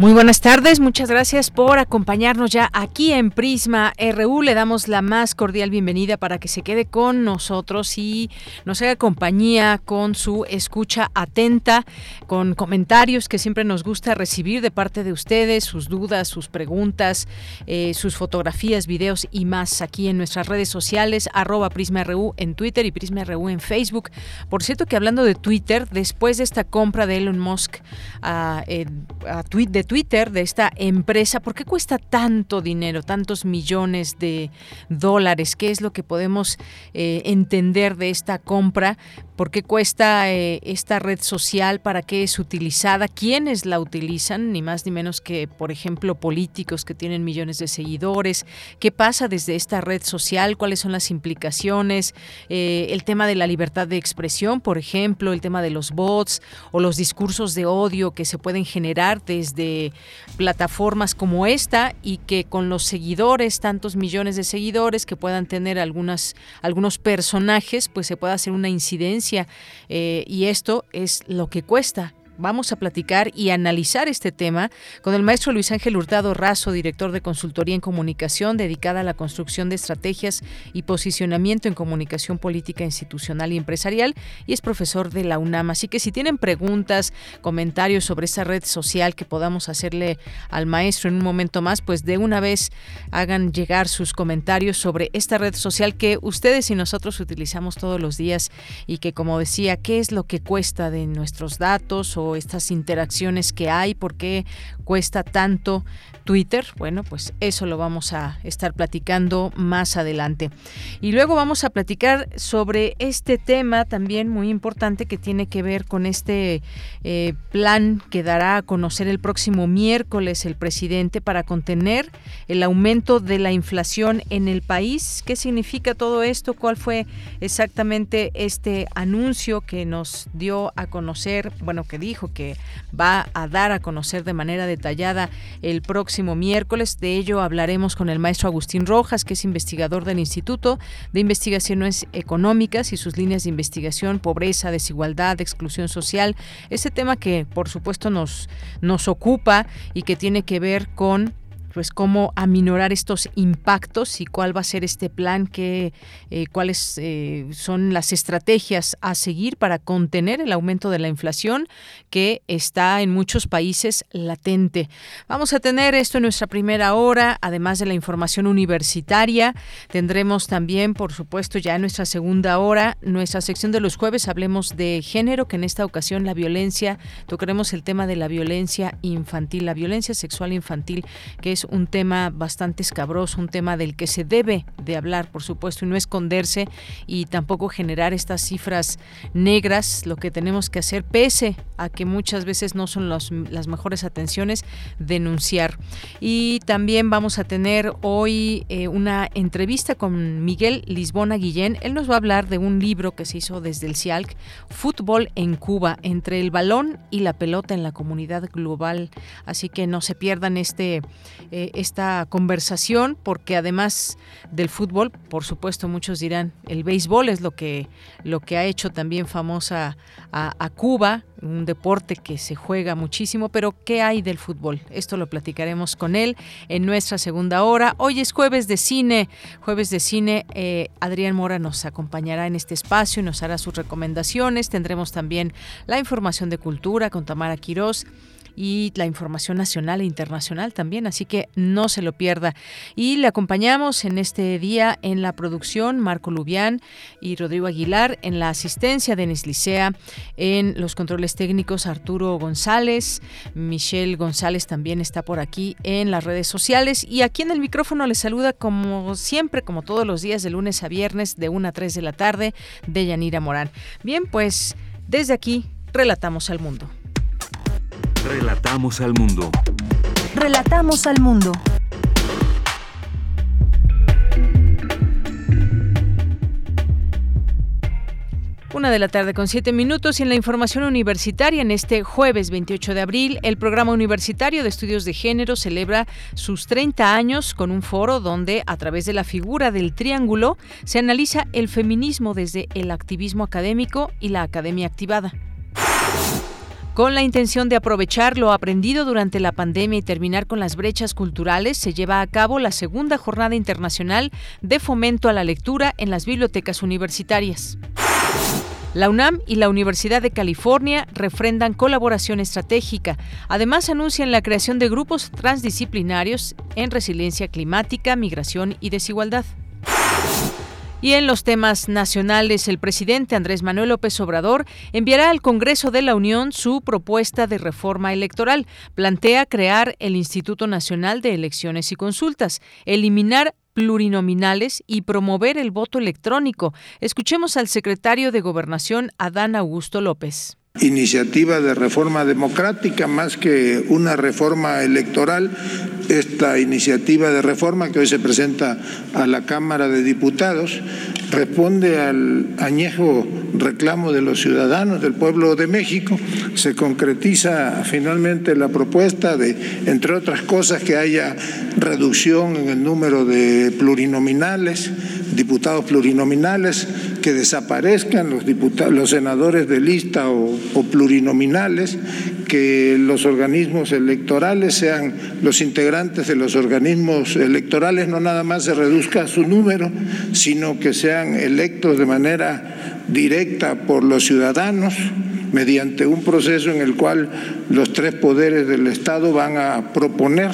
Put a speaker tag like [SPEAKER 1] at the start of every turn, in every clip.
[SPEAKER 1] Muy buenas tardes, muchas gracias por acompañarnos ya aquí en Prisma RU. Le damos la más cordial bienvenida para que se quede con nosotros y nos haga compañía con su escucha atenta, con comentarios que siempre nos gusta recibir de parte de ustedes, sus dudas, sus preguntas, eh, sus fotografías, videos y más aquí en nuestras redes sociales, arroba Prisma RU en Twitter y Prisma RU en Facebook. Por cierto que hablando de Twitter, después de esta compra de Elon Musk a, a de Twitter de esta empresa. ¿Por qué cuesta tanto dinero, tantos millones de dólares? ¿Qué es lo que podemos eh, entender de esta compra? ¿Por qué cuesta eh, esta red social? ¿Para qué es utilizada? ¿Quiénes la utilizan? Ni más ni menos que, por ejemplo, políticos que tienen millones de seguidores. ¿Qué pasa desde esta red social? ¿Cuáles son las implicaciones? Eh, el tema de la libertad de expresión, por ejemplo, el tema de los bots o los discursos de odio que se pueden generar desde plataformas como esta y que con los seguidores, tantos millones de seguidores que puedan tener algunas, algunos personajes, pues se pueda hacer una incidencia eh, y esto es lo que cuesta Vamos a platicar y analizar este tema con el maestro Luis Ángel Hurtado Razo, director de consultoría en comunicación dedicada a la construcción de estrategias y posicionamiento en comunicación política institucional y empresarial y es profesor de la UNAM. Así que si tienen preguntas, comentarios sobre esa red social que podamos hacerle al maestro en un momento más, pues de una vez hagan llegar sus comentarios sobre esta red social que ustedes y nosotros utilizamos todos los días y que como decía, ¿qué es lo que cuesta de nuestros datos o estas interacciones que hay, por qué cuesta tanto Twitter. Bueno, pues eso lo vamos a estar platicando más adelante. Y luego vamos a platicar sobre este tema también muy importante que tiene que ver con este eh, plan que dará a conocer el próximo miércoles el presidente para contener el aumento de la inflación en el país. ¿Qué significa todo esto? ¿Cuál fue exactamente este anuncio que nos dio a conocer? Bueno, que dijo que va a dar a conocer de manera detallada el próximo miércoles. De ello hablaremos con el maestro Agustín Rojas, que es investigador del Instituto de Investigaciones Económicas y sus líneas de investigación, pobreza, desigualdad, exclusión social. Ese tema que por supuesto nos, nos ocupa y que tiene que ver con pues cómo aminorar estos impactos y cuál va a ser este plan, que, eh, cuáles eh, son las estrategias a seguir para contener el aumento de la inflación que está en muchos países latente. Vamos a tener esto en nuestra primera hora, además de la información universitaria. Tendremos también, por supuesto, ya en nuestra segunda hora, nuestra sección de los jueves, hablemos de género, que en esta ocasión la violencia, tocaremos el tema de la violencia infantil, la violencia sexual infantil, que es un tema bastante escabroso, un tema del que se debe de hablar, por supuesto, y no esconderse y tampoco generar estas cifras negras. Lo que tenemos que hacer, pese a que muchas veces no son las mejores atenciones, denunciar. Y también vamos a tener hoy eh, una entrevista con Miguel Lisbona Guillén. Él nos va a hablar de un libro que se hizo desde el CIALC, Fútbol en Cuba, entre el balón y la pelota en la comunidad global. Así que no se pierdan este esta conversación, porque además del fútbol, por supuesto, muchos dirán, el béisbol es lo que, lo que ha hecho también famosa a, Cuba, un deporte que se juega muchísimo, pero ¿qué hay del fútbol? Esto lo platicaremos con él en nuestra segunda hora. Hoy es jueves de cine, jueves de cine, eh, Adrián Mora nos acompañará en este espacio y nos hará sus recomendaciones. Tendremos también la información de cultura con Tamara Quirós y la información nacional e internacional también, así que no se lo pierda. Y le acompañamos en este día en la producción Marco Lubián y Rodrigo Aguilar, en la asistencia de Licea, en los controles técnicos Arturo González, Michelle González también está por aquí en las redes sociales y aquí en el micrófono le saluda como siempre, como todos los días de lunes a viernes de 1 a 3 de la tarde de Yanira Morán. Bien, pues desde aquí relatamos al mundo.
[SPEAKER 2] Relatamos al mundo.
[SPEAKER 3] Relatamos al mundo.
[SPEAKER 1] Una de la tarde con siete minutos y en la información universitaria en este jueves 28 de abril, el Programa Universitario de Estudios de Género celebra sus 30 años con un foro donde a través de la figura del triángulo se analiza el feminismo desde el activismo académico y la academia activada. Con la intención de aprovechar lo aprendido durante la pandemia y terminar con las brechas culturales, se lleva a cabo la segunda jornada internacional de fomento a la lectura en las bibliotecas universitarias. La UNAM y la Universidad de California refrendan colaboración estratégica. Además, anuncian la creación de grupos transdisciplinarios en resiliencia climática, migración y desigualdad. Y en los temas nacionales, el presidente Andrés Manuel López Obrador enviará al Congreso de la Unión su propuesta de reforma electoral. Plantea crear el Instituto Nacional de Elecciones y Consultas, eliminar plurinominales y promover el voto electrónico. Escuchemos al secretario de Gobernación, Adán Augusto López
[SPEAKER 4] iniciativa de reforma democrática más que una reforma electoral. Esta iniciativa de reforma que hoy se presenta a la Cámara de Diputados responde al añejo reclamo de los ciudadanos del pueblo de México. Se concretiza finalmente la propuesta de, entre otras cosas, que haya reducción en el número de plurinominales, diputados plurinominales, que desaparezcan los, diputados, los senadores de lista o, o plurinominales, que los organismos electorales sean los integrantes de los organismos electorales, no nada más se reduzca su número, sino que sean electos de manera directa por los ciudadanos mediante un proceso en el cual los tres poderes del Estado van a proponer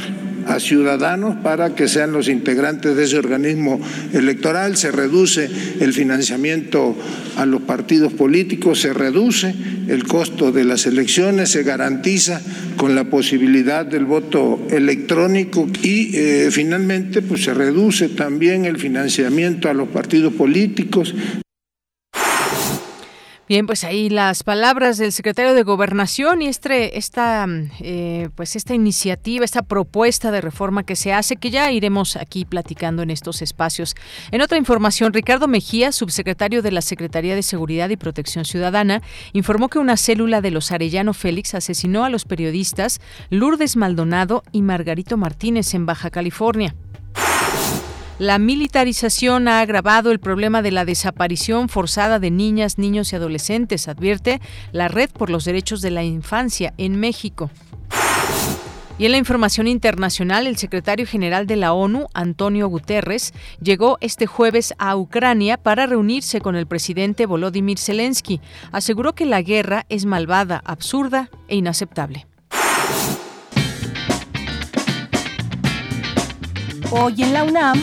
[SPEAKER 4] a ciudadanos para que sean los integrantes de ese organismo electoral, se reduce el financiamiento a los partidos políticos, se reduce el costo de las elecciones, se garantiza con la posibilidad del voto electrónico y eh, finalmente pues se reduce también el financiamiento a los partidos políticos,
[SPEAKER 1] Bien, pues ahí las palabras del secretario de Gobernación y este, esta, eh, pues esta iniciativa, esta propuesta de reforma que se hace, que ya iremos aquí platicando en estos espacios. En otra información, Ricardo Mejía, subsecretario de la Secretaría de Seguridad y Protección Ciudadana, informó que una célula de los Arellano Félix asesinó a los periodistas Lourdes Maldonado y Margarito Martínez en Baja California. La militarización ha agravado el problema de la desaparición forzada de niñas, niños y adolescentes, advierte la Red por los Derechos de la Infancia en México. Y en la información internacional, el secretario general de la ONU, Antonio Guterres, llegó este jueves a Ucrania para reunirse con el presidente Volodymyr Zelensky. Aseguró que la guerra es malvada, absurda e inaceptable.
[SPEAKER 3] Hoy en la UNAM,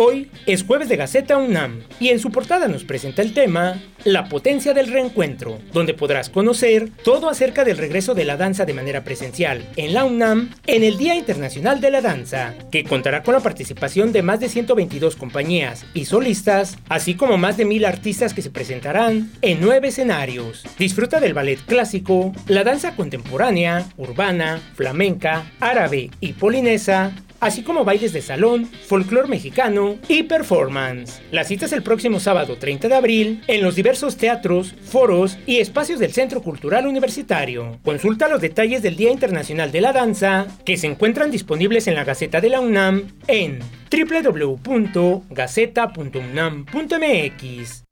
[SPEAKER 5] Hoy es jueves de Gaceta UNAM y en su portada nos presenta el tema La potencia del reencuentro, donde podrás conocer todo acerca del regreso de la danza de manera presencial en la UNAM en el Día Internacional de la Danza, que contará con la participación de más de 122 compañías y solistas, así como más de mil artistas que se presentarán en nueve escenarios. Disfruta del ballet clásico, la danza contemporánea, urbana, flamenca, árabe y polinesa, así como bailes de salón, folclore mexicano y performance. La cita es el próximo sábado 30 de abril en los diversos teatros, foros y espacios del Centro Cultural Universitario. Consulta los detalles del Día Internacional de la Danza que se encuentran disponibles en la Gaceta de la UNAM en www.gaceta.unam.mx.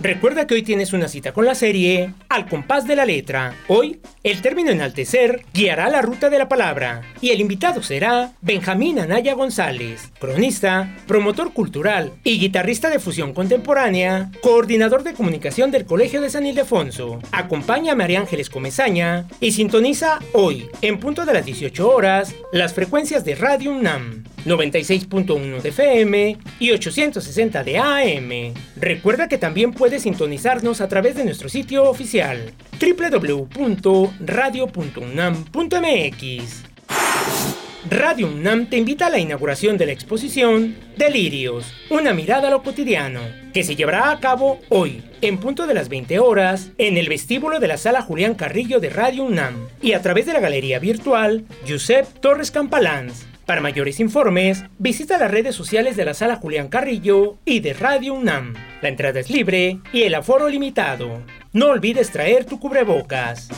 [SPEAKER 5] Recuerda que hoy tienes una cita con la serie Al compás de la letra. Hoy, el término enaltecer guiará la ruta de la palabra y el invitado será Benjamín Anaya González, cronista, promotor cultural y guitarrista de fusión contemporánea, coordinador de comunicación del Colegio de San Ildefonso. Acompaña a María Ángeles Comezaña y sintoniza hoy, en punto de las 18 horas, las frecuencias de Radio UNAM. 96.1 de FM y 860 de AM. Recuerda que también puedes sintonizarnos a través de nuestro sitio oficial www.radio.unam.mx. Radio UNAM te invita a la inauguración de la exposición Delirios, una mirada a lo cotidiano, que se llevará a cabo hoy, en punto de las 20 horas, en el vestíbulo de la sala Julián Carrillo de Radio UNAM y a través de la galería virtual Josep Torres Campalans. Para mayores informes, visita las redes sociales de la Sala Julián Carrillo y de Radio UNAM. La entrada es libre y el aforo limitado. No olvides traer tu cubrebocas.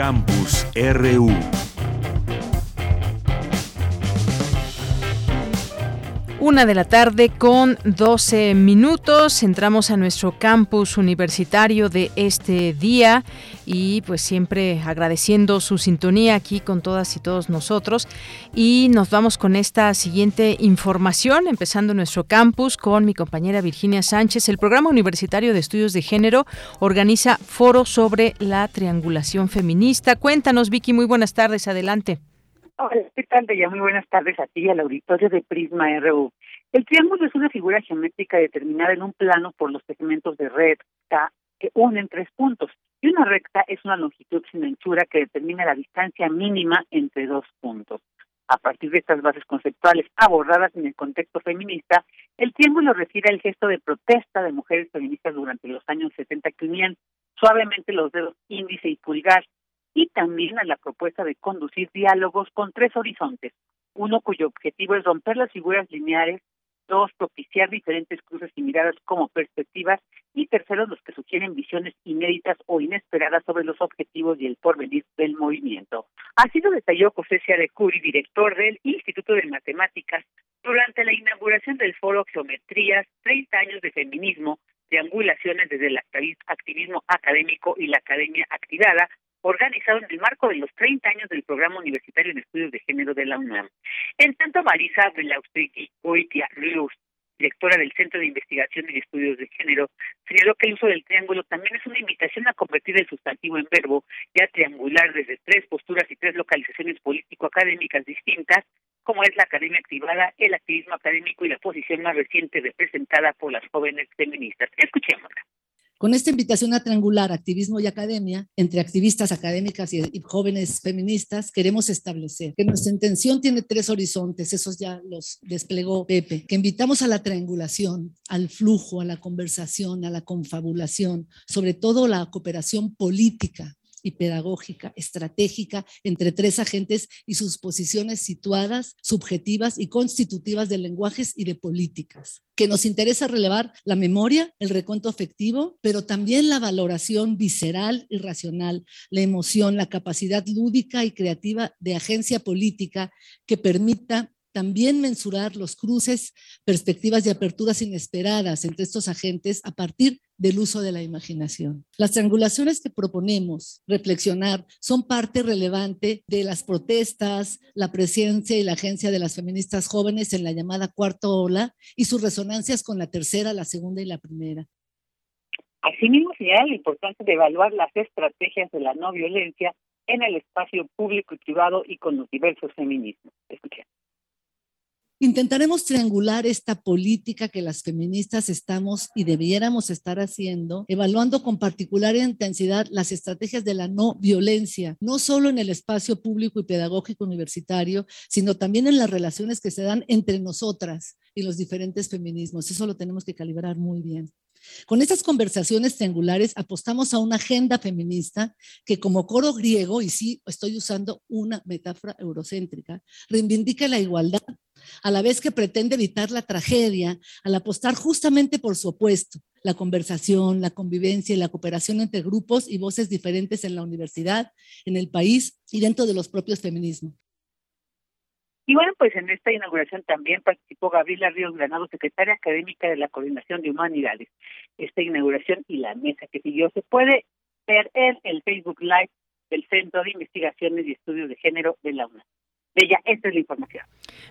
[SPEAKER 2] Campus RU
[SPEAKER 1] Una de la tarde con 12 minutos. Entramos a nuestro campus universitario de este día y pues siempre agradeciendo su sintonía aquí con todas y todos nosotros. Y nos vamos con esta siguiente información, empezando nuestro campus con mi compañera Virginia Sánchez. El Programa Universitario de Estudios de Género organiza foro sobre la triangulación feminista. Cuéntanos, Vicky, muy buenas tardes, adelante.
[SPEAKER 6] Hola, ¿qué tal? Ya muy buenas tardes a ti y al auditorio de Prisma RU. El triángulo es una figura geométrica determinada en un plano por los segmentos de recta que unen tres puntos. Y una recta es una longitud sin anchura que determina la distancia mínima entre dos puntos. A partir de estas bases conceptuales abordadas en el contexto feminista, el triángulo refiere al gesto de protesta de mujeres feministas durante los años 70 que unían suavemente los dedos índice y pulgar y también a la propuesta de conducir diálogos con tres horizontes, uno cuyo objetivo es romper las figuras lineales, dos, propiciar diferentes cruces y miradas como perspectivas, y tercero, los que sugieren visiones inéditas o inesperadas sobre los objetivos y el porvenir del movimiento. Así lo detalló José Curi, director del Instituto de Matemáticas, durante la inauguración del foro Geometrías, 30 años de feminismo, triangulaciones desde el activismo académico y la academia activada, organizado en el marco de los 30 años del Programa Universitario de Estudios de Género de la UNAM. En tanto, Marisa Belaustegui Goitia Rius, directora del Centro de Investigación y Estudios de Género, señaló que el uso del triángulo también es una invitación a convertir el sustantivo en verbo y a triangular desde tres posturas y tres localizaciones político-académicas distintas, como es la academia activada, el activismo académico y la posición más reciente representada por las jóvenes feministas. Escuchémosla.
[SPEAKER 7] Con esta invitación a triangular activismo y academia, entre activistas académicas y, jóvenes feministas, queremos establecer que nuestra intención tiene tres horizontes, esos ya los desplegó Pepe, que invitamos a la triangulación, al flujo, a la conversación, a la confabulación, sobre todo la cooperación política y pedagógica, estratégica entre tres agentes y sus posiciones situadas, subjetivas y constitutivas de lenguajes y de políticas. Que nos interesa relevar la memoria, el recuento afectivo, pero también la valoración visceral y racional, la emoción, la capacidad lúdica y creativa de agencia política que permita también mensurar los cruces, perspectivas y aperturas inesperadas entre estos agentes a partir del uso de la imaginación. Las triangulaciones que proponemos reflexionar son parte relevante de las protestas, la presencia y la agencia de las feministas jóvenes en la llamada cuarta ola y sus resonancias con la tercera, la segunda y la primera.
[SPEAKER 6] Asimismo, señala la importancia de evaluar las estrategias de la no violencia en el espacio público y privado y con los diversos feminismos. Escuchen.
[SPEAKER 7] Intentaremos triangular esta política que las feministas estamos y debiéramos estar haciendo, evaluando con particular intensidad las estrategias de la no violencia, no solo en el espacio público y pedagógico universitario, sino también en las relaciones que se dan entre nosotras y los diferentes feminismos. Eso lo tenemos que calibrar muy bien. Con estas conversaciones triangulares apostamos a una agenda feminista que como coro griego, y sí estoy usando una metáfora eurocéntrica, reivindica la igualdad, a la vez que pretende evitar la tragedia al apostar justamente por su opuesto, la conversación, la convivencia y la cooperación entre grupos y voces diferentes en la universidad, en el país y dentro de los propios feminismos.
[SPEAKER 6] Y bueno, pues en esta inauguración también participó Gabriela Ríos Granado, secretaria académica de la Coordinación de Humanidades. Esta inauguración y la mesa que siguió se puede ver en el Facebook Live del Centro de Investigaciones y Estudios de Género de la UNAM. Bella, esta es la información.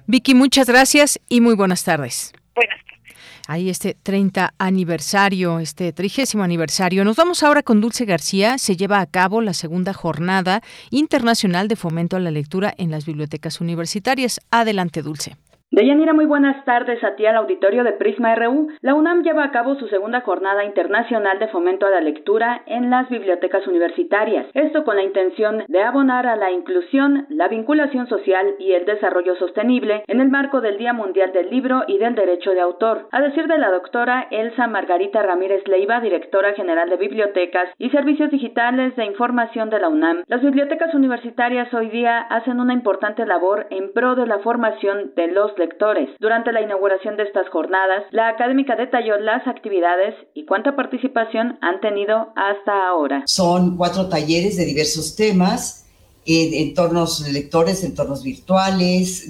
[SPEAKER 1] Vicky, muchas gracias y muy buenas tardes.
[SPEAKER 6] Buenas tardes.
[SPEAKER 1] Ahí este 30 aniversario, este trigésimo aniversario. Nos vamos ahora con Dulce García. Se lleva a cabo la segunda jornada internacional de fomento a la lectura en las bibliotecas universitarias. Adelante, Dulce.
[SPEAKER 2] Deyanira, muy buenas tardes a ti al auditorio de Prisma RU. La UNAM lleva a cabo su segunda jornada internacional de fomento a la lectura en las bibliotecas universitarias. Esto con la intención de abonar a la inclusión, la vinculación social y el desarrollo sostenible en el marco del Día Mundial del Libro y del Derecho de Autor. A decir de la doctora Elsa Margarita Ramírez Leiva, directora general de Bibliotecas y Servicios Digitales de Información de la UNAM, las bibliotecas universitarias hoy día hacen una importante labor en pro de la formación de los lectores. Durante la inauguración de estas jornadas, la académica detalló las actividades y cuánta participación han tenido hasta ahora.
[SPEAKER 8] Son cuatro talleres de diversos temas en entornos lectores, entornos virtuales,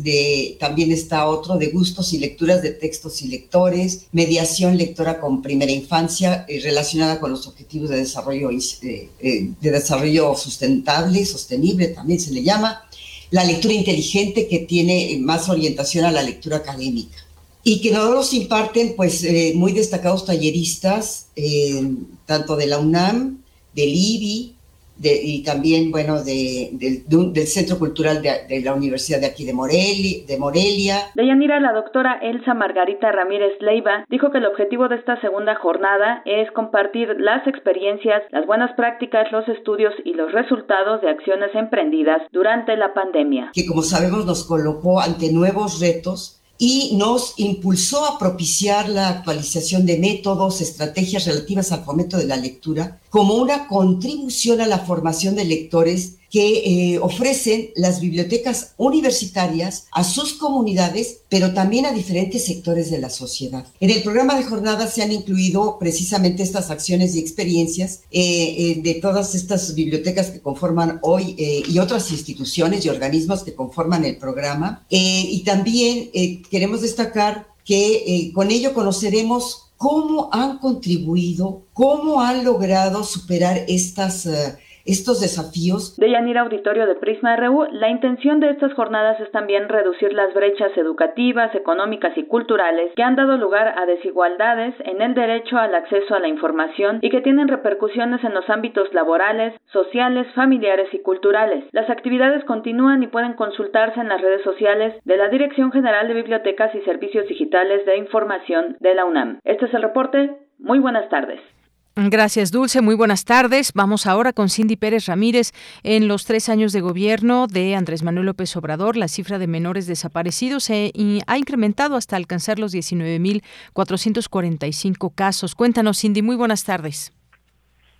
[SPEAKER 8] también está otro de gustos y lecturas de textos y lectores, mediación lectora con primera infancia eh, relacionada con los objetivos de desarrollo, eh, eh, de desarrollo sustentable, sostenible también se le llama, la lectura inteligente que tiene más orientación a la lectura académica. Y que nos imparten pues eh, muy destacados talleristas, eh, tanto de la UNAM, del IBI, y también, bueno, de, del Centro Cultural de, la Universidad de aquí de Morelia. De Morelia.
[SPEAKER 2] Deyanira, la doctora Elsa Margarita Ramírez Leiva dijo que el objetivo de esta segunda jornada es compartir las experiencias, las buenas prácticas, los estudios y los resultados de acciones emprendidas durante la pandemia.
[SPEAKER 8] Que como sabemos nos colocó ante nuevos retos y nos impulsó a propiciar la actualización de métodos, estrategias relativas al fomento de la lectura como una contribución a la formación de lectores que eh, ofrecen las bibliotecas universitarias a sus comunidades, pero también a diferentes sectores de la sociedad. En el programa de jornada se han incluido precisamente estas acciones y experiencias eh, eh, de todas estas bibliotecas que conforman hoy y otras instituciones y organismos que conforman el programa. y también queremos destacar que con ello conoceremos cómo han contribuido, cómo han logrado superar estas estos desafíos.
[SPEAKER 2] De Yanira Auditorio de Prisma RU, la intención de estas jornadas es también reducir las brechas educativas, económicas y culturales que han dado lugar a desigualdades en el derecho al acceso a la información y que tienen repercusiones en los ámbitos laborales, sociales, familiares y culturales. Las actividades continúan y pueden consultarse en las redes sociales de la Dirección General de Bibliotecas y Servicios Digitales de Información de la UNAM. Este es el reporte. Muy buenas tardes.
[SPEAKER 1] Gracias, Dulce. Muy buenas tardes. Vamos ahora con Cindy Pérez Ramírez. En los tres años de gobierno de Andrés Manuel López Obrador, la cifra de menores desaparecidos se ha incrementado hasta alcanzar los 19.445 casos. Cuéntanos, Cindy. Muy buenas tardes.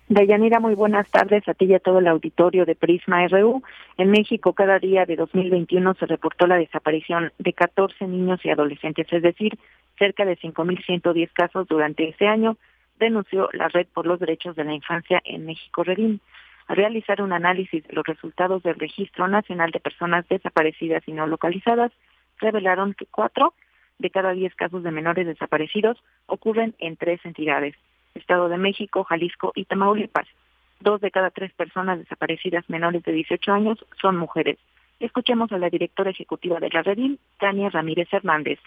[SPEAKER 9] Dayanira, muy buenas tardes a ti y a todo el auditorio de Prisma RU. En México, cada día de 2021 se reportó la desaparición de 14 niños y adolescentes, es decir, cerca de 5.110 casos durante ese año denunció la Red por los Derechos de la Infancia en México Redín. Al realizar un análisis de los resultados del Registro Nacional de Personas Desaparecidas y No Localizadas, revelaron que cuatro de cada diez casos de menores desaparecidos ocurren en tres entidades, Estado de México, Jalisco y Tamaulipas. Dos de cada tres personas desaparecidas menores de 18 años son mujeres. Escuchemos a la directora ejecutiva de la Redín, Tania Ramírez Hernández.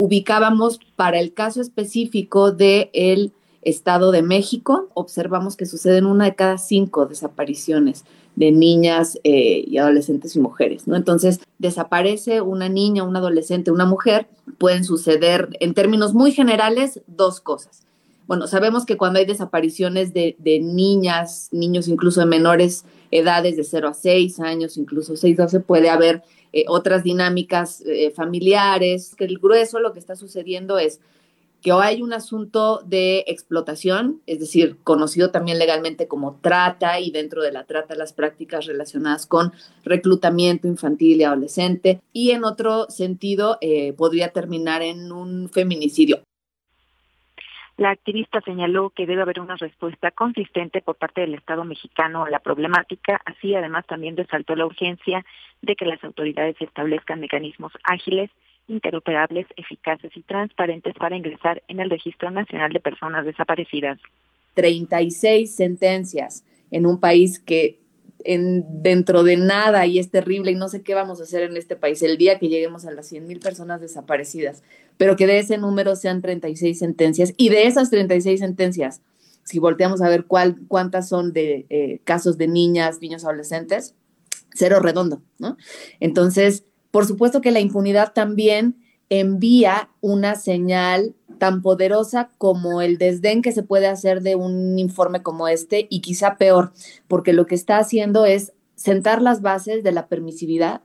[SPEAKER 10] Ubicábamos para el caso específico de el Estado de México, observamos que suceden una de cada cinco desapariciones de niñas eh, y adolescentes y mujeres, ¿no? Entonces, desaparece una niña, un adolescente, una mujer, pueden suceder en términos muy generales dos cosas. Bueno, sabemos que cuando hay desapariciones de, niñas, niños incluso de menores edades de 0 a 6 años, incluso 6 a 12, puede haber eh, otras dinámicas eh, familiares, que el grueso lo que está sucediendo es que hay un asunto de explotación, es decir, conocido también legalmente como trata y dentro de la trata las prácticas relacionadas con reclutamiento infantil y adolescente, y en otro sentido eh, podría terminar en un feminicidio.
[SPEAKER 9] La activista señaló que debe haber una respuesta consistente por parte del Estado mexicano a la problemática, así además también resaltó la urgencia de que las autoridades establezcan mecanismos ágiles, interoperables, eficaces y transparentes para ingresar en el Registro Nacional de Personas Desaparecidas.
[SPEAKER 10] 36 sentencias en un país que en, dentro de nada y es terrible y no sé qué vamos a hacer en este país el día que lleguemos a las 100 mil personas desaparecidas, pero que de ese número sean 36 sentencias y de esas 36 sentencias, si volteamos a ver cuántas son de eh, casos de niñas, niños adolescentes, cero redondo, ¿no? Entonces, por supuesto que la impunidad también envía una señal tan poderosa como el desdén que se puede hacer de un informe como este y quizá peor, porque lo que está haciendo es sentar las bases de la permisividad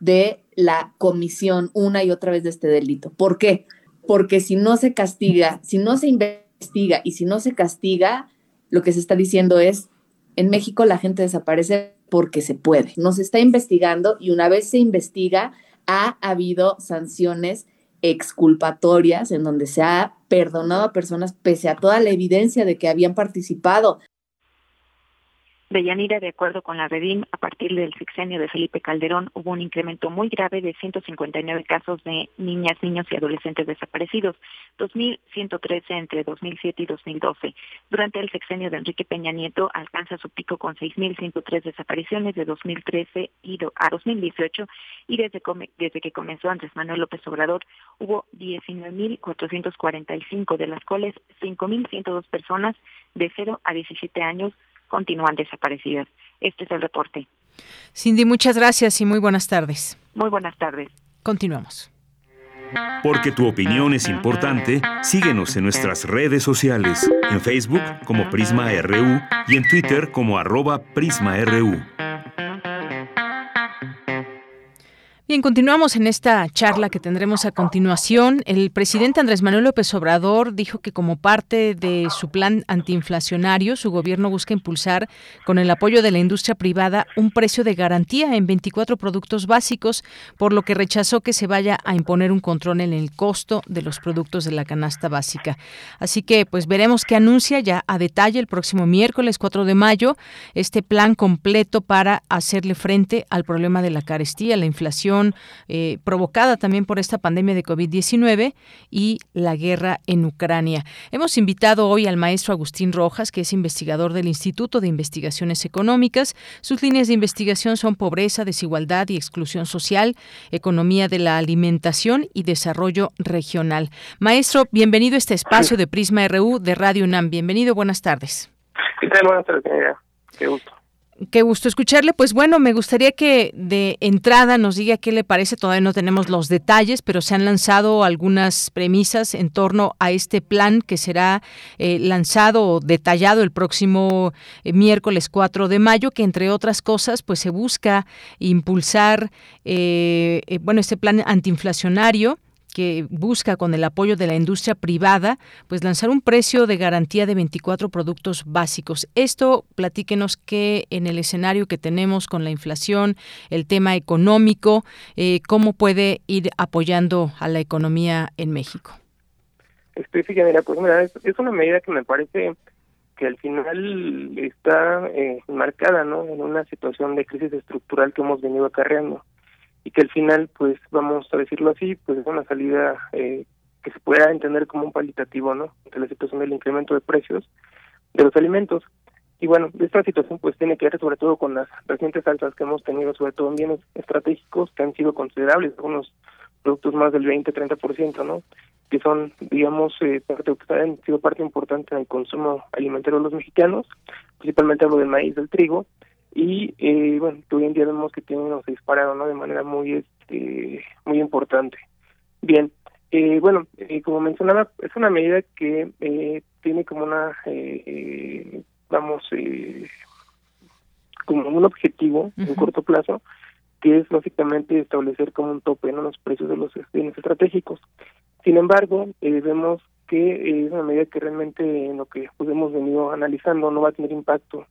[SPEAKER 10] de la comisión una y otra vez de este delito. ¿Por qué? Porque si no se castiga, si no se investiga y si no se castiga, lo que se está diciendo es, en México la gente desaparece porque se puede. No se está investigando y una vez se investiga, ha habido sanciones exculpatorias en donde se ha perdonado a personas pese a toda la evidencia de que habían participado
[SPEAKER 9] Deyanira, de acuerdo con la Redim, a partir del sexenio de Felipe Calderón hubo un incremento muy grave de 159 casos de niñas, niños y adolescentes desaparecidos, 2.113 entre 2007 y 2012. Durante el sexenio de Enrique Peña Nieto alcanza su pico con 6.103 desapariciones de 2013 y a 2018 y desde, desde que comenzó Andrés Manuel López Obrador hubo 19.445, de las cuales 5.102 personas de 0 a 17 años continúan desaparecidas. Este es el reporte.
[SPEAKER 1] Cindy, muchas gracias y muy buenas tardes.
[SPEAKER 9] Muy buenas tardes.
[SPEAKER 1] Continuamos.
[SPEAKER 11] Porque tu opinión es importante, síguenos en nuestras redes sociales, en Facebook como Prisma RU y en Twitter como arroba PrismaRU.
[SPEAKER 1] Bien, continuamos en esta charla que tendremos a continuación. El presidente Andrés Manuel López Obrador dijo que como parte de su plan antiinflacionario, su gobierno busca impulsar, con el apoyo de la industria privada, un precio de garantía en 24 productos básicos, por lo que rechazó que se vaya a imponer un control en el costo de los productos de la canasta básica. Así que, pues veremos qué anuncia ya a detalle el próximo miércoles 4 de mayo este plan completo para hacerle frente al problema de la carestía, la inflación eh, provocada también por esta pandemia de COVID-19 y la guerra en Ucrania. Hemos invitado hoy al maestro Agustín Rojas, que es investigador del Instituto de Investigaciones Económicas. Sus líneas de investigación son pobreza, desigualdad y exclusión social, economía de la alimentación y desarrollo regional. Maestro, bienvenido a este espacio de Prisma RU de Radio UNAM. Bienvenido, buenas tardes.
[SPEAKER 12] ¿Qué tal? Buenas tardes, Qué gusto.
[SPEAKER 1] Qué gusto escucharle. Pues bueno, me gustaría que de entrada nos diga qué le parece. Todavía no tenemos los detalles, pero se han lanzado algunas premisas en torno a este plan que será eh, lanzado o detallado el próximo eh, miércoles 4 de mayo, que entre otras cosas, pues se busca impulsar, eh, bueno, este plan antiinflacionario que busca con el apoyo de la industria privada, pues lanzar un precio de garantía de 24 productos básicos. Esto, platíquenos que en el escenario que tenemos con la inflación, el tema económico, eh, cómo puede ir apoyando a la economía en México.
[SPEAKER 12] Mira, es, una medida que me parece que al final está eh, marcada. En una situación de crisis estructural que hemos venido acarreando y que al final, pues vamos a decirlo así, pues es una salida eh, que se pueda entender como un palitativo, ¿no? De la situación del incremento de precios de los alimentos. Y bueno, esta situación pues tiene que ver sobre todo con las recientes alzas que hemos tenido, sobre todo en bienes estratégicos que han sido considerables, algunos productos más del 20-30%, ¿no? Que son, digamos, eh, parte, que han sido parte importante en el consumo alimentario de los mexicanos, principalmente hablo del maíz, del trigo, y eh, bueno hoy en día vemos que tienen los disparados no de manera muy este muy importante. Bien eh, bueno eh, como mencionaba es una medida que eh, tiene como una eh, vamos como un objetivo en corto plazo que es básicamente establecer como un tope en los precios de los bienes estratégicos. Sin embargo vemos que es una medida que realmente en lo que pues, hemos venido analizando no va a tener impacto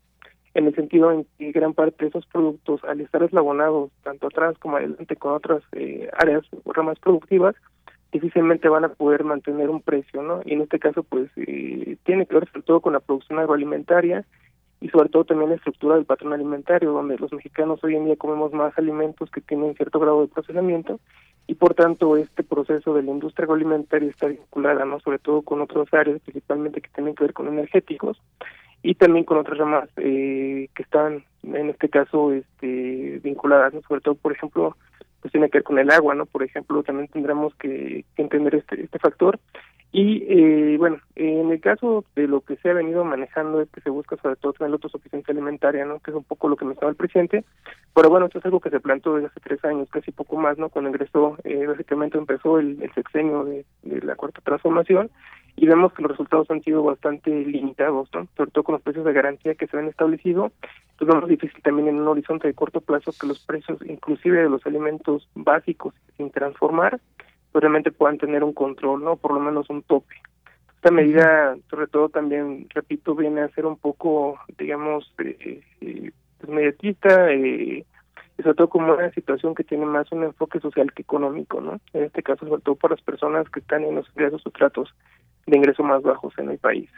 [SPEAKER 12] en el sentido en que gran parte de esos productos, al estar eslabonados tanto atrás como adelante con otras eh, áreas o ramas productivas, difícilmente van a poder mantener un precio, ¿no? Y en este caso, pues, eh, tiene que ver sobre todo con la producción agroalimentaria y sobre todo también la estructura del patrón alimentario, donde los mexicanos hoy en día comemos más alimentos que tienen cierto grado de procesamiento y por tanto este proceso de la industria agroalimentaria está vinculada, ¿no? Sobre todo con otras áreas, principalmente que tienen que ver con energéticos y también con otras ramas eh, que están, en este caso, este, vinculadas. Sobre todo, por ejemplo, pues tiene que ver con el agua, ¿no? Por ejemplo, también tendremos que, entender este, este factor. Y eh, bueno, en el caso de lo que se ha venido manejando es que se busca sobre todo tener autosuficiencia alimentaria, ¿no? Que es un poco lo que me estaba el presidente. Pero bueno, esto es algo que se planteó desde hace tres años, casi poco más, ¿no? Cuando ingresó, eh, básicamente empezó el, el sexenio de, de la cuarta transformación y vemos que los resultados han sido bastante limitados, ¿no? sobre todo con los precios de garantía que se han establecido. Pues vemos difícil también en un horizonte de corto plazo que los precios, inclusive de los alimentos básicos, sin transformar, pues realmente puedan tener un control, ¿no? Por lo menos un tope. Esta medida, sobre todo también, repito, viene a ser un poco, digamos, eh, eh, pues mediatista, eh, y sobre todo como una situación que tiene más un enfoque social que económico, ¿no? En este caso, sobre todo para las personas que están en los ingresos o tratos de ingresos más bajos en el país.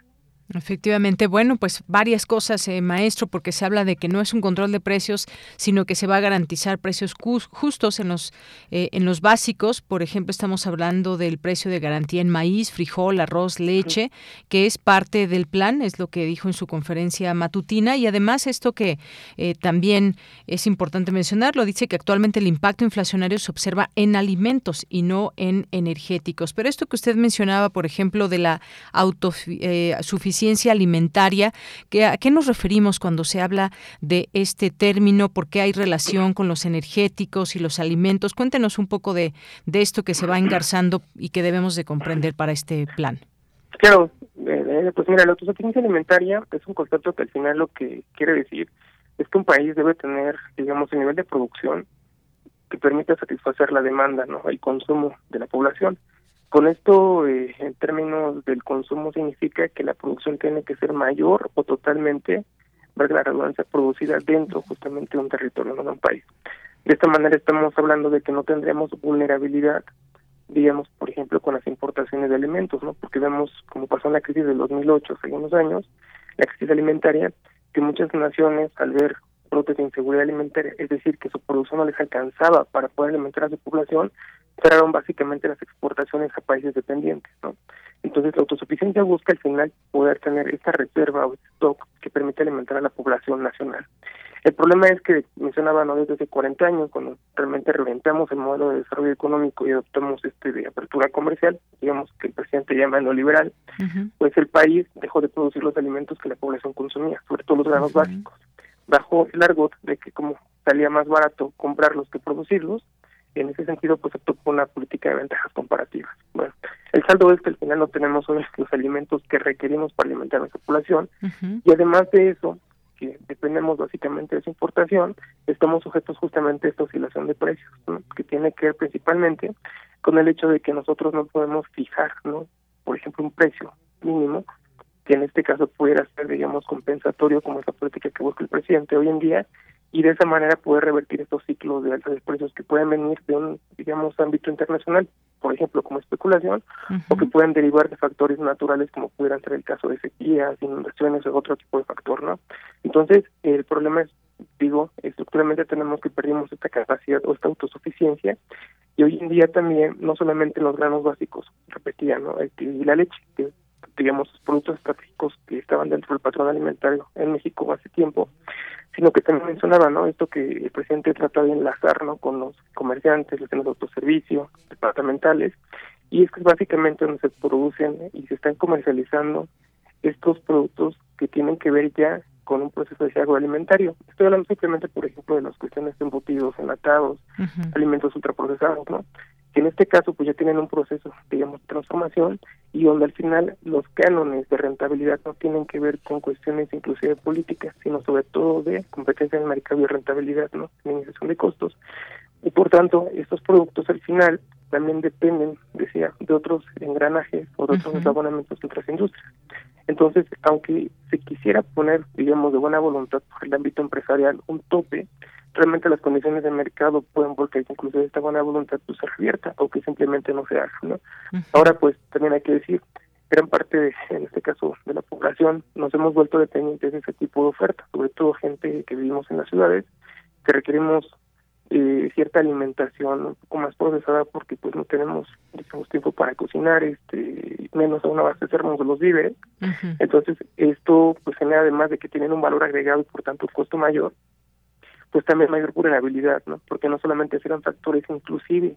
[SPEAKER 1] Efectivamente, bueno, pues varias cosas, eh, maestro, porque se habla de que no es un control de precios, sino que se va a garantizar precios justos en los eh, en los básicos. Por ejemplo, estamos hablando del precio de garantía en maíz, frijol, arroz, leche, que es parte del plan, es lo que dijo en su conferencia matutina. Y además esto que eh, también es importante mencionarlo, dice que actualmente el impacto inflacionario se observa en alimentos y no en energéticos. Pero esto que usted mencionaba, por ejemplo, de la autosuficiencia ciencia alimentaria. ¿qué, ¿A qué nos referimos cuando se habla de este término? ¿Por qué hay relación con los energéticos y los alimentos? Cuéntenos un poco de, de esto que se va engarzando y que debemos de comprender para este plan.
[SPEAKER 12] Claro, eh, eh, pues mira, la autosuficiencia alimentaria es un concepto que al final lo que quiere decir es que un país debe tener, digamos, un nivel de producción que permita satisfacer la demanda, ¿no? El consumo de la población. Con esto, eh, en términos del consumo, significa que la producción tiene que ser mayor o totalmente, ver la redundancia, producida dentro justamente de un territorio, no de un país. De esta manera estamos hablando de que no tendríamos vulnerabilidad, digamos, por ejemplo, con las importaciones de alimentos, ¿no? Porque vemos, como pasó en la crisis del 2008, hace unos años, la crisis alimentaria, que muchas naciones, al ver brotes de inseguridad alimentaria, es decir, que su producción no les alcanzaba para poder alimentar a su población, cerraron básicamente las exportaciones a países dependientes, ¿no? Entonces la autosuficiencia busca al final poder tener esta reserva o stock que permite alimentar a la población nacional. El problema es que mencionaba no desde hace 40 años cuando realmente reventamos el modelo de desarrollo económico y adoptamos este de apertura comercial, digamos que el presidente llama neoliberal, pues el país dejó de producir los alimentos que la población consumía, sobre todo los granos básicos, bajo el argot de que como salía más barato comprarlos que producirlos, en ese sentido pues se por una política de ventajas comparativas. Bueno, el saldo es que al final no tenemos los alimentos que requerimos para alimentar a nuestra población y además de eso, que dependemos básicamente de esa importación, estamos sujetos justamente a esta oscilación de precios, que tiene que ver principalmente con el hecho de que nosotros no podemos fijar, ¿no? por ejemplo, un precio mínimo que en este caso pudiera ser, digamos, compensatorio como esa política que busca el presidente hoy en día y de esa manera poder revertir estos ciclos de altos precios que pueden venir de un, digamos, ámbito internacional, por ejemplo, como especulación, o que pueden derivar de factores naturales como pudieran ser el caso de sequías, inundaciones o otro tipo de factor, ¿no? Entonces, el problema es, digo, estructuralmente tenemos que perdimos esta capacidad o esta autosuficiencia y hoy en día también, no solamente en los granos básicos, repetía, ¿no? Y la leche, que digamos, productos estratégicos que estaban dentro del patrón alimentario en México hace tiempo, sino que también mencionaba, ¿no? Esto que el presidente trata de enlazar, ¿no? Con los comerciantes, los de autoservicio, departamentales, y es que básicamente donde se producen y se están comercializando estos productos que tienen que ver ya con un proceso de agroalimentario. Estoy hablando simplemente, por ejemplo, de las cuestiones de embutidos, enlatados, alimentos ultraprocesados, ¿no? Que en este caso, pues ya tienen un proceso, digamos, de transformación y donde al final los cánones de rentabilidad no tienen que ver con cuestiones inclusive políticas, sino sobre todo de competencia en el mercado y rentabilidad, ¿no? Minimización de costos. Y por tanto, estos productos al final también dependen, decía, de otros engranajes o de otros abonamientos de otras industrias. Entonces, aunque se quisiera poner, digamos, de buena voluntad por el ámbito empresarial un tope, realmente las condiciones de mercado pueden volver que incluso esta buena voluntad pues, se revierta o que simplemente no se haga. ¿no? Ahora, pues también hay que decir, gran parte, de, en este caso, de la población nos hemos vuelto dependientes de ese tipo de ofertas, sobre todo gente que vivimos en las ciudades, que requerimos eh, cierta alimentación un poco más procesada porque pues no tenemos digamos, tiempo para cocinar, este menos aún abastecernos de los víveres. Entonces, esto pues genera además de que tienen un valor agregado y por tanto un costo mayor, pues también mayor vulnerabilidad, ¿no? Porque no solamente serán factores inclusive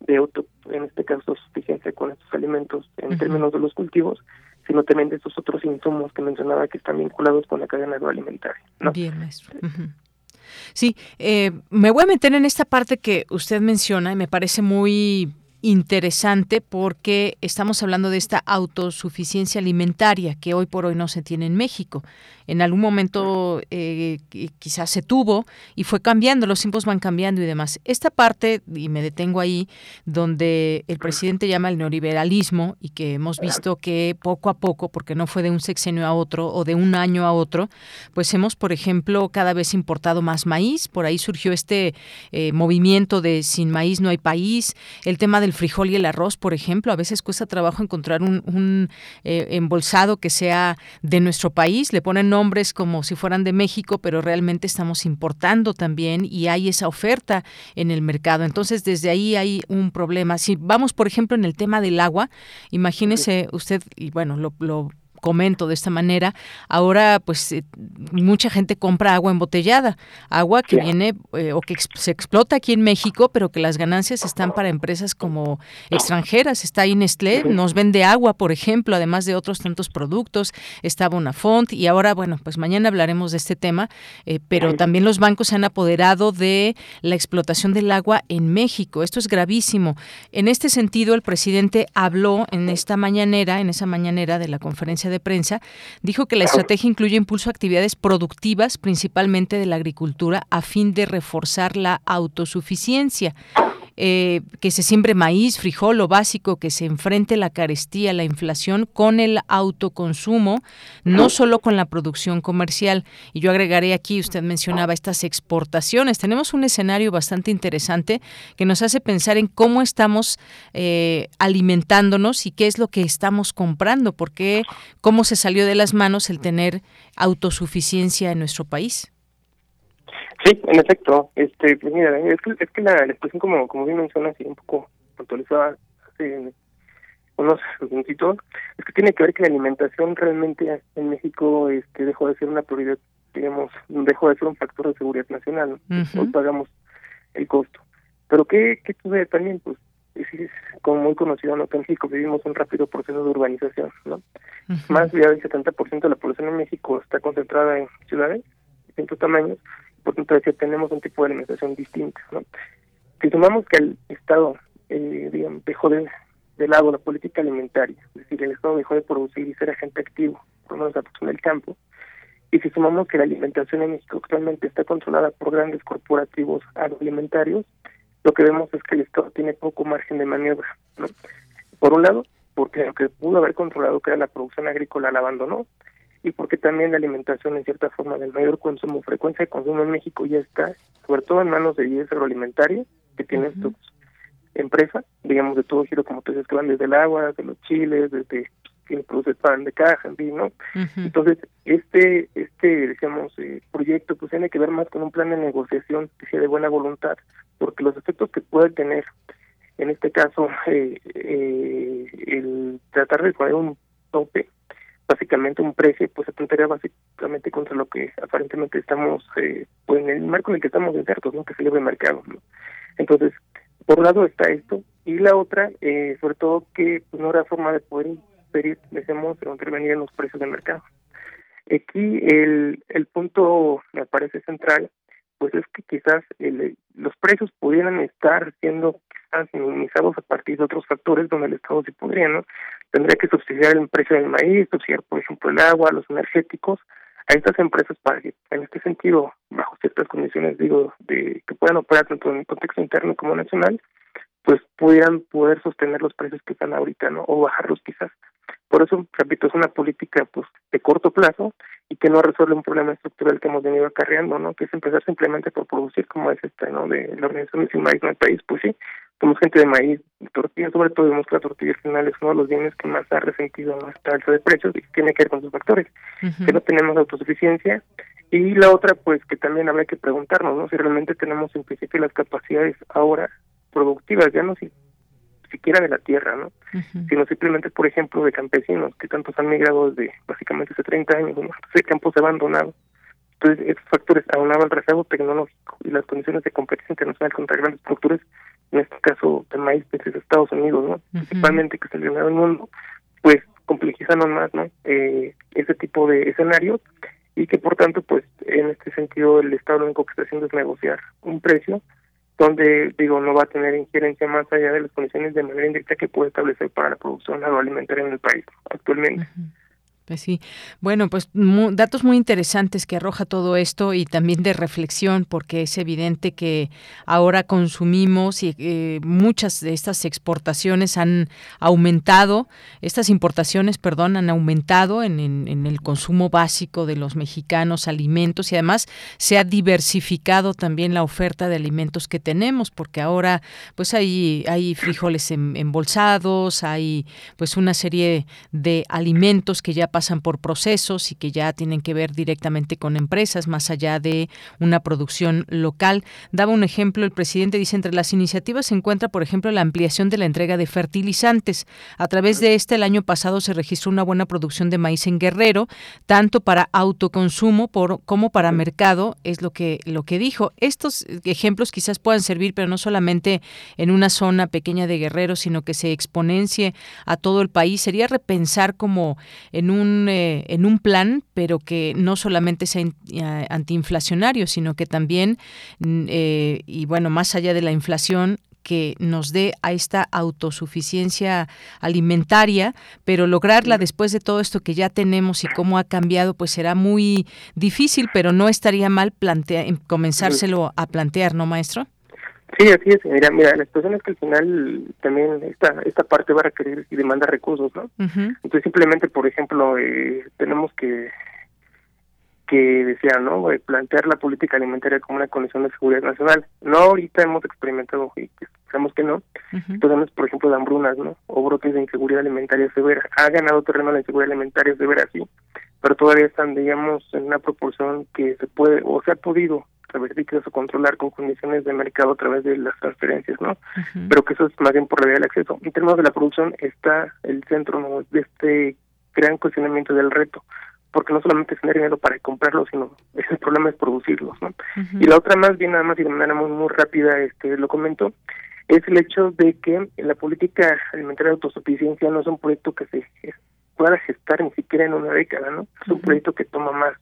[SPEAKER 12] de auto, en este caso suficiencia con estos alimentos en términos de los cultivos, sino también de estos otros insumos que mencionaba que están vinculados con la cadena agroalimentaria. ¿no?
[SPEAKER 1] Bien, maestro. Sí, eh, me voy a meter en esta parte que usted menciona y me parece muy interesante porque estamos hablando de esta autosuficiencia alimentaria que hoy por hoy no se tiene en México. En algún momento eh, quizás se tuvo y fue cambiando, los tiempos van cambiando y demás. Esta parte, y me detengo ahí, donde el presidente llama el neoliberalismo y que hemos visto que poco a poco, porque no fue de un sexenio a otro o de un año a otro, pues hemos, por ejemplo, cada vez importado más maíz, por ahí surgió este eh, movimiento de sin maíz no hay país, el tema del frijol y el arroz, por ejemplo, a veces cuesta trabajo encontrar un, un eh, embolsado que sea de nuestro país, le ponen nombres como si fueran de México, pero realmente estamos importando también y hay esa oferta en el mercado. Entonces, desde ahí hay un problema. Si vamos, por ejemplo, en el tema del agua, imagínese usted, y bueno, lo, lo comento de esta manera, ahora pues eh, mucha gente compra agua embotellada, agua que viene eh, o que se explota aquí en México, pero que las ganancias están para empresas como extranjeras. Está ahí Nestlé, nos vende agua, por ejemplo, además de otros tantos productos, está Bonafont y ahora, bueno, pues mañana hablaremos de este tema, eh, pero también los bancos se han apoderado de la explotación del agua en México. Esto es gravísimo. En este sentido, el presidente habló en esta mañanera, en esa mañanera de la conferencia de de prensa, dijo que la estrategia incluye impulso a actividades productivas, principalmente de la agricultura, a fin de reforzar la autosuficiencia. Eh, que se siembre maíz, frijol, lo básico, que se enfrente la carestía, la inflación con el autoconsumo, no solo con la producción comercial. Y yo agregaré aquí, usted mencionaba estas exportaciones. Tenemos un escenario bastante interesante que nos hace pensar en cómo estamos eh, alimentándonos y qué es lo que estamos comprando, porque cómo se salió de las manos el tener autosuficiencia en nuestro país.
[SPEAKER 12] Sí, en efecto. Este, pues mira, es que, es que la, expresión, como, como bien mencionas, y un poco actualizada hace unos minutitos, es que tiene que ver que la alimentación realmente en México este, dejó de ser una prioridad, digamos, dejó de ser un factor de seguridad nacional. Hoy pagamos el costo. Pero ¿qué, qué sucede también? Pues es, como muy conocido ¿no? que en México vivimos un rápido proceso de urbanización, ¿no? Más del 70% de la población en México está concentrada en ciudades de distintos tamaños por tanto tenemos un tipo de alimentación distinto. ¿no? Si tomamos que el Estado eh, digamos, dejó de, de lado la política alimentaria, es decir, el Estado dejó de producir y ser agente activo, por lo menos en el campo, y si sumamos que la alimentación en México actualmente está controlada por grandes corporativos agroalimentarios, lo que vemos es que el Estado tiene poco margen de maniobra. ¿no? Por un lado, porque lo que pudo haber controlado, que era la producción agrícola, la abandonó, y porque también la alimentación en cierta forma del mayor consumo, frecuencia de consumo en México ya está, sobre todo en manos de 10 agroalimentarias que tienen sus empresas, digamos de todo giro, como tú dices, que van desde el agua, de los chiles, desde quien produce pan de caja, en fin, ¿no? Entonces, este, este, digamos, eh, proyecto pues tiene que ver más con un plan de negociación que sea de buena voluntad, porque los efectos que puede tener, en este caso, eh, eh, el tratar de poner un tope básicamente un precio pues atentaría básicamente contra lo que aparentemente estamos eh, pues en el marco en el que estamos insertos no que es el libre mercado entonces por un lado está esto y la otra eh, sobre todo que pues, no habrá forma de poder pedir decimos intervenir en los precios del mercado. Aquí el el punto me parece central pues es que quizás el, los precios pudieran estar siendo quizás minimizados a partir de otros factores donde el Estado sí podría, ¿no? tendría que subsidiar el precio del maíz, subsidiar, por ejemplo, el agua, los energéticos, a estas empresas para que, en este sentido, bajo ciertas condiciones, digo, de que puedan operar tanto en el contexto interno como nacional, pues pudieran poder sostener los precios que están ahorita, ¿no? O bajarlos quizás. Por eso, repito, es una política pues de corto plazo y que no resuelve un problema estructural que hemos venido acarreando, ¿no? Que es empezar simplemente por producir, como es este, ¿no? De la organización Sin Maíz en el país, pues sí, somos gente de maíz, de tortilla, sobre todo vemos que la tortilla al final es uno de los bienes que más ha resentido nuestra alza de precios y que tiene que ver con sus factores, que no tenemos autosuficiencia y la otra, pues que también habrá que preguntarnos, ¿no? Si realmente tenemos en principio las capacidades ahora productivas, ya no si siquiera de la tierra, ¿no? Sino simplemente, por ejemplo, de campesinos que tantos han migrado desde básicamente hace 30 años, ¿no? de campos abandonados. Entonces, estos factores aunados al rezago tecnológico y las condiciones de competencia internacional contra grandes estructuras, en este caso de maíz desde Estados Unidos, ¿no? Principalmente que es el del mundo, pues complejizan aún más, ¿no? Eh, ese tipo de escenarios y que por tanto, pues en este sentido el Estado lo único que está haciendo es negociar un precio donde, digo, no va a tener injerencia más allá de las condiciones de manera indirecta que puede establecer para la producción agroalimentaria en el país actualmente.
[SPEAKER 1] Pues sí. Bueno, pues datos muy interesantes que arroja todo esto y también de reflexión, porque es evidente que ahora consumimos y eh, muchas de estas exportaciones han aumentado, estas importaciones, perdón, han aumentado en, en, el consumo básico de los mexicanos, alimentos y además se ha diversificado también la oferta de alimentos que tenemos, porque ahora pues hay, hay frijoles embolsados, hay pues una serie de alimentos que ya pasan por procesos y que ya tienen que ver directamente con empresas más allá de una producción local. Daba un ejemplo, el presidente dice, entre las iniciativas se encuentra, por ejemplo, la ampliación de la entrega de fertilizantes. A través de este, el año pasado se registró una buena producción de maíz en Guerrero, tanto para autoconsumo por, como para mercado, es lo que, lo que dijo. Estos ejemplos quizás puedan servir, pero no solamente en una zona pequeña de Guerrero, sino que se exponencie a todo el país. Sería repensar como en un eh, en un plan, pero que no solamente sea eh, antiinflacionario, sino que también, mm, eh, y bueno, más allá de la inflación, que nos dé a esta autosuficiencia alimentaria, pero lograrla después de todo esto que ya tenemos y cómo ha cambiado, pues será muy difícil, pero no estaría mal plantear, comenzárselo a plantear, ¿no, maestro?
[SPEAKER 12] Sí, así es. Mira, mira, la situación es que al final también esta esta parte va a requerir y demanda recursos, ¿no? Entonces simplemente, por ejemplo, eh, tenemos que que decía, ¿no? Eh, plantear la política alimentaria como una condición de seguridad nacional. No ahorita hemos experimentado y esperamos que no, uh por ejemplo, de hambrunas, ¿no? O brotes de inseguridad alimentaria severa. Ha ganado terreno la inseguridad alimentaria severa, sí, pero todavía están, digamos, en una proporción que se puede o se ha podido revertir o controlar con condiciones de mercado a través de las transferencias, ¿no? Pero que eso es más bien por la vía del acceso. En términos de la producción está el centro de este gran cuestionamiento del reto, porque no solamente es tener dinero para comprarlos, sino el problema es producirlos, ¿no? Y la otra más bien nada más y de manera muy, muy rápida, este lo comento, es el hecho de que la política alimentaria de autosuficiencia no es un proyecto que se pueda gestar ni siquiera en una década, ¿no? Es un proyecto que toma más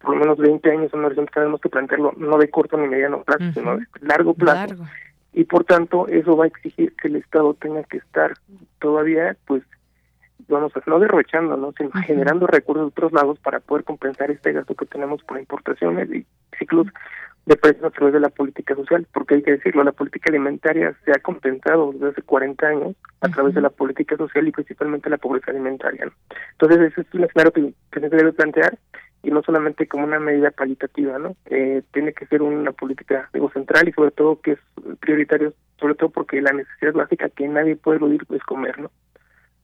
[SPEAKER 12] por lo menos 20 años, un horizonte que tenemos que plantearlo no de corto ni mediano plazo, sino de largo plazo. Y por tanto, eso va a exigir que el Estado tenga que estar todavía, pues, vamos a no derrochando, ¿no? sino generando recursos de otros lados para poder compensar este gasto que tenemos por importaciones y ciclos de precios a través de la política social, porque hay que decirlo, la política alimentaria se ha compensado desde hace 40 años a través de la política social y principalmente la pobreza alimentaria. Entonces, ese es un escenario que, que se debe plantear y no solamente como una medida cualitativa, ¿no? Eh, tiene que ser una política digo, central y sobre todo que es prioritario, sobre todo porque la necesidad básica que nadie puede eludir es comer, ¿no?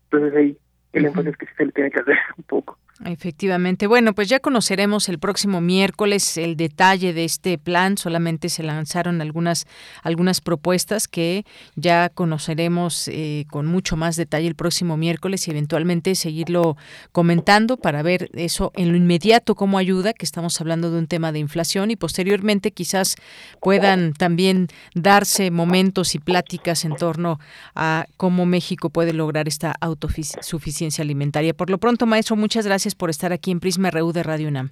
[SPEAKER 12] Entonces ahí el énfasis que se le tiene que hacer un poco.
[SPEAKER 1] Efectivamente. Bueno, pues ya conoceremos el próximo miércoles el detalle de este plan. Solamente se lanzaron algunas, algunas propuestas que ya conoceremos eh, con mucho más detalle el próximo miércoles y eventualmente seguirlo comentando para ver eso en lo inmediato cómo ayuda, que estamos hablando de un tema de inflación y posteriormente quizás puedan también darse momentos y pláticas en torno a cómo México puede lograr esta autosuficiencia alimentaria. Por lo pronto, maestro, muchas gracias por estar aquí en Prisma RU de Radio UNAM.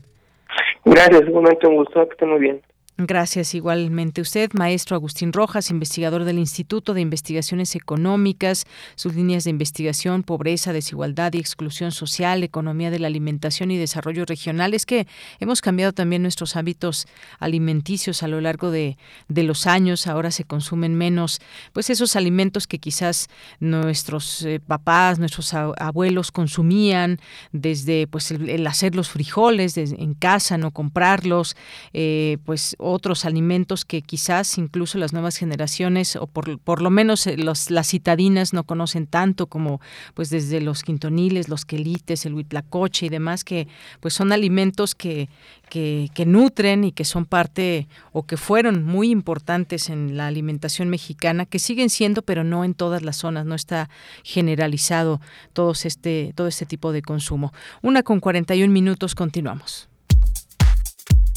[SPEAKER 12] Gracias, un momento, un gusto, que estén muy bien.
[SPEAKER 1] Gracias igualmente usted, maestro Agustín Rojas, investigador del Instituto de Investigaciones Económicas, sus líneas de investigación, pobreza, desigualdad y exclusión social, economía de la alimentación y desarrollo regional. Es que hemos cambiado también nuestros hábitos alimenticios a lo largo de, los años. Ahora se consumen menos, pues esos alimentos que quizás nuestros eh, papás, nuestros abuelos consumían desde pues el, hacer los frijoles en casa, no comprarlos, eh, pues otros alimentos que quizás incluso las nuevas generaciones o por, por lo menos eh, los, las citadinas no conocen tanto como pues desde los quintoniles, los quelites, el huitlacoche y demás que pues son alimentos que, que, que, nutren y que son parte o que fueron muy importantes en la alimentación mexicana, que siguen siendo, pero no en todas las zonas, no está generalizado todo este, todo este tipo de consumo. Una con 41 minutos, continuamos.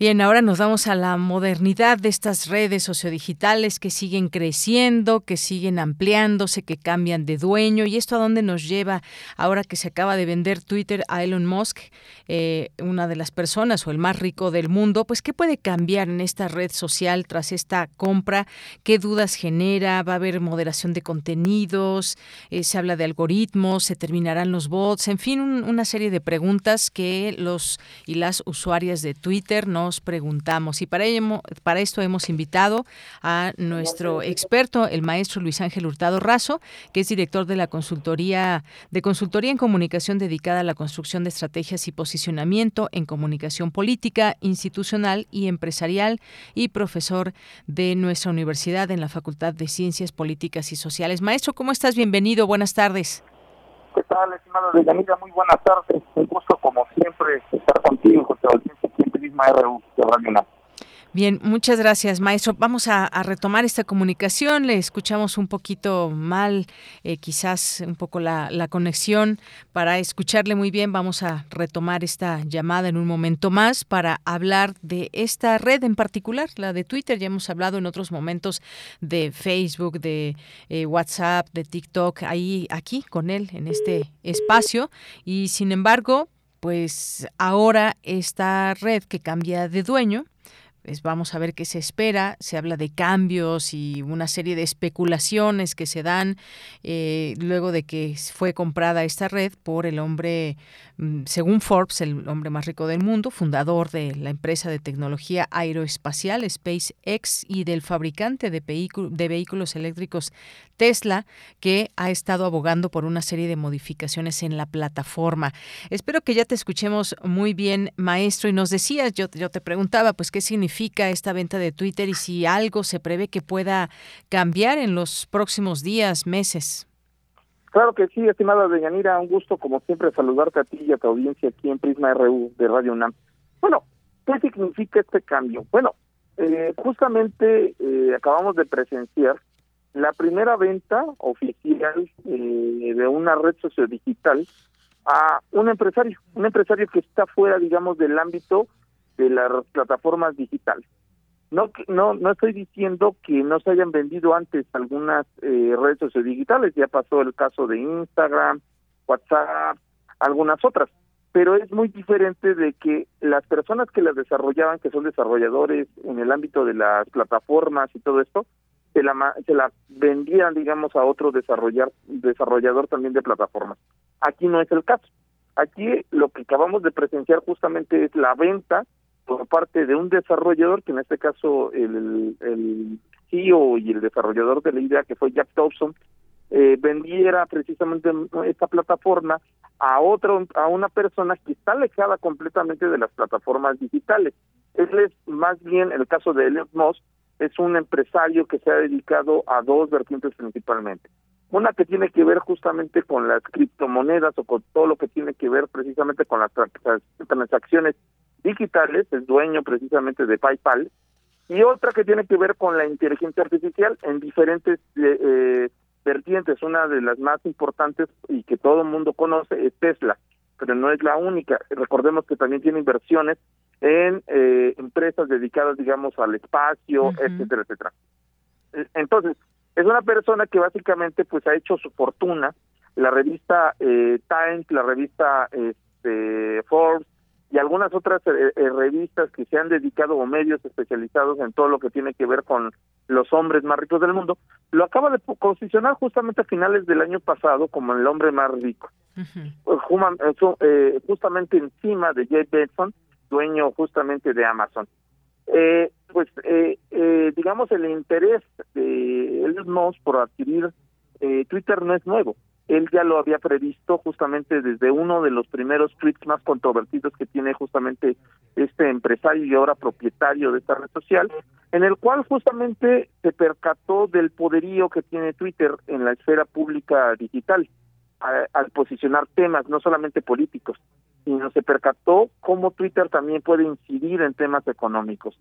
[SPEAKER 1] Bien, ahora nos vamos a la modernidad de estas redes sociodigitales que siguen creciendo, que siguen ampliándose, que cambian de dueño. ¿Y esto a dónde nos lleva ahora que se acaba de vender Twitter a Elon Musk, eh, una de las personas o el más rico del mundo? Pues, ¿qué puede cambiar en esta red social tras esta compra? ¿Qué dudas genera? ¿Va a haber moderación de contenidos? Eh, ¿Se habla de algoritmos? ¿Se terminarán los bots? En fin, una serie de preguntas que los y las usuarias de Twitter no preguntamos. Y para, ello, para esto hemos invitado a nuestro experto, el maestro Luis Ángel Hurtado Razo, que es director de la consultoría de consultoría en comunicación dedicada a la construcción de estrategias y posicionamiento en comunicación política, institucional y empresarial y profesor de nuestra universidad en la Facultad de Ciencias Políticas y Sociales. Maestro, ¿cómo estás? Bienvenido. Buenas tardes.
[SPEAKER 13] ¿Qué tal, estimado Deyanira? Muy buenas tardes. Un gusto, como siempre, estar contigo, José
[SPEAKER 1] Bien, muchas gracias, maestro. Vamos a, retomar esta comunicación. Le escuchamos un poquito mal, eh, quizás un poco la, conexión. Para escucharle muy bien, vamos a retomar esta llamada en un momento más para hablar de esta red en particular, la de Twitter. Ya hemos hablado en otros momentos de Facebook, de eh, WhatsApp, de TikTok, ahí, aquí con él, en este espacio. Y sin embargo, pues ahora esta red que cambia de dueño, vamos a ver qué se espera. Se habla de cambios y una serie de especulaciones que se dan eh, luego de que fue comprada esta red por el hombre, mm, según Forbes, el hombre más rico del mundo, fundador de la empresa de tecnología aeroespacial SpaceX y del fabricante de, de vehículos eléctricos Tesla, que ha estado abogando por una serie de modificaciones en la plataforma. Espero que ya te escuchemos muy bien, maestro, y nos decías, yo, yo te preguntaba, pues, ¿qué significa esta venta de Twitter y si algo se prevé que pueda cambiar en los próximos días, meses?
[SPEAKER 13] Claro que sí, estimada Deyanira, un gusto como siempre saludarte a ti y a tu audiencia aquí en Prisma RU de Radio UNAM. Bueno, ¿qué significa este cambio? Bueno, eh, justamente eh, acabamos de presenciar la primera venta oficial eh, de una red sociodigital a un empresario, un empresario que está fuera, digamos, del ámbito de las plataformas digitales. No, no, no estoy diciendo que no se hayan vendido antes algunas eh, redes sociodigitales, ya pasó el caso de Instagram, WhatsApp, algunas otras, pero es muy diferente de que las personas que las desarrollaban, que son desarrolladores en el ámbito de las plataformas y todo esto, se la, se la vendían, digamos, a otro desarrollar, desarrollador también de plataformas. Aquí no es el caso. Aquí lo que acabamos de presenciar justamente es la venta por parte de un desarrollador, que en este caso el, CEO y el desarrollador de la idea, que fue Jack Thompson, eh, vendiera precisamente esta plataforma a otro a una persona que está alejada completamente de las plataformas digitales. Ese es más bien el caso de Elliot Moss, es un empresario que se ha dedicado a dos vertientes principalmente. Una que tiene que ver justamente con las criptomonedas o con todo lo que tiene que ver precisamente con las transacciones digitales, es dueño precisamente de PayPal, y otra que tiene que ver con la inteligencia artificial en diferentes eh, eh, vertientes. Una de las más importantes y que todo el mundo conoce es Tesla, pero no es la única. Recordemos que también tiene inversiones en eh, empresas dedicadas, digamos, al espacio, etcétera, etcétera. Entonces, es una persona que básicamente pues ha hecho su fortuna la revista eh, Times, la revista este, Forbes y algunas otras eh, eh, revistas que se han dedicado o medios especializados en todo lo que tiene que ver con los hombres más ricos del mundo, lo acaba de posicionar justamente a finales del año pasado como el hombre más rico. Pues, justamente encima de Jay Benson, dueño justamente de Amazon. Eh, pues eh, eh, digamos el interés de Elon Musk por adquirir eh, Twitter no es nuevo. Él ya lo había previsto justamente desde uno de los primeros tweets más controvertidos que tiene justamente este empresario y ahora propietario de esta red social, en el cual justamente se percató del poderío que tiene Twitter en la esfera pública digital al posicionar temas no solamente políticos, sino se percató cómo Twitter también puede incidir en temas económicos.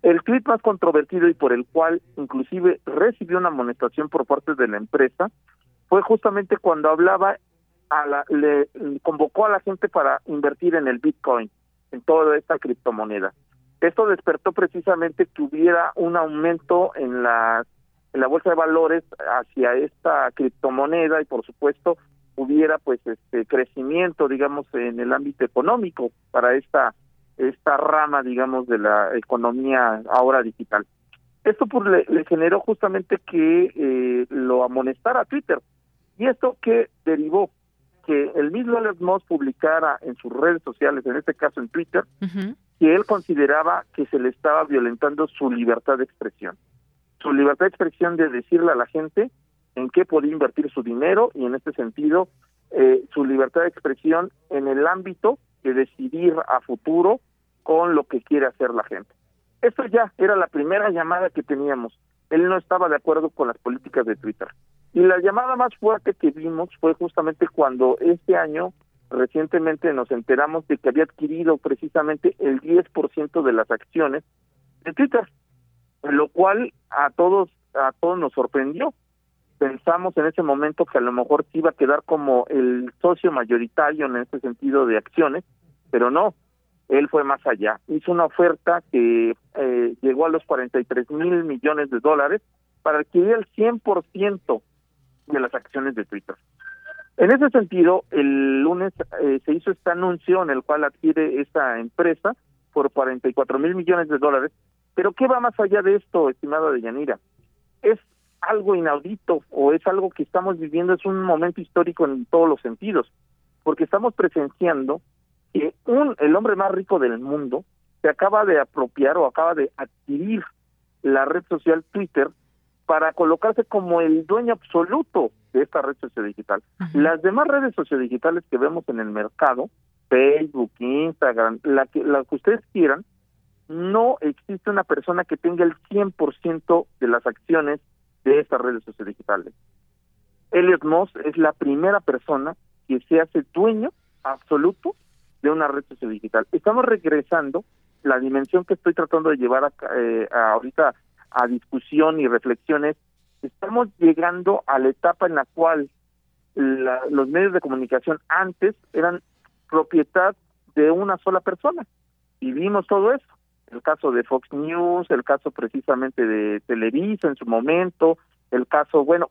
[SPEAKER 13] El tweet más controvertido y por el cual inclusive recibió una amonestación por parte de la empresa fue justamente cuando hablaba a la, le convocó a la gente para invertir en el Bitcoin, en toda esta criptomoneda. Esto despertó precisamente que hubiera un aumento en la en la bolsa de valores hacia esta criptomoneda y por supuesto hubiera pues este crecimiento digamos en el ámbito económico para esta rama digamos de la economía ahora digital esto pues le, generó justamente que eh, lo amonestara Twitter y esto que derivó que el mismo Elon Musk publicara en sus redes sociales en este caso en Twitter que él consideraba que se le estaba violentando su libertad de expresión su libertad de expresión de decirle a la gente en qué podía invertir su dinero y en este sentido eh, su libertad de expresión en el ámbito de decidir a futuro con lo que quiere hacer la gente. Esto ya era la primera llamada que teníamos. Él no estaba de acuerdo con las políticas de Twitter. Y la llamada más fuerte que vimos fue justamente cuando este año recientemente nos enteramos de que había adquirido precisamente el 10% de las acciones de Twitter, lo cual a todos a todos nos sorprendió pensamos en ese momento que a lo mejor iba a quedar como el socio mayoritario en ese sentido de acciones, pero no, él fue más allá. Hizo una oferta que eh, llegó a los 43 mil millones de dólares para adquirir el 100% de las acciones de Twitter. En ese sentido, el lunes eh, se hizo este anuncio en el cual adquiere esta empresa por 44 mil millones de dólares. Pero ¿qué va más allá de esto, estimada Deyanira? Es algo inaudito o es algo que estamos viviendo, es un momento histórico en todos los sentidos, porque estamos presenciando que un, el hombre más rico del mundo se acaba de apropiar o acaba de adquirir la red social Twitter para colocarse como el dueño absoluto de esta red sociodigital. Las demás redes sociodigitales que vemos en el mercado, Facebook, Instagram, la que, la que ustedes quieran, no existe una persona que tenga el 100% de las acciones de estas redes sociodigitales. Elliot Moss es la primera persona que se hace dueño absoluto de una red sociodigital. Estamos regresando la dimensión que estoy tratando de llevar a, eh, ahorita a discusión y reflexiones. Estamos llegando a la etapa en la cual los medios de comunicación antes eran propiedad de una sola persona. Y vimos todo eso el caso de Fox News, el caso precisamente de Televisa en su momento, el caso, bueno,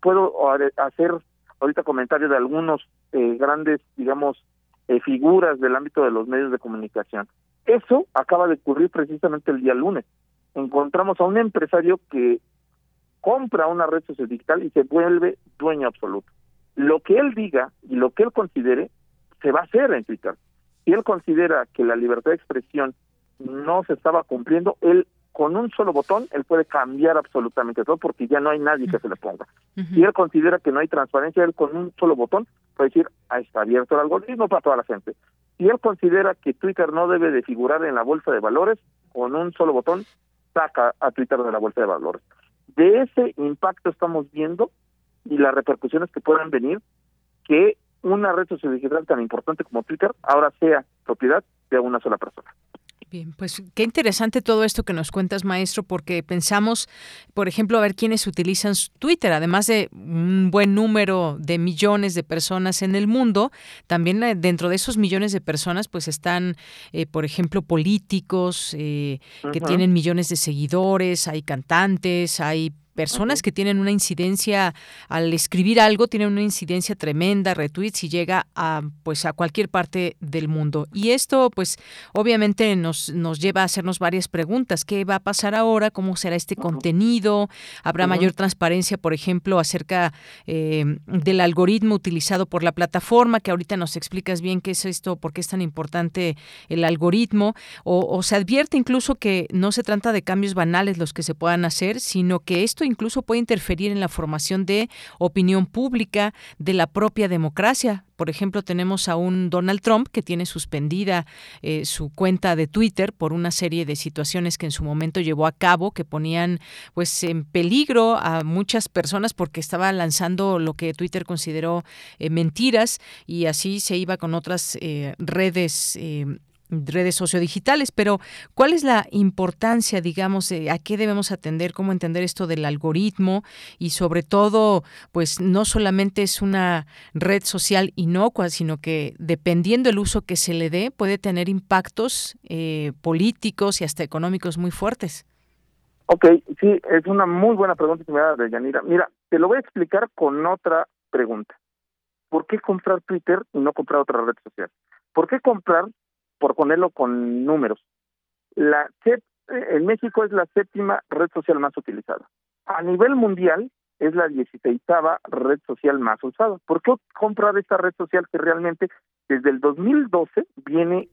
[SPEAKER 13] puedo hacer ahorita comentarios de algunos eh, grandes, digamos, eh, figuras del ámbito de los medios de comunicación. Eso acaba de ocurrir precisamente el día lunes. Encontramos a un empresario que compra una red social digital y se vuelve dueño absoluto. Lo que él diga y lo que él considere se va a hacer en Twitter. Si él considera que la libertad de expresión no se estaba cumpliendo, él con un solo botón, él puede cambiar absolutamente todo porque ya no hay nadie que se le ponga. Si él considera que no hay transparencia, él con un solo botón puede decir, ahí está abierto el algoritmo para toda la gente. Si él considera que Twitter no debe de figurar en la bolsa de valores, con un solo botón saca a Twitter de la bolsa de valores. De ese impacto estamos viendo y las repercusiones que puedan venir que una red social digital tan importante como Twitter ahora sea propiedad de una sola persona.
[SPEAKER 1] Bien, pues qué interesante todo esto que nos cuentas, maestro, porque pensamos, por ejemplo, a ver quiénes utilizan Twitter, además de un buen número de millones de personas en el mundo, también dentro de esos millones de personas, pues están, eh, por ejemplo, políticos eh, que tienen millones de seguidores, hay cantantes, hay personas que tienen una incidencia al escribir algo tienen una incidencia tremenda, retweets y llega a pues a cualquier parte del mundo. Y esto pues obviamente nos nos lleva a hacernos varias preguntas, ¿qué va a pasar ahora? ¿Cómo será este contenido? ¿Habrá mayor transparencia, por ejemplo, acerca eh, del algoritmo utilizado por la plataforma que ahorita nos explicas bien qué es esto, por qué es tan importante el algoritmo o, o se advierte incluso que no se trata de cambios banales los que se puedan hacer, sino que esto incluso puede interferir en la formación de opinión pública de la propia democracia. Por ejemplo, tenemos a un Donald Trump que tiene suspendida eh, su cuenta de Twitter por una serie de situaciones que en su momento llevó a cabo que ponían pues en peligro a muchas personas porque estaba lanzando lo que Twitter consideró eh, mentiras y así se iba con otras eh, redes redes sociodigitales, pero ¿cuál es la importancia, digamos, a qué debemos atender, cómo entender esto del algoritmo y sobre todo, pues no solamente es una red social inocua, sino que dependiendo el uso que se le dé puede tener impactos eh, políticos y hasta económicos muy fuertes?
[SPEAKER 13] Ok, sí, es una muy buena pregunta que me da de Yanira. Mira, te lo voy a explicar con otra pregunta. ¿Por qué comprar Twitter y no comprar otra red social? ¿Por qué comprar por ponerlo con números. La en México es la séptima red social más utilizada. A nivel mundial es la dieciséisava red social más usada. ¿Por qué comprar esta red social que realmente desde el 2012 viene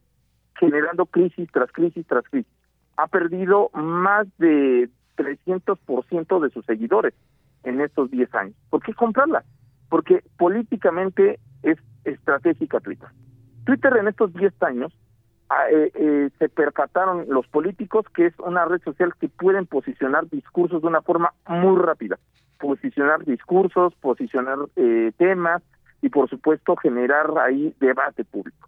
[SPEAKER 13] generando crisis tras crisis tras crisis? Ha perdido más de 300% de sus seguidores en estos 10 años. ¿Por qué comprarla? Porque políticamente es estratégica Twitter. Twitter en estos 10 años eh, eh, se percataron los políticos que es una red social que pueden posicionar discursos de una forma muy rápida, posicionar discursos, posicionar eh, temas y por supuesto generar ahí debate público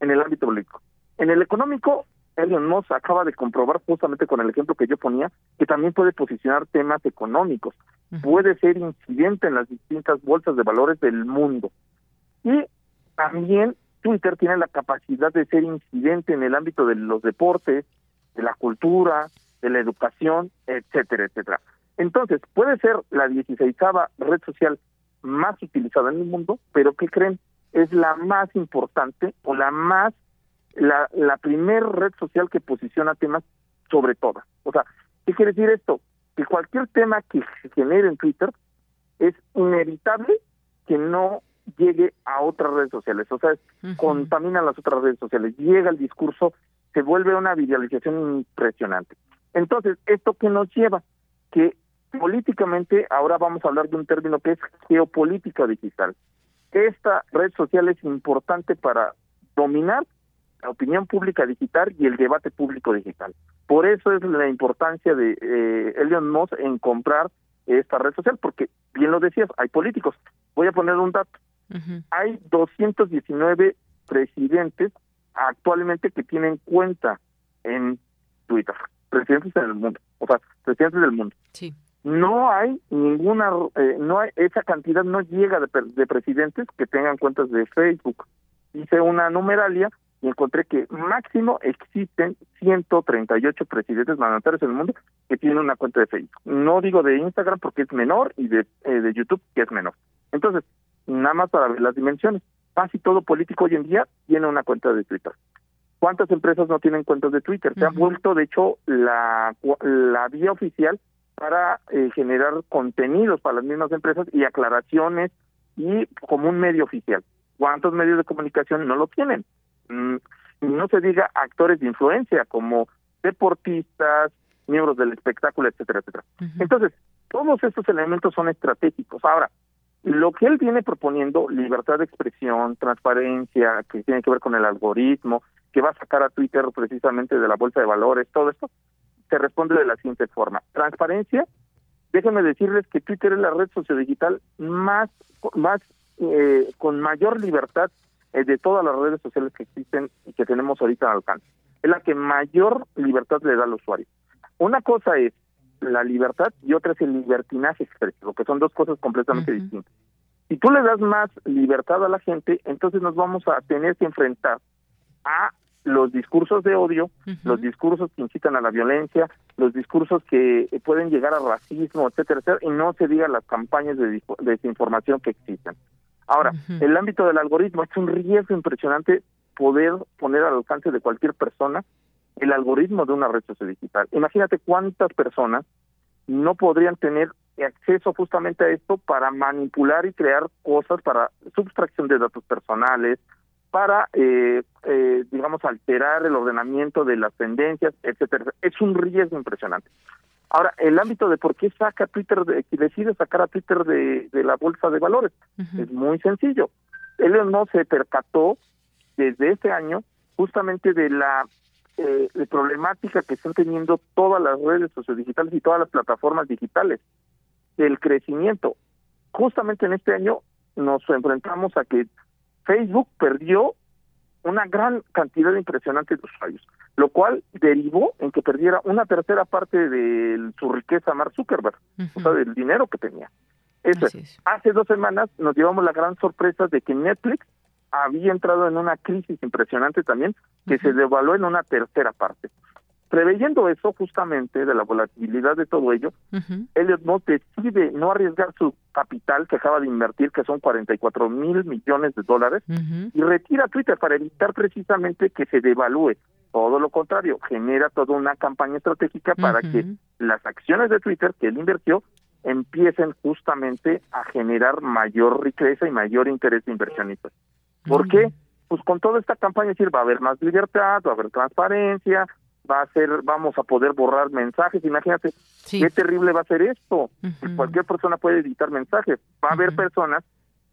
[SPEAKER 13] en el ámbito público. En el económico, Elon Musk acaba de comprobar justamente con el ejemplo que yo ponía que también puede posicionar temas económicos, puede ser incidente en las distintas bolsas de valores del mundo. Y también Twitter tiene la capacidad de ser incidente en el ámbito de los deportes, de la cultura, de la educación, etcétera, etcétera. Entonces, puede ser la 16 red social más utilizada en el mundo, pero ¿qué creen? Es la más importante o la más, la, la primer red social que posiciona temas sobre todas. O sea, ¿qué quiere decir esto? Que cualquier tema que se genere en Twitter es inevitable que no llegue a otras redes sociales, o sea, contamina las otras redes sociales, llega el discurso, se vuelve una viralización impresionante. Entonces, ¿esto qué nos lleva? Que políticamente ahora vamos a hablar de un término que es geopolítica digital. Esta red social es importante para dominar la opinión pública digital y el debate público digital. Por eso es la importancia de eh, Elon Musk en comprar esta red social, porque bien lo decías, hay políticos. Voy a poner un dato. Hay 219 presidentes actualmente que tienen cuenta en Twitter, presidentes en el mundo, o sea, presidentes del mundo.
[SPEAKER 1] Sí.
[SPEAKER 13] No hay ninguna, eh, no hay, esa cantidad no llega de, de presidentes que tengan cuentas de Facebook. Hice una numeralia y encontré que máximo existen 138 presidentes mandatarios en el mundo que tienen una cuenta de Facebook. No digo de Instagram porque es menor y de, eh, de YouTube que es menor. Entonces, nada más para ver las dimensiones. Casi todo político hoy en día tiene una cuenta de Twitter. ¿Cuántas empresas no tienen cuentas de Twitter? Se ha vuelto, de hecho, la, la vía oficial para eh, generar contenidos para las mismas empresas y aclaraciones y como un medio oficial. ¿Cuántos medios de comunicación no lo tienen? Mm, no se diga actores de influencia como deportistas, miembros del espectáculo, etcétera, etcétera. Entonces, todos estos elementos son estratégicos. Ahora, lo que él viene proponiendo, libertad de expresión, transparencia, que tiene que ver con el algoritmo, que va a sacar a Twitter precisamente de la bolsa de valores, todo esto, se responde de la siguiente forma. Transparencia, déjenme decirles que Twitter es la red sociodigital más, más eh, con mayor libertad eh, de todas las redes sociales que existen y que tenemos ahorita al alcance. Es la que mayor libertad le da al usuario. Una cosa es la libertad y otra es el libertinaje expresivo, que son dos cosas completamente distintas. Si tú le das más libertad a la gente, entonces nos vamos a tener que enfrentar a los discursos de odio, los discursos que incitan a la violencia, los discursos que pueden llegar a racismo, etcétera, etcétera, y no se digan las campañas de desinformación que existen. Ahora, el ámbito del algoritmo es un riesgo impresionante poder poner al alcance de cualquier persona el algoritmo de una red social digital. Imagínate cuántas personas no podrían tener acceso justamente a esto para manipular y crear cosas para sustracción de datos personales, para, eh, eh, digamos, alterar el ordenamiento de las tendencias, etcétera. Es un riesgo impresionante. Ahora, el ámbito de por qué saca Twitter, de, decide sacar a Twitter de, la bolsa de valores, es muy sencillo. Él no se percató desde este año justamente de la eh, problemática que están teniendo todas las redes sociodigitales y todas las plataformas digitales, del crecimiento. Justamente en este año nos enfrentamos a que Facebook perdió una gran cantidad impresionante de usuarios, lo cual derivó en que perdiera una tercera parte de su riqueza Mark Zuckerberg, o sea, del dinero que tenía. Eso Hace dos semanas nos llevamos la gran sorpresa de que Netflix había entrado en una crisis impresionante también, que se devaluó en una tercera parte. Preveyendo eso justamente de la volatilidad de todo ello, Elliot Musk decide no arriesgar su capital que acaba de invertir, que son 44 mil millones de dólares, y retira Twitter para evitar precisamente que se devalúe. Todo lo contrario, genera toda una campaña estratégica para que las acciones de Twitter que él invirtió empiecen justamente a generar mayor riqueza y mayor interés de inversionistas. ¿Por qué? Pues con toda esta campaña decir va a haber más libertad, va a haber transparencia, va a ser, vamos a poder borrar mensajes. Imagínate qué terrible va a ser esto. Cualquier persona puede editar mensajes. Va a haber personas,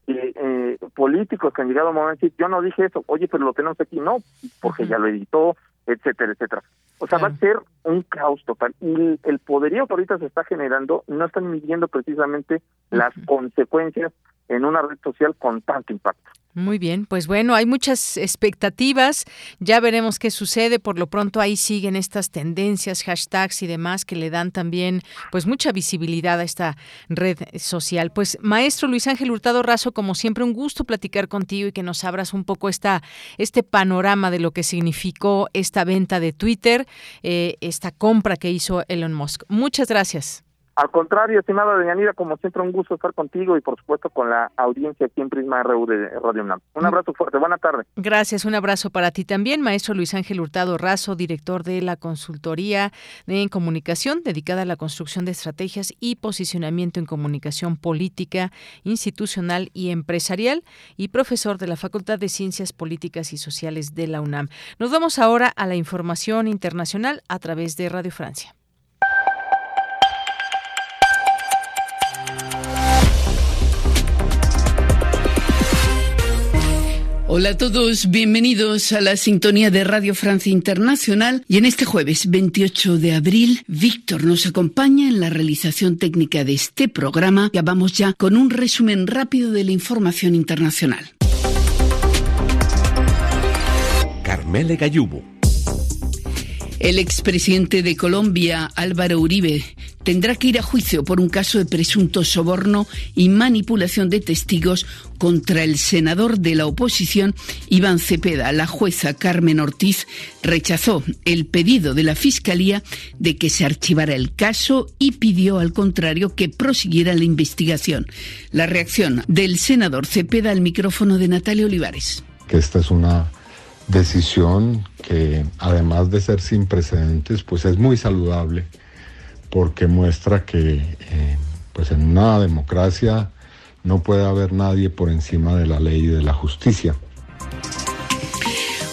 [SPEAKER 13] eh, políticos que han llegado a un momento y decir, yo no dije eso, oye, pero lo tenemos aquí, no, porque ya lo editó, etcétera, etcétera. O sea, va a ser un caos total. Y el poderío que ahorita se está generando, no están midiendo precisamente las consecuencias en una red social con tanto impacto.
[SPEAKER 1] Muy bien, pues bueno, hay muchas expectativas, ya veremos qué sucede, por lo pronto ahí siguen estas tendencias, hashtags y demás que le dan también pues mucha visibilidad a esta red social. Pues maestro Luis Ángel Hurtado Razo, como siempre un gusto platicar contigo y que nos abras un poco esta, este panorama de lo que significó esta venta de Twitter, eh, esta compra que hizo Elon Musk. Muchas gracias.
[SPEAKER 13] Al contrario, estimada Deyanira, como siempre un gusto estar contigo y por supuesto con la audiencia aquí en Prisma RU de Radio UNAM. Un mm. abrazo fuerte, buena tarde.
[SPEAKER 1] Gracias, un abrazo para ti también, maestro Luis Ángel Hurtado Razo, director de la consultoría en comunicación dedicada a la construcción de estrategias y posicionamiento en comunicación política, institucional y empresarial y profesor de la Facultad de Ciencias Políticas y Sociales de la UNAM. Nos vamos ahora a la información internacional a través de Radio Francia.
[SPEAKER 14] Hola a todos, bienvenidos a la sintonía de Radio Francia Internacional y en este jueves 28 de abril, Víctor nos acompaña en la realización técnica de este programa y vamos ya con un resumen rápido de la información internacional.
[SPEAKER 11] Carmele Gallubo.
[SPEAKER 14] El expresidente de Colombia, Álvaro Uribe, tendrá que ir a juicio por un caso de presunto soborno y manipulación de testigos contra el senador de la oposición, Iván Cepeda. La jueza Carmen Ortiz rechazó el pedido de la Fiscalía de que se archivara el caso y pidió, al contrario, que prosiguiera la investigación. La reacción del senador Cepeda al micrófono de Natalia Olivares.
[SPEAKER 15] Que esta es una decisión que además de ser sin precedentes, pues es muy saludable porque muestra que eh, pues en una democracia no puede haber nadie por encima de la ley y de la justicia.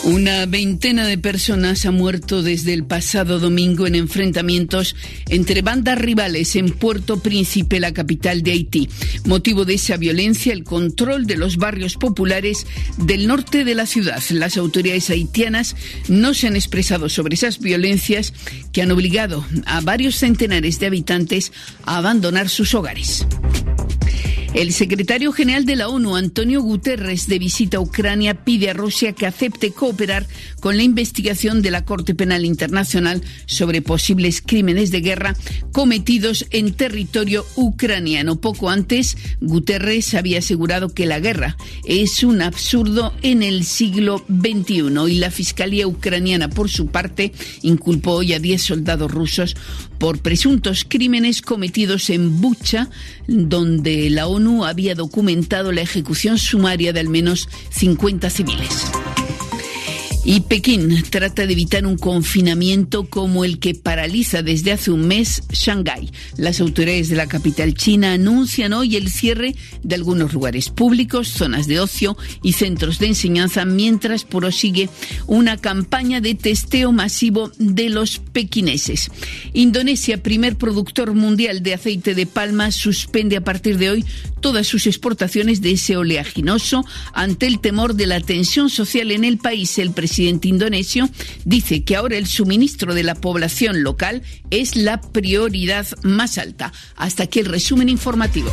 [SPEAKER 14] Una veintena de personas ha muerto desde el pasado domingo en enfrentamientos entre bandas rivales en Puerto Príncipe, la capital de Haití. Motivo de esa violencia, el control de los barrios populares del norte de la ciudad. Las autoridades haitianas no se han expresado sobre esas violencias que han obligado a varios centenares de habitantes a abandonar sus hogares. El secretario general de la ONU, Antonio Guterres, de visita a Ucrania, pide a Rusia que acepte cooperar con la investigación de la Corte Penal Internacional sobre posibles crímenes de guerra cometidos en territorio ucraniano. Poco antes, Guterres había asegurado que la guerra es un absurdo en el siglo XXI y la Fiscalía ucraniana, por su parte, inculpó hoy a 10 soldados rusos por presuntos crímenes cometidos en Bucha, donde la ONU había documentado la ejecución sumaria de al menos 50 civiles. Y Pekín trata de evitar un confinamiento como el que paraliza desde hace un mes Shanghái. Las autoridades de la capital china anuncian hoy el cierre de algunos lugares públicos, zonas de ocio y centros de enseñanza, mientras prosigue una campaña de testeo masivo de los pequineses. Indonesia, primer productor mundial de aceite de palma, suspende a partir de hoy todas sus exportaciones de ese oleaginoso ante el temor de la tensión social en el país. El presidente indonesio dice que ahora el suministro de la población local es la prioridad más alta. Hasta aquí el resumen informativo.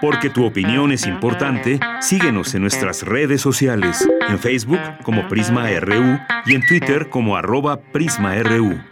[SPEAKER 11] Porque tu opinión es importante, síguenos en nuestras redes sociales, en Facebook como Prisma RU y en Twitter como arroba PrismaRU.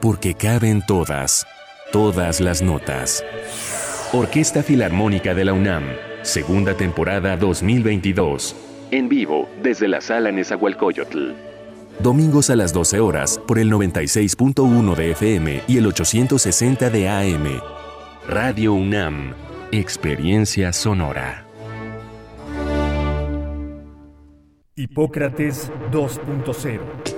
[SPEAKER 16] porque caben todas, todas las notas.
[SPEAKER 17] Orquesta Filarmónica de la UNAM, segunda temporada 2022. En vivo desde la sala Nezahualcóyotl.
[SPEAKER 16] Domingos a las 12 horas por el 96.1 de FM y el 860 de AM.
[SPEAKER 17] Radio UNAM, experiencia sonora.
[SPEAKER 18] Hipócrates 2.0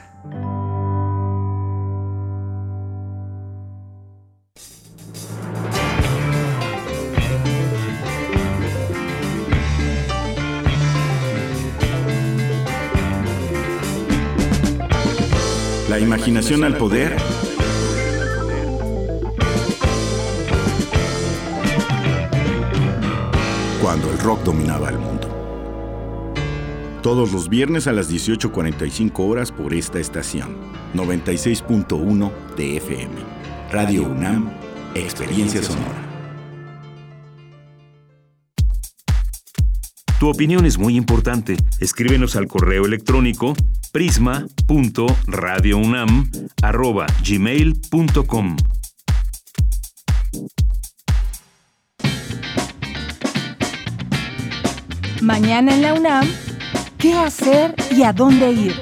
[SPEAKER 19] Imaginación al poder. Cuando el rock dominaba el mundo. Todos los viernes a las 18.45 horas por esta estación. 96.1 de FM. Radio UNAM, Experiencia Sonora.
[SPEAKER 11] Tu opinión es muy importante. Escríbenos al correo electrónico prisma.radiounam@gmail.com.
[SPEAKER 3] Mañana en la UNAM, ¿qué hacer y a dónde ir?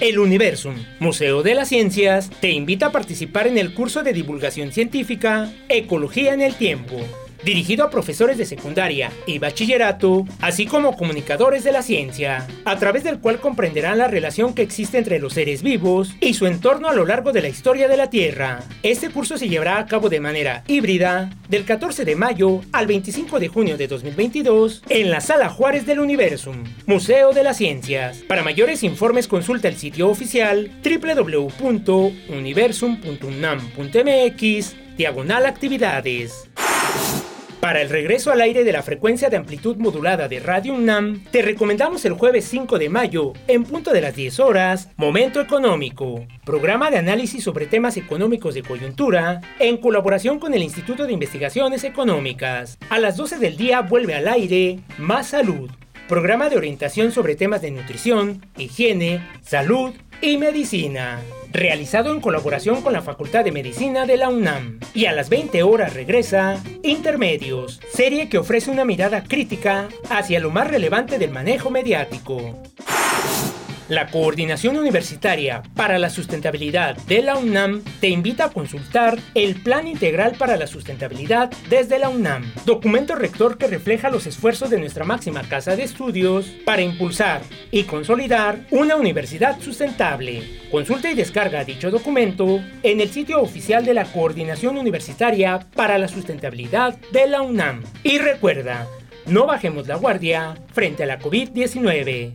[SPEAKER 5] El Universum, Museo de las Ciencias, te invita a participar en el curso de divulgación científica Ecología en el Tiempo dirigido a profesores de secundaria y bachillerato, así como comunicadores de la ciencia, a través del cual comprenderán la relación que existe entre los seres vivos y su entorno a lo largo de la historia de la Tierra. Este curso se llevará a cabo de manera híbrida del 14 de mayo al 25 de junio de 2022 en la Sala Juárez del Universum, Museo de las Ciencias. Para mayores informes consulta el sitio oficial www.universum.unam.mx diagonal actividades. Para el regreso al aire de la frecuencia de amplitud modulada de Radio UNAM, te recomendamos el jueves 5 de mayo, en punto de las 10 horas, Momento Económico, programa de análisis sobre temas económicos de coyuntura, en colaboración con el Instituto de Investigaciones Económicas. A las 12 del día vuelve al aire Más Salud, programa de orientación sobre temas de nutrición, higiene, salud y medicina realizado en colaboración con la Facultad de Medicina de la UNAM. Y a las 20 horas regresa Intermedios, serie que ofrece una mirada crítica hacia lo más relevante del manejo mediático. La Coordinación Universitaria para la Sustentabilidad de la UNAM te invita a consultar el Plan Integral para la Sustentabilidad desde la UNAM, documento rector que refleja los esfuerzos de nuestra máxima casa de estudios para impulsar y consolidar una universidad sustentable. Consulta y descarga dicho documento en el sitio oficial de la Coordinación Universitaria para la Sustentabilidad de la UNAM. Y recuerda, no bajemos la guardia frente a la COVID-19.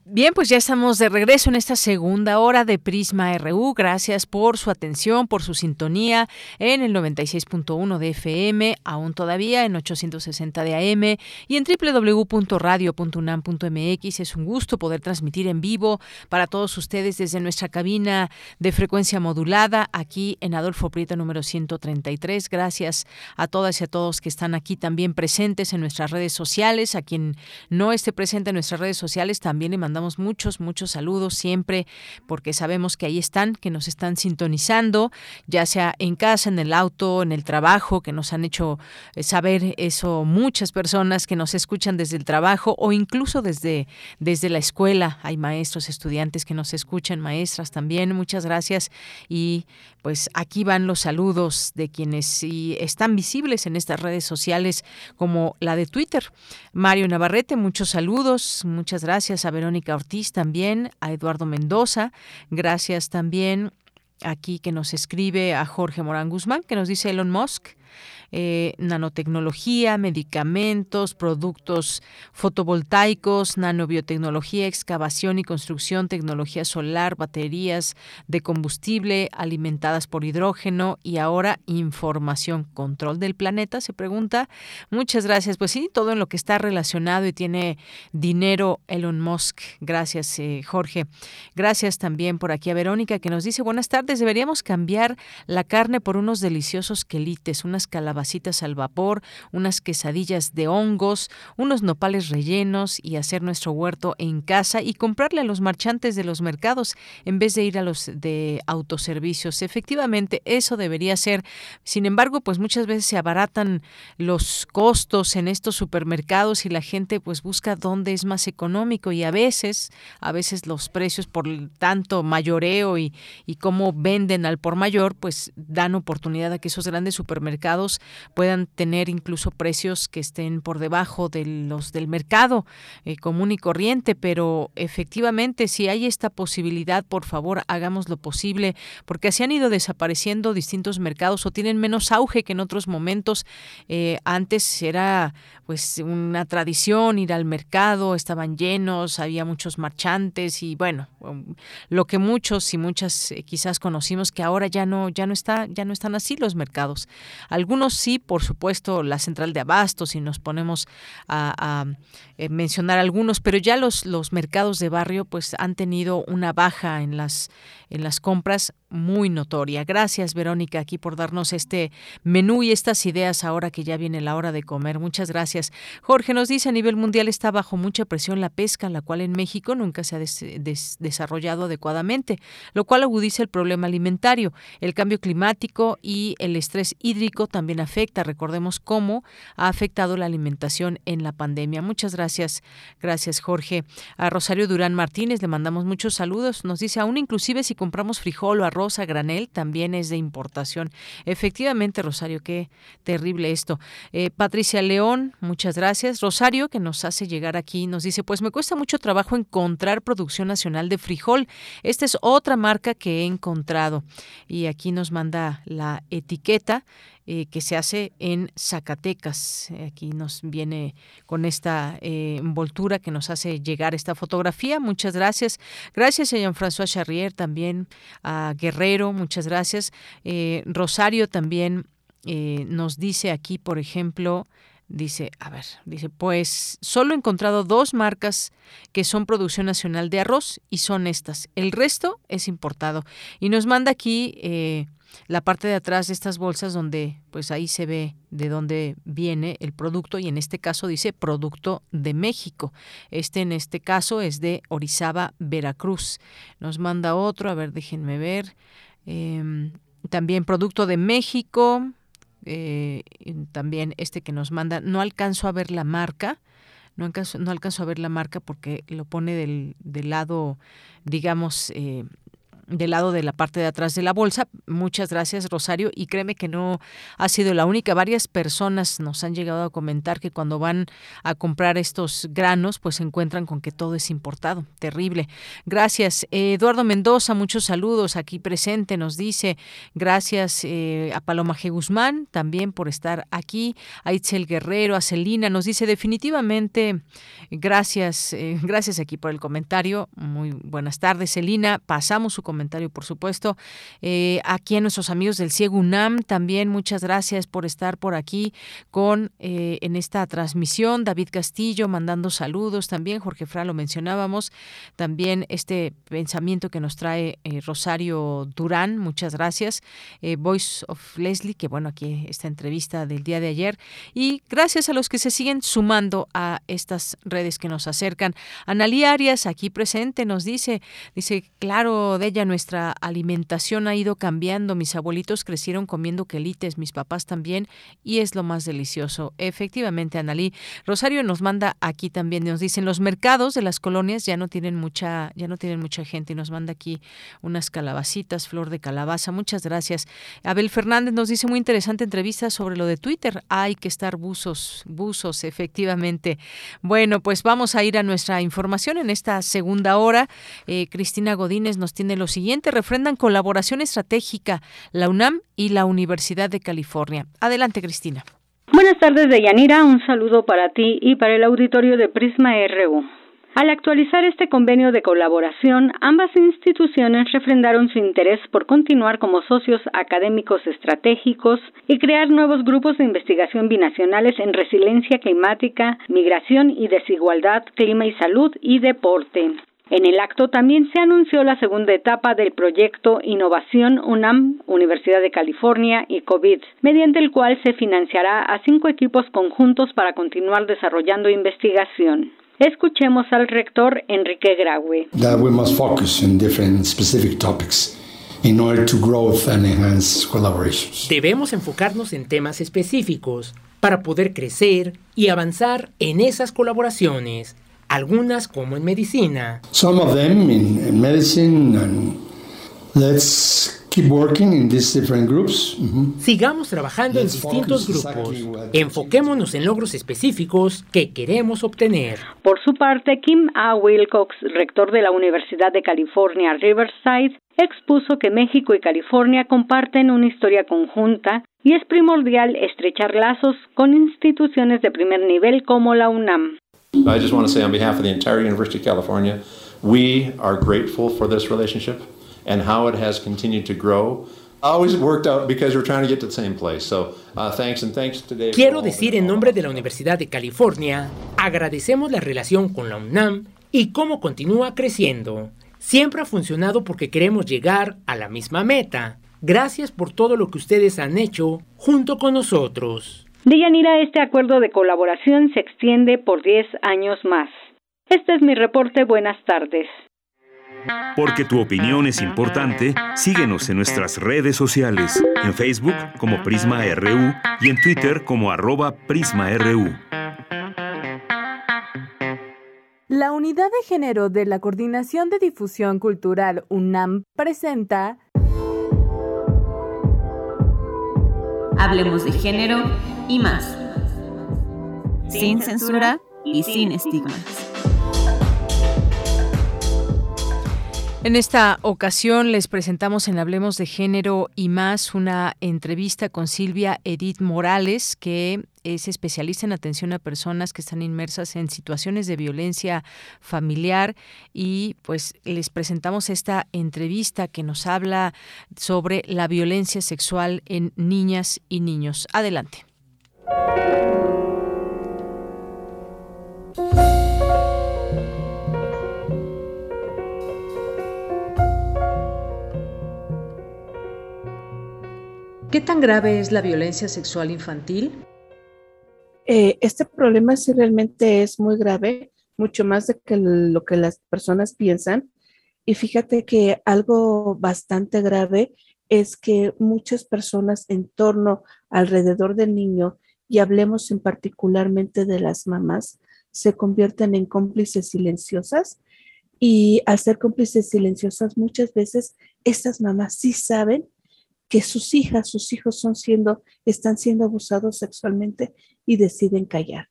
[SPEAKER 1] Bien, pues ya estamos de regreso en esta segunda hora de Prisma RU. Gracias por su atención, por su sintonía en el 96.1 de FM, aún todavía en 860 de AM y en www.radio.unam.mx. Es un gusto poder transmitir en vivo para todos ustedes desde nuestra cabina de frecuencia modulada aquí en Adolfo Prieto número 133. Gracias a todas y a todos que están aquí también presentes en nuestras redes sociales. A quien no esté presente en nuestras redes sociales también le mandamos muchos, muchos saludos siempre porque sabemos que ahí están, que nos están sintonizando, ya sea en casa, en el auto, en el trabajo, que nos han hecho eh, saber eso muchas personas que nos escuchan desde el trabajo o incluso desde, desde la escuela. Hay maestros, estudiantes que nos escuchan, maestras también. Muchas gracias y pues aquí van los saludos de quienes sí están visibles en estas redes sociales como la de Twitter. Mario Navarrete, muchos saludos, muchas gracias a Verónica Ortiz también, a Eduardo Mendoza, gracias también aquí que nos escribe a Jorge Morán Guzmán, que nos dice Elon Musk. Eh, nanotecnología, medicamentos, productos fotovoltaicos, nanobiotecnología, excavación y construcción, tecnología solar, baterías de combustible alimentadas por hidrógeno y ahora información, control del planeta, se pregunta. Muchas gracias. Pues sí, todo en lo que está relacionado y tiene dinero Elon Musk. Gracias, eh, Jorge. Gracias también por aquí a Verónica que nos dice, buenas tardes, deberíamos cambiar la carne por unos deliciosos quelites, unas calabazas al vapor, unas quesadillas de hongos, unos nopales rellenos y hacer nuestro huerto en casa y comprarle a los marchantes de los mercados en vez de ir a los de autoservicios. Efectivamente, eso debería ser. Sin embargo, pues muchas veces se abaratan los costos en estos supermercados y la gente pues busca dónde es más económico y a veces, a veces los precios por tanto mayoreo y, y cómo venden al por mayor, pues dan oportunidad a que esos grandes supermercados puedan tener incluso precios que estén por debajo de los del mercado eh, común y corriente, pero efectivamente si hay esta posibilidad, por favor, hagamos lo posible, porque así han ido desapareciendo distintos mercados o tienen menos auge que en otros momentos. Eh, antes era pues una tradición ir al mercado, estaban llenos, había muchos marchantes y bueno, um, lo que muchos y muchas eh, quizás conocimos que ahora ya no ya no está ya no están así los mercados. Algunos sí, por supuesto, la central de abastos, si nos ponemos a, eh, mencionar algunos, pero ya los, los mercados de barrio pues han tenido una baja en las, en las compras muy notoria. Gracias, Verónica, aquí por darnos este menú y estas ideas ahora que ya viene la hora de comer. Muchas gracias. Jorge nos dice, a nivel mundial está bajo mucha presión la pesca, la cual en México nunca se ha desarrollado adecuadamente, lo cual agudiza el problema alimentario. El cambio climático y el estrés hídrico también afecta. Recordemos cómo ha afectado la alimentación en la pandemia. Muchas gracias. Gracias, Jorge. A Rosario Durán Martínez le mandamos muchos saludos. Nos dice, aún inclusive si compramos frijol o arroz a granel, también es de importación. Efectivamente, Rosario, qué terrible esto. Eh, Patricia León, muchas gracias. Rosario, que nos hace llegar aquí, nos dice, pues me cuesta mucho trabajo encontrar producción nacional de frijol. Esta es otra marca que he encontrado. Y aquí nos manda la etiqueta. Eh, que se hace en Zacatecas. Aquí nos viene con esta eh, envoltura que nos hace llegar esta fotografía. Muchas gracias. Gracias a Jean-François Charrier, también a Guerrero, muchas gracias. Eh, Rosario también nos dice aquí, por ejemplo, Dice, a ver, dice, pues solo he encontrado dos marcas que son producción nacional de arroz y son estas. El resto es importado. Y nos manda aquí eh, la parte de atrás de estas bolsas donde pues ahí se ve de dónde viene el producto y en este caso dice producto de México. Este en este caso es de Orizaba, Veracruz. Nos manda otro, a ver, déjenme ver. Em, también producto de México, eh, también este que nos manda, no alcanzo a ver la marca, no alcanzo, no alcanzo a ver la marca porque lo pone del, del lado, digamos, eh, del lado de la parte de atrás de la bolsa. Muchas gracias, Rosario. Y créeme que no ha sido la única. Varias personas nos han llegado a comentar que cuando van a comprar estos granos, pues se encuentran con que todo es importado. Terrible. Gracias. Eduardo Mendoza, muchos saludos aquí presente. Nos dice gracias eh, a Paloma G. Guzmán también por estar aquí. A Itzel Guerrero, a Celina. Nos dice definitivamente gracias, eh, gracias aquí por el comentario. Muy buenas tardes, Celina. Pasamos su comentario por supuesto. Eh, aquí a nuestros amigos del Ciego UNAM también muchas gracias por estar por aquí con eh, en esta transmisión. David Castillo mandando saludos también. Jorge Fra lo mencionábamos. También este pensamiento que nos trae eh, Rosario Durán. Muchas gracias. Voice of Leslie, que bueno, aquí esta entrevista del día de ayer. Y gracias a los que se siguen sumando a estas redes que nos acercan. Analí Arias, aquí presente, nos dice, dice, claro, de ella nuestra alimentación ha ido cambiando. Mis abuelitos crecieron comiendo quelites, mis papás también, y es lo más delicioso. Efectivamente, Analí. Rosario nos manda aquí también, nos dicen, los mercados de las colonias ya no tienen mucha, ya no tienen mucha gente, y nos manda aquí unas calabacitas, flor de calabaza. Muchas gracias. Abel Fernández nos dice muy interesante entrevista sobre lo de Twitter. Hay que estar buzos, buzos, efectivamente. Bueno, pues vamos a ir a nuestra información en esta segunda hora. Eh, Cristina Godínez nos tiene los refrendan colaboración estratégica la UNAM y la Universidad de California. Adelante, Cristina.
[SPEAKER 2] Buenas tardes, Deyanira. Un saludo para ti y para el auditorio de Prisma RU. Al actualizar este convenio de colaboración, ambas instituciones refrendaron su interés por continuar como socios académicos estratégicos y crear nuevos grupos de investigación binacionales en resiliencia climática, migración y desigualdad, clima y salud y deporte. En el acto también se anunció la segunda etapa del proyecto Innovación UNAM, Universidad de California y COVID, mediante el cual se financiará a cinco equipos conjuntos para continuar desarrollando investigación. Escuchemos al rector Enrique Graue.
[SPEAKER 5] Debemos enfocarnos en temas específicos para poder crecer y avanzar en esas colaboraciones algunas como en medicina.
[SPEAKER 20] Some of them in, medicine and let's keep working in these different groups.
[SPEAKER 5] Sigamos trabajando en distintos grupos. Enfoquémonos en logros específicos que queremos obtener.
[SPEAKER 2] Por su parte, Kim A. Wilcox, rector de la Universidad de California, Riverside, expuso que México y California comparten una historia conjunta y es primordial estrechar lazos con instituciones de primer nivel como la UNAM.
[SPEAKER 21] I just want to say on behalf of the entire University of California, we are grateful for this relationship and how it has continued to grow. Always worked out because we're trying to get to the same place. So, uh, thanks and thanks today.
[SPEAKER 5] Quiero decir en nombre de la Universidad de California, agradecemos la relación con la UNAM y cómo continúa creciendo. siempre ha funcionado porque queremos llegar a la misma meta. Gracias por todo lo que ustedes han hecho junto con nosotros.
[SPEAKER 2] Deyanira, este acuerdo de colaboración se extiende por 10 años más. Este es mi reporte. Buenas tardes.
[SPEAKER 11] Porque tu opinión es importante, síguenos en nuestras redes sociales, en Facebook como Prisma RU y en Twitter como arroba PrismaRU.
[SPEAKER 22] La Unidad de Género de la Coordinación de Difusión Cultural UNAM presenta
[SPEAKER 23] Hablemos de género y más. Sin censura y sin estigmas.
[SPEAKER 1] En esta ocasión les presentamos en Hablemos de Género y más una entrevista con Silvia Edith Morales, que es especialista en atención a personas que están inmersas en situaciones de violencia familiar y pues les presentamos esta entrevista que nos habla sobre la violencia sexual en niñas y niños. Adelante. ¿Qué tan grave es la violencia sexual infantil?
[SPEAKER 24] Eh, este problema sí realmente es muy grave, mucho más de que lo que las personas piensan. Y fíjate que algo bastante grave es que muchas personas en torno, alrededor del niño, y hablemos en particularmente de las mamás, se convierten en cómplices silenciosas. Y al ser cómplices silenciosas, muchas veces estas mamás sí saben que sus hijas, sus hijos son siendo, están siendo abusados sexualmente y deciden callar.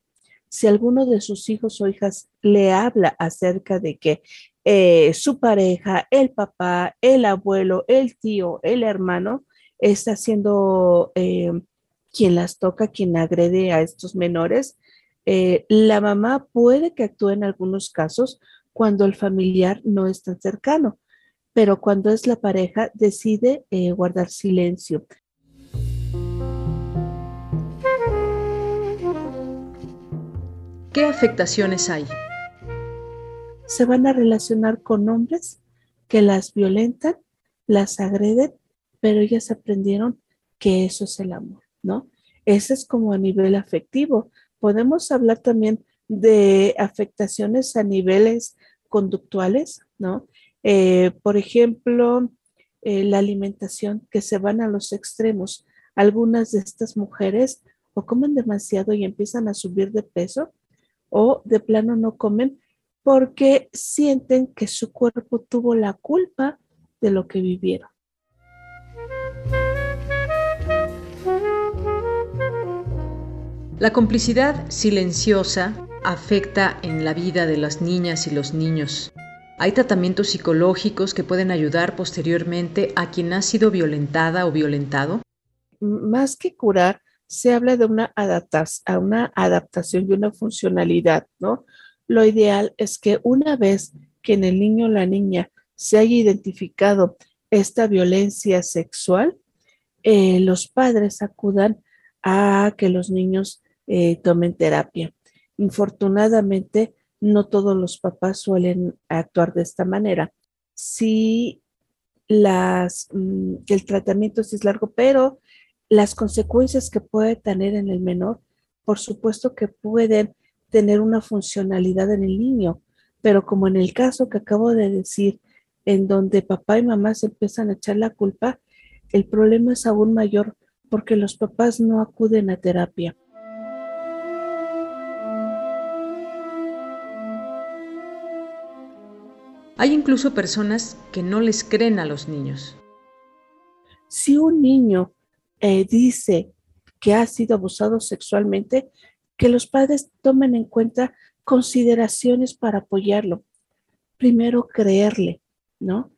[SPEAKER 24] Si alguno de sus hijos o hijas le habla acerca de que eh, su pareja, el papá, el abuelo, el tío, el hermano, está siendo eh, quien las toca, quien agrede a estos menores, eh, la mamá puede que actúe en algunos casos cuando el familiar no es tan cercano pero cuando es la pareja decide eh, guardar silencio.
[SPEAKER 1] ¿Qué afectaciones hay?
[SPEAKER 24] Se van a relacionar con hombres que las violentan, las agreden, pero ellas aprendieron que eso es el amor, ¿no? Ese es como a nivel afectivo. Podemos hablar también de afectaciones a niveles conductuales, ¿no? Eh, por ejemplo, eh, la alimentación, que se van a los extremos. Algunas de estas mujeres o comen demasiado y empiezan a subir de peso o de plano no comen porque sienten que su cuerpo tuvo la culpa de lo que vivieron.
[SPEAKER 1] La complicidad silenciosa afecta en la vida de las niñas y los niños. Hay tratamientos psicológicos que pueden ayudar posteriormente a quien ha sido violentada o violentado.
[SPEAKER 24] Más que curar, se habla de una, adaptación y una funcionalidad, ¿no? Lo ideal es que una vez que en el niño o la niña se haya identificado esta violencia sexual, eh, los padres acudan a que los niños eh, tomen terapia. Infortunadamente, no todos los papás suelen actuar de esta manera. Sí, las, mm, el tratamiento es largo, pero las consecuencias que puede tener en el menor, por supuesto que pueden tener una funcionalidad en el niño, pero como en el caso que acabo de decir, en donde papá y mamá se empiezan a echar la culpa, el problema es aún mayor porque los papás no acuden a terapia.
[SPEAKER 1] Hay incluso personas que no les creen a los niños.
[SPEAKER 24] Si un niño eh, dice que ha sido abusado sexualmente, que los padres tomen en cuenta consideraciones para apoyarlo. Primero, creerle, ¿no?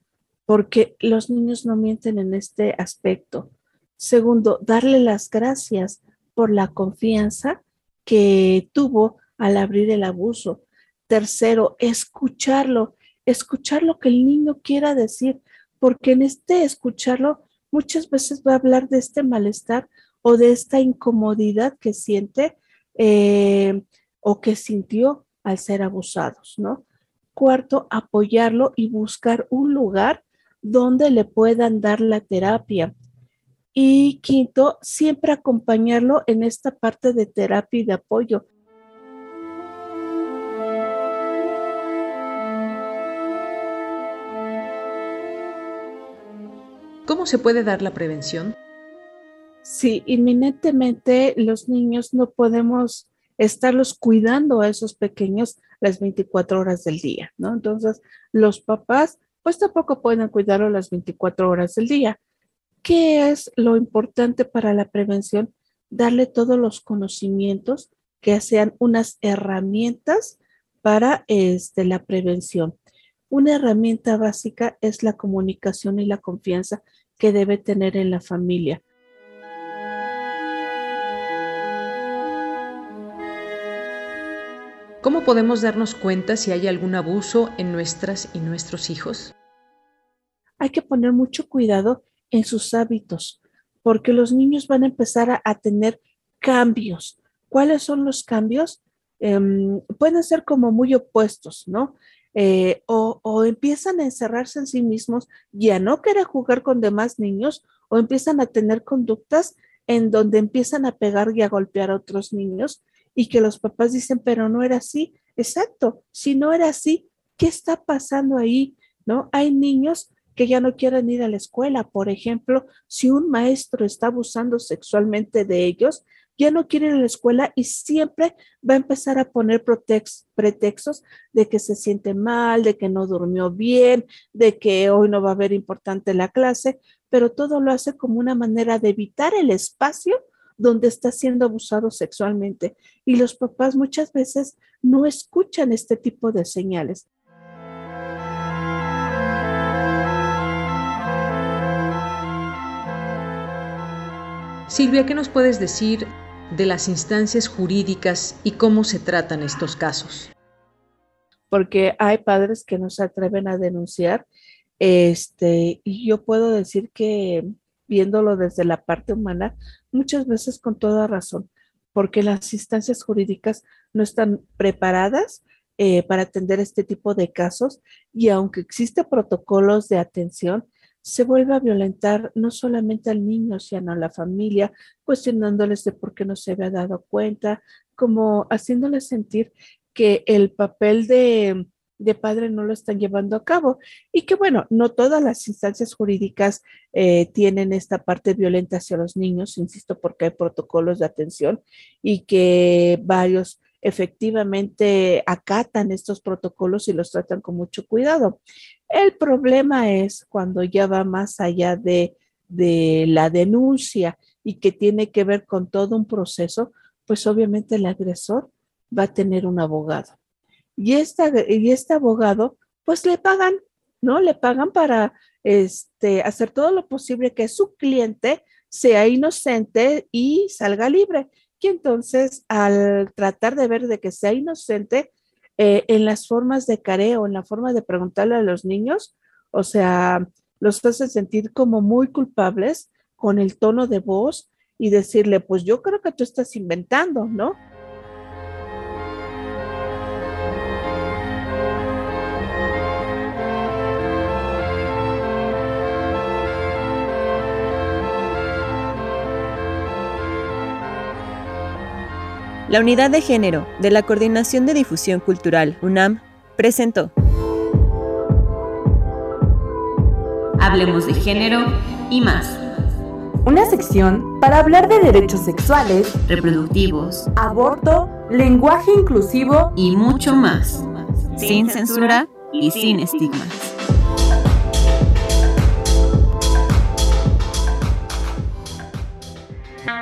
[SPEAKER 24] Porque los niños no mienten en este aspecto. Segundo, darle las gracias por la confianza que tuvo al abrir el abuso. Tercero, escucharlo escuchar lo que el niño quiera decir, porque en este escucharlo muchas veces va a hablar de este malestar o de esta incomodidad que siente eh, o que sintió al ser abusados, ¿no? cuarto, apoyarlo y buscar un lugar donde le puedan dar la terapia. Y quinto, siempre acompañarlo en esta parte de terapia y de apoyo.
[SPEAKER 1] ¿Cómo se puede dar la prevención?
[SPEAKER 24] Sí, inminentemente los niños no podemos estarlos cuidando a esos pequeños las 24 horas del día, ¿no? Entonces, los papás pues tampoco pueden cuidarlo las 24 horas del día. ¿Qué es lo importante para la prevención? Darle todos los conocimientos que sean unas herramientas para este, la prevención. Una herramienta básica es la comunicación y la confianza que debe tener en la familia.
[SPEAKER 1] ¿Cómo podemos darnos cuenta si hay algún abuso en nuestras y nuestros hijos?
[SPEAKER 24] Hay que poner mucho cuidado en sus hábitos, porque los niños van a empezar a, tener cambios. ¿Cuáles son los cambios? Em, pueden ser como muy opuestos, ¿no? Eh, o, empiezan a encerrarse en sí mismos y a no querer jugar con demás niños, o empiezan a tener conductas en donde empiezan a pegar y a golpear a otros niños y que los papás dicen, pero no era así. Exacto, si no era así, ¿qué está pasando ahí? ¿No? Hay niños que ya no quieren ir a la escuela. Por ejemplo, si un maestro está abusando sexualmente de ellos, ya no quieren ir a la escuela y siempre va a empezar a poner pretextos de que se siente mal, de que no durmió bien, de que hoy no va a haber importante la clase, pero todo lo hace como una manera de evitar el espacio donde está siendo abusado sexualmente. Y los papás muchas veces no escuchan este tipo de señales.
[SPEAKER 1] Silvia, ¿qué nos puedes decir de las instancias jurídicas y cómo se tratan estos casos?
[SPEAKER 24] Porque hay padres que no se atreven a denunciar, este, y yo puedo decir que viéndolo desde la parte humana, muchas veces con toda razón, porque las instancias jurídicas no están preparadas eh, para atender este tipo de casos y aunque existen protocolos de atención, se vuelve a violentar no solamente al niño, sino a la familia, cuestionándoles de por qué no se había dado cuenta, como haciéndoles sentir que el papel de de padre no lo están llevando a cabo y que bueno, no todas las instancias jurídicas eh, tienen esta parte violenta hacia los niños, insisto, porque hay protocolos de atención y que varios efectivamente acatan estos protocolos y los tratan con mucho cuidado. El problema es cuando ya va más allá de, de la denuncia y que tiene que ver con todo un proceso, pues obviamente el agresor va a tener un abogado y, y este abogado, pues le pagan, ¿no? Le pagan para este, hacer todo lo posible que su cliente sea inocente y salga libre. Y entonces, al tratar de ver de que sea inocente, eh, en las formas de careo, en la forma de preguntarle a los niños, o sea, los hace sentir como muy culpables con el tono de voz y decirle, pues yo creo que tú estás inventando, ¿no?
[SPEAKER 23] La Unidad de Género de la Coordinación de Difusión Cultural, UNAM, presentó. Hablemos de género y más.
[SPEAKER 22] Una sección para hablar de derechos sexuales,
[SPEAKER 23] reproductivos,
[SPEAKER 22] aborto, lenguaje inclusivo
[SPEAKER 23] y mucho más. Sin censura y sin estigmas.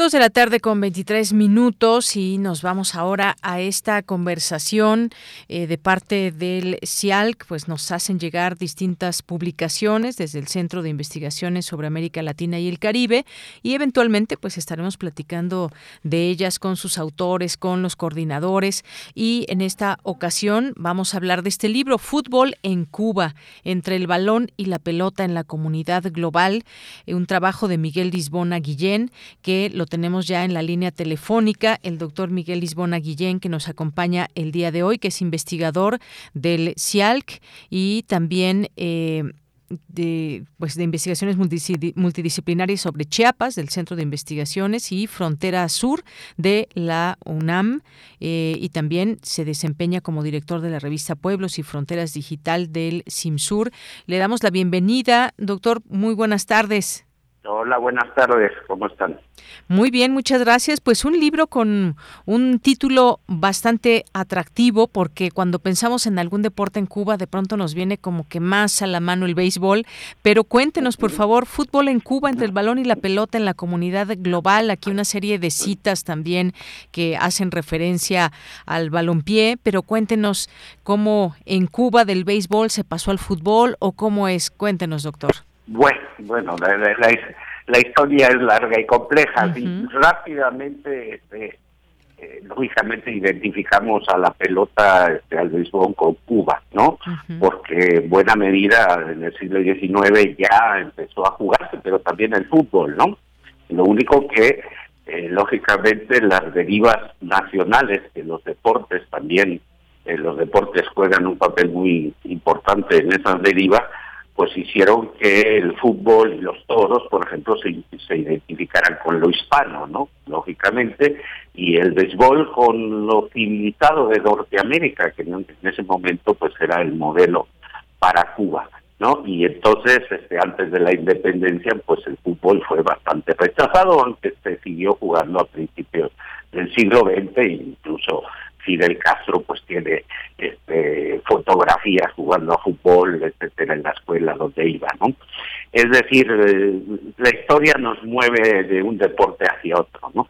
[SPEAKER 1] Dos de la tarde con 23 minutos y nos vamos ahora a esta conversación eh, de parte del CIALC, pues nos hacen llegar distintas publicaciones desde el Centro de Investigaciones sobre América Latina y el Caribe y eventualmente pues estaremos platicando de ellas con sus autores, con los coordinadores y en esta ocasión vamos a hablar de este libro Fútbol en Cuba, entre el balón y la pelota en la comunidad global, eh, un trabajo de Miguel Lisbona Guillén que lo tenemos ya en la línea telefónica, el doctor Miguel Lisbona Guillén, que nos acompaña el día de hoy, que es investigador del CIALC y también... Eh, de, pues, de investigaciones multidisciplinarias sobre Chiapas, del Centro de Investigaciones y Frontera Sur de la UNAM, eh, y también se desempeña como director de la revista Pueblos y Fronteras Digital del CIMSUR. Le damos la bienvenida, doctor. Muy buenas tardes.
[SPEAKER 25] Hola, buenas tardes, ¿cómo están?
[SPEAKER 1] Muy bien, muchas gracias. Pues un libro con un título bastante atractivo porque cuando pensamos en algún deporte en Cuba de pronto nos viene como que más a la mano el béisbol, pero cuéntenos por favor, fútbol en Cuba entre el balón y la pelota en la comunidad global, aquí una serie de citas también que hacen referencia al balompié, pero cuéntenos cómo en Cuba del béisbol se pasó al fútbol o cómo es, cuéntenos doctor.
[SPEAKER 25] Bueno, bueno, la, historia es larga y compleja. rápidamente, este, eh, lógicamente, identificamos a la pelota, este, al béisbol con Cuba, ¿no? Porque en buena medida en el siglo XIX ya empezó a jugarse, pero también el fútbol, ¿no? Lo único que, eh, lógicamente, las derivas nacionales de los deportes también, eh, los deportes juegan un papel muy importante en esas derivas, pues hicieron que el fútbol y los toros, por ejemplo, se, se identificaran con lo hispano, ¿no? Lógicamente, y el béisbol con lo civilizado de Norteamérica, que en ese momento pues era el modelo para Cuba, ¿no? Y entonces, este, antes de la independencia, pues el fútbol fue bastante rechazado, aunque se siguió jugando a principios del siglo XX incluso Fidel Castro pues tiene este, fotografías jugando a fútbol, etcétera, en la escuela donde iba, ¿no? Es decir, eh, la historia nos mueve de un deporte hacia otro, ¿no?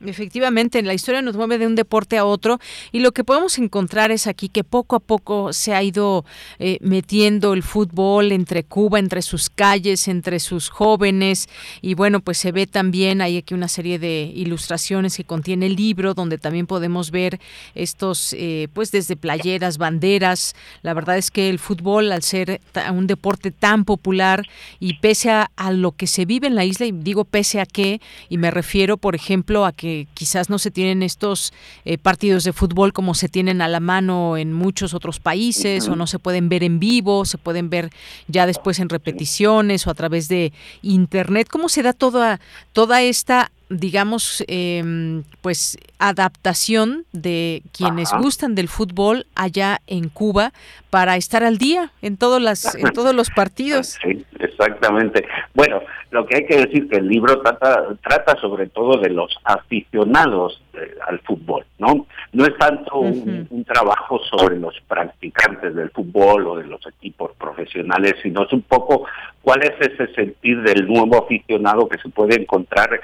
[SPEAKER 1] Efectivamente, la historia nos mueve de un deporte a otro y lo que podemos encontrar es aquí que poco a poco se ha ido eh, metiendo el fútbol entre Cuba, entre sus calles, entre sus jóvenes y bueno, pues se ve también, hay aquí una serie de ilustraciones que contiene el libro donde también podemos ver estos, eh, pues desde playeras, banderas. La verdad es que el fútbol, al ser un deporte tan popular y pese a, a lo que se vive en la isla, y digo pese a qué, y me refiero, por ejemplo, a que quizás no se tienen estos eh, partidos de fútbol como se tienen a la mano en muchos otros países o no se pueden ver en vivo, se pueden ver ya después en repeticiones o a través de internet. ¿Cómo se da toda, toda esta digamos, eh, pues adaptación de quienes gustan del fútbol allá en Cuba para estar al día en todos las en todos los partidos.
[SPEAKER 25] Sí, exactamente. Bueno, lo que hay que decir que el libro trata trata sobre todo de los aficionados eh, al fútbol, ¿no? No es tanto un, trabajo sobre los practicantes del fútbol o de los equipos profesionales, sino es un poco cuál es ese sentir del nuevo aficionado que se puede encontrar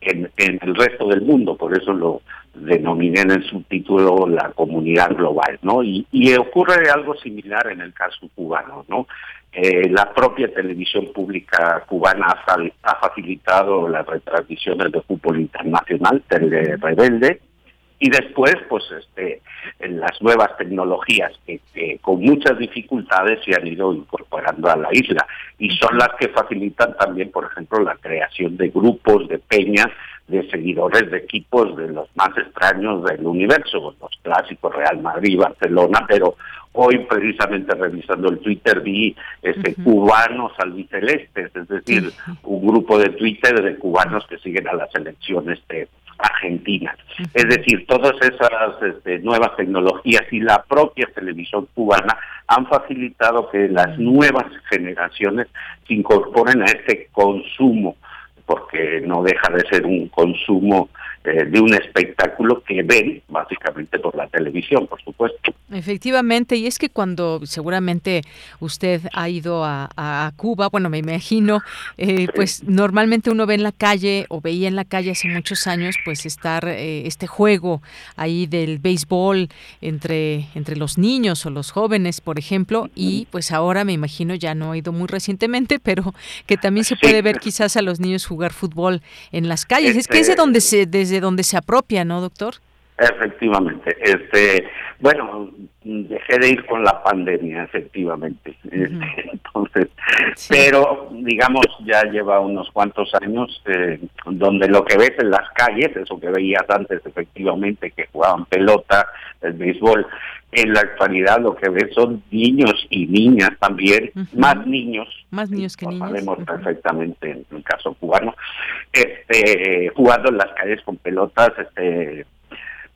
[SPEAKER 25] en, el resto del mundo, por eso lo denominé en el subtítulo la comunidad global, ¿no? Y, ocurre algo similar en el caso cubano, ¿no? Eh, la propia televisión pública cubana ha, ha, facilitado las retransmisiones de fútbol internacional, Tele Rebelde, y después pues este las nuevas tecnologías que, con muchas dificultades se han ido incorporando a la isla. Y son las que facilitan también por ejemplo la creación de grupos de peñas de seguidores de equipos de los más extraños del universo los clásicos Real Madrid Barcelona pero hoy precisamente revisando el Twitter vi este cubanos albicelestes es decir un grupo de Twitter de cubanos que siguen a las elecciones de Argentina. Es decir, todas esas este, nuevas tecnologías y la propia televisión cubana han facilitado que las nuevas generaciones se incorporen a este consumo, porque no deja de ser un consumo eh, de un espectáculo que ven básicamente por la televisión, por supuesto.
[SPEAKER 1] Efectivamente, y es que cuando seguramente usted ha ido a, Cuba, bueno, me imagino, eh, pues normalmente uno ve en la calle o veía en la calle hace muchos años, pues estar eh, este juego ahí del béisbol entre, entre los niños o los jóvenes, por ejemplo, y pues ahora me imagino, ya no he ido muy recientemente, pero que también se puede ver quizás a los niños jugar fútbol en las calles. es que es de este donde se, desde donde se apropia, ¿no, doctor?
[SPEAKER 25] Efectivamente. Este, bueno, dejé de ir con la pandemia, efectivamente. Este, entonces, pero digamos ya lleva unos cuantos años eh, donde lo que ves en las calles, eso que veías antes, efectivamente, que jugaban pelota, el béisbol, en la actualidad lo que ves son niños y niñas también, más niños.
[SPEAKER 1] Más niños que niñas.
[SPEAKER 25] Sabemos perfectamente en el caso cubano, este, jugando en las calles con pelotas, este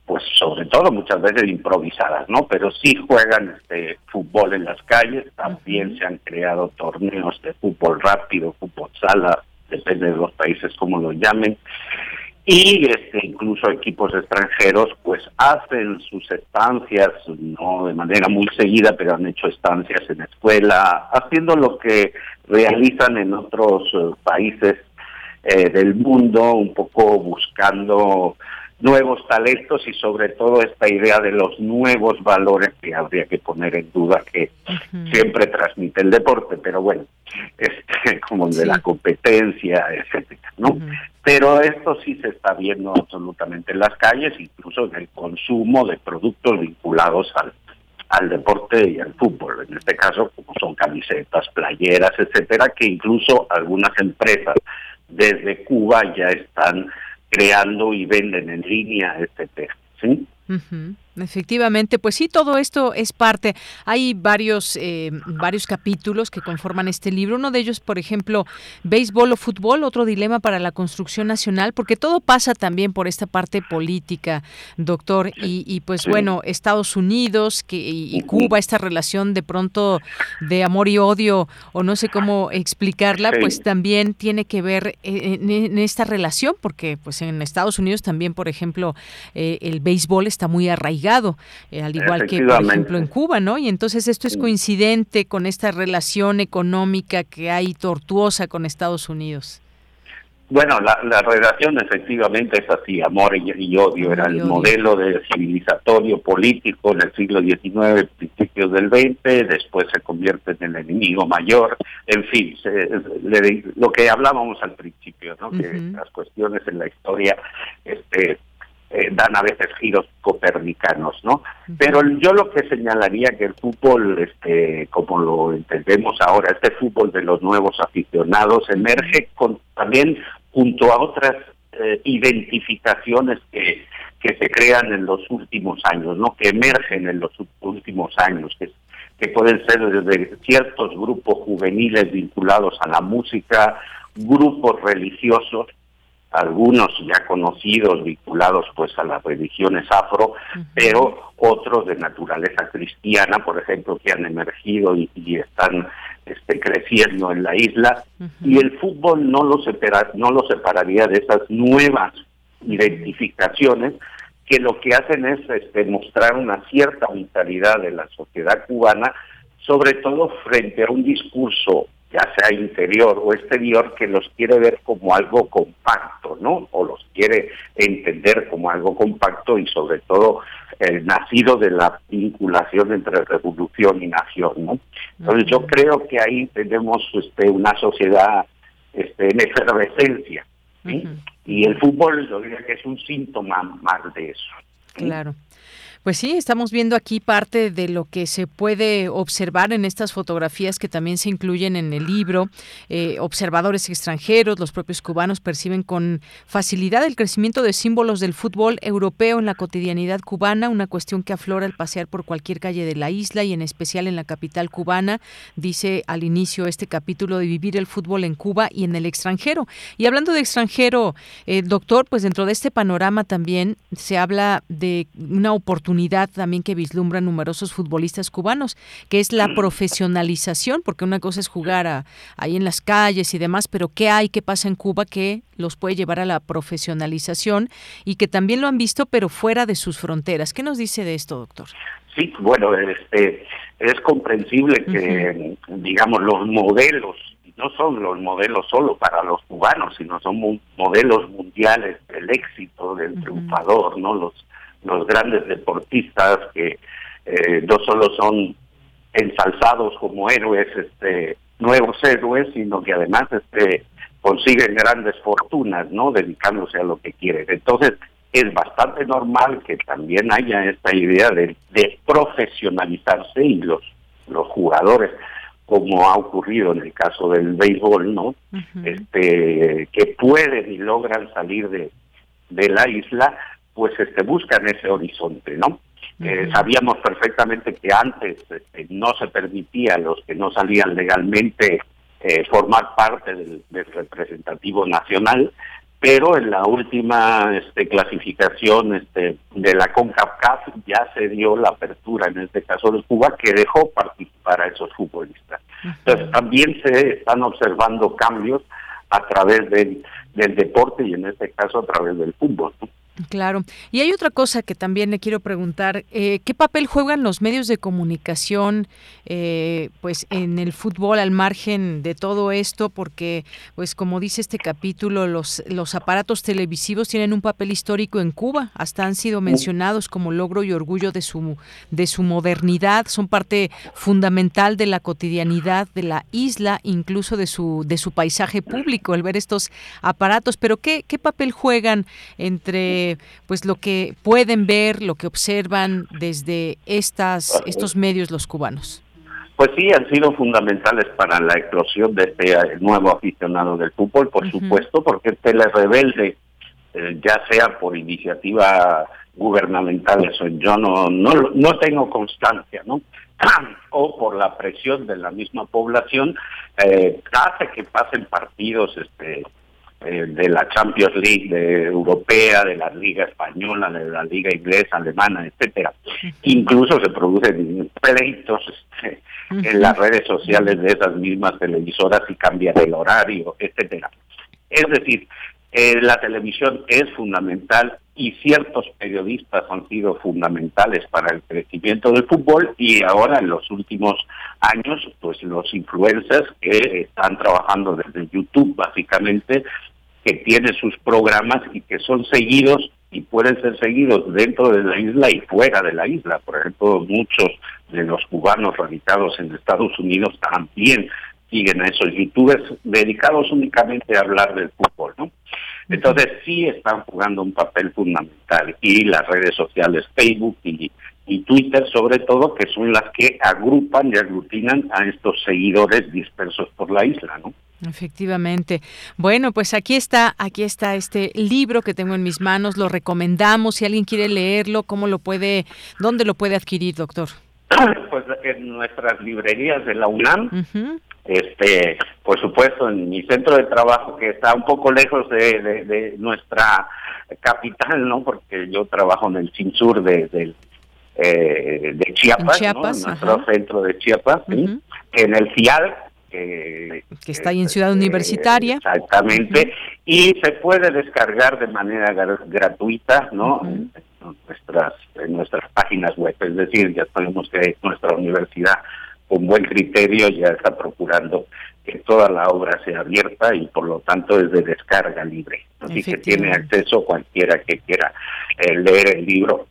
[SPEAKER 25] pues sobre todo muchas veces improvisadas, ¿no? Pero sí juegan este fútbol en las calles, también se han creado torneos de fútbol rápido, fútbol sala, depende de los países como lo llamen. Y este, incluso equipos extranjeros pues hacen sus estancias, no de manera muy seguida, pero han hecho estancias en escuela, haciendo lo que realizan en otros eh, países eh, del mundo, un poco buscando nuevos talentos y sobre todo esta idea de los nuevos valores que habría que poner en duda que siempre transmite el deporte, pero bueno, este, como de la competencia, etcétera, ¿no? Pero esto sí se está viendo absolutamente en las calles, incluso en el consumo de productos vinculados al al deporte y al fútbol, en este caso como son camisetas, playeras, etcétera, que incluso algunas empresas desde Cuba ya están creando y venden en línea, etcétera. ¿sí?
[SPEAKER 1] Efectivamente, pues sí, todo esto es parte. Hay varios, eh, varios capítulos que conforman este libro. Uno de ellos, por ejemplo, béisbol o fútbol, otro dilema para la construcción nacional, porque todo pasa también por esta parte política, doctor. Y, pues bueno, Estados Unidos que, y, Cuba, esta relación de pronto de amor y odio, o no sé cómo explicarla, pues también tiene que ver en, esta relación, porque pues en Estados Unidos también, por ejemplo, eh, el béisbol está muy arraigado eh, al igual que, por ejemplo, en Cuba, ¿no? Y entonces esto es coincidente con esta relación económica que hay tortuosa con Estados Unidos.
[SPEAKER 25] Bueno, la, relación efectivamente es así, amor y, odio, era el modelo de civilizatorio político en el siglo XIX, principios del XX, después se convierte en el enemigo mayor, en fin, lo que hablábamos al principio, ¿no? que las cuestiones en la historia este, eh, dan a veces giros copernicanos, ¿no? Pero yo lo que señalaría que el fútbol, este, como lo entendemos ahora, este fútbol de los nuevos aficionados emerge con también junto a otras eh, identificaciones que, que se crean en los últimos años, ¿no? Que emergen en los últimos años, que, que pueden ser desde ciertos grupos juveniles vinculados a la música, grupos religiosos, algunos ya conocidos vinculados pues a las religiones afro, pero otros de naturaleza cristiana, por ejemplo, que han emergido y, están este, creciendo en la isla, y el fútbol no lo, separa, no lo separaría de esas nuevas identificaciones que lo que hacen es este, mostrar una cierta vitalidad de la sociedad cubana, sobre todo frente a un discurso ya sea interior o exterior, que los quiere ver como algo compacto, ¿no? O los quiere entender como algo compacto y sobre todo el nacido de la vinculación entre revolución y nación, ¿no? Entonces yo creo que ahí tenemos este, una sociedad este, en efervescencia, Y el fútbol yo diría que es un síntoma más de eso.
[SPEAKER 1] Claro. Pues sí, estamos viendo aquí parte de lo que se puede observar en estas fotografías que también se incluyen en el libro. Eh, observadores extranjeros, los propios cubanos perciben con facilidad el crecimiento de símbolos del fútbol europeo en la cotidianidad cubana, una cuestión que aflora al pasear por cualquier calle de la isla y en especial en la capital cubana, dice al inicio este capítulo de vivir el fútbol en Cuba y en el extranjero. Y hablando de extranjero, eh, doctor, pues dentro de este panorama también se habla de una oportunidad oportunidad también que vislumbran numerosos futbolistas cubanos, que es la profesionalización, porque una cosa es jugar ahí en las calles y demás, pero ¿qué hay, qué pasa en Cuba que los puede llevar a la profesionalización y que también lo han visto, pero fuera de sus fronteras? ¿Qué nos dice de esto, doctor?
[SPEAKER 25] Sí, bueno, este, es comprensible que, digamos, los modelos no son los modelos solo para los cubanos, sino son modelos mundiales del éxito, del triunfador, ¿no? Los, los grandes deportistas que eh, no solo son ensalzados como héroes, este, nuevos héroes, sino que además este, consiguen grandes fortunas, ¿no? Dedicándose a lo que quieren. Entonces, es bastante normal que también haya esta idea de, de profesionalizarse y los, los jugadores como ha ocurrido en el caso del béisbol, ¿no? Este que pueden y logran salir de, de la isla, pues este buscan ese horizonte, ¿no? Eh, sabíamos perfectamente que antes este, no se permitía a los que no salían legalmente eh, formar parte del, del, representativo nacional, pero en la última este, clasificación este, de la CONCACAF ya se dio la apertura, en este caso de Cuba, que dejó participar a esos futbolistas. Entonces también se están observando cambios a través del, del deporte y en este caso a través del fútbol.
[SPEAKER 1] Claro. Y hay otra cosa que también le quiero preguntar. Eh, ¿Qué papel juegan los medios de comunicación eh, pues en el fútbol al margen de todo esto? Porque, pues como dice este capítulo, los, los aparatos televisivos tienen un papel histórico en Cuba. Hasta han sido mencionados como logro y orgullo de su, de su modernidad. Son parte fundamental de la cotidianidad de la isla, incluso de su, de su paisaje público, el ver estos aparatos. Pero ¿qué, qué papel juegan entre pues lo que pueden ver, lo que observan desde estas estos medios los cubanos?
[SPEAKER 25] Pues sí, han sido fundamentales para la eclosión de este eh, nuevo aficionado del fútbol, por supuesto, porque Tele Rebelde, eh, ya sea por iniciativa gubernamental, eso yo no, no, no tengo constancia, ¿no? o por la presión de la misma población, eh, hace que pasen partidos este eh, de la Champions League de europea, de la Liga española, de la Liga inglesa, alemana, etcétera. Incluso se producen pleitos este, en las redes sociales de esas mismas televisoras y cambian el horario, etcétera. Es decir, eh, la televisión es fundamental y ciertos periodistas han sido fundamentales para el crecimiento del fútbol y ahora en los últimos años pues los influencers que están trabajando desde YouTube básicamente que tiene sus programas y que son seguidos y pueden ser seguidos dentro de la isla y fuera de la isla. Por ejemplo, muchos de los cubanos radicados en Estados Unidos también siguen a esos youtubers dedicados únicamente a hablar del fútbol, ¿no? Entonces sí están jugando un papel fundamental y las redes sociales Facebook y, y Twitter sobre todo, que son las que agrupan y aglutinan a estos seguidores dispersos por la isla, ¿no?
[SPEAKER 1] Efectivamente. Bueno, pues aquí está, aquí está este libro que tengo en mis manos. Lo recomendamos. Si alguien quiere leerlo, ¿cómo lo puede, dónde lo puede adquirir, doctor?
[SPEAKER 25] Pues en nuestras librerías de la UNAM. Este, por supuesto, en mi centro de trabajo que está un poco lejos de, nuestra capital, ¿no? Porque yo trabajo en el Cinsur de, de, eh, de Chiapas, nuestro centro de Chiapas, en el CIAL,
[SPEAKER 1] que, está ahí en Ciudad Universitaria.
[SPEAKER 25] Exactamente, y se puede descargar de manera gratuita, ¿no? en, nuestras, en nuestras páginas web, es decir, ya sabemos que nuestra universidad con buen criterio ya está procurando que toda la obra sea abierta y por lo tanto es de descarga libre. Así que tiene acceso cualquiera que quiera eh, leer el libro,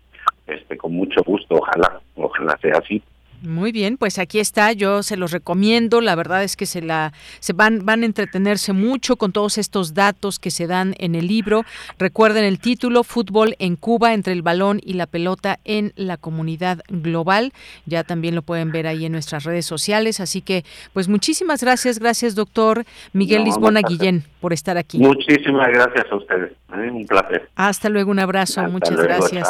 [SPEAKER 25] este con mucho gusto, ojalá, ojalá sea así.
[SPEAKER 1] Muy bien, pues aquí está, yo se los recomiendo, la verdad es que se la se van van a entretenerse mucho con todos estos datos que se dan en el libro. Recuerden el título Fútbol en Cuba entre el balón y la pelota en la comunidad global. Ya también lo pueden ver ahí en nuestras redes sociales, así que pues muchísimas gracias, gracias doctor Miguel Lisbona Guillén por estar aquí.
[SPEAKER 25] Muchísimas gracias a ustedes, ¿eh? un placer.
[SPEAKER 1] Hasta luego, un abrazo, muchas gracias.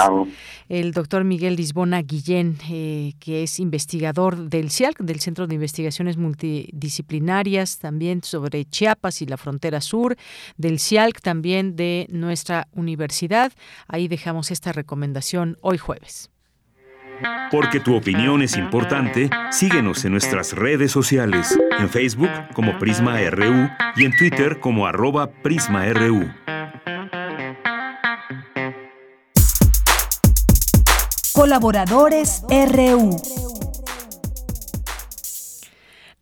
[SPEAKER 1] El doctor Miguel Lisbona Guillén, eh, que es investigador investigador del CIALC, del Centro de Investigaciones Multidisciplinarias, también sobre Chiapas y la frontera sur, del CIALC también de nuestra universidad. Ahí dejamos esta recomendación hoy jueves.
[SPEAKER 11] Porque tu opinión es importante, síguenos en nuestras redes sociales, en Facebook como Prisma RU y en Twitter como arroba PrismaRU.
[SPEAKER 3] Colaboradores RU.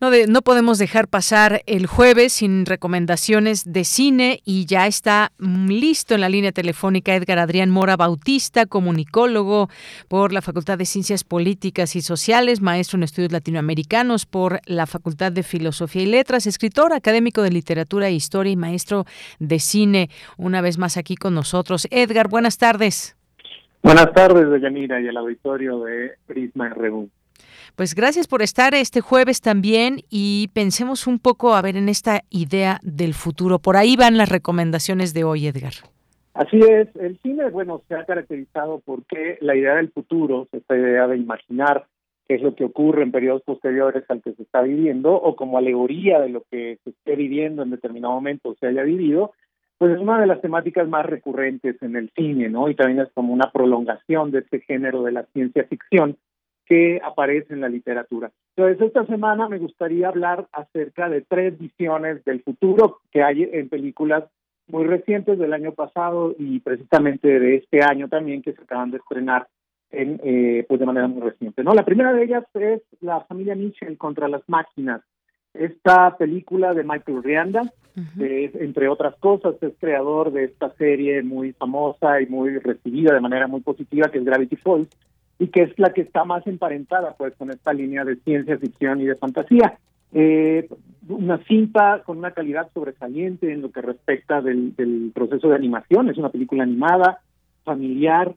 [SPEAKER 1] No, no podemos dejar pasar el jueves sin recomendaciones de cine y ya está listo en la línea telefónica Edgar Adrián Mora Bautista, comunicólogo por la Facultad de Ciencias Políticas y Sociales, maestro en estudios latinoamericanos por la Facultad de Filosofía y Letras, escritor, académico de literatura e historia y maestro de cine. Una vez más aquí con nosotros. Edgar, buenas tardes.
[SPEAKER 26] Buenas tardes, Yanira, y el auditorio de Prisma RU.
[SPEAKER 1] Pues gracias por estar este jueves también y pensemos un poco, a ver, en esta idea del futuro. Por ahí van las recomendaciones de hoy, Edgar.
[SPEAKER 26] Así es, el cine, bueno, se ha caracterizado porque la idea del futuro, esta idea de imaginar qué es lo que ocurre en periodos posteriores al que se está viviendo, o como alegoría de lo que se esté viviendo en determinado momento se haya vivido, pues es una de las temáticas más recurrentes en el cine, ¿no? Y también es como una prolongación de este género de la ciencia ficción que aparece en la literatura. Entonces, esta semana me gustaría hablar acerca de tres visiones del futuro que hay en películas muy recientes del año pasado y precisamente de este año también que se acaban de estrenar en, eh, pues de manera muy reciente. ¿no? La primera de ellas es La familia Mitchell contra las máquinas. Esta película de Michael Rianda, entre otras cosas, es creador de esta serie muy famosa y muy recibida de manera muy positiva que es Gravity Falls y que es la que está más emparentada pues con esta línea de ciencia ficción y de fantasía. Eh, una cinta con una calidad sobresaliente en lo que respecta del, proceso de animación, es una película animada, familiar,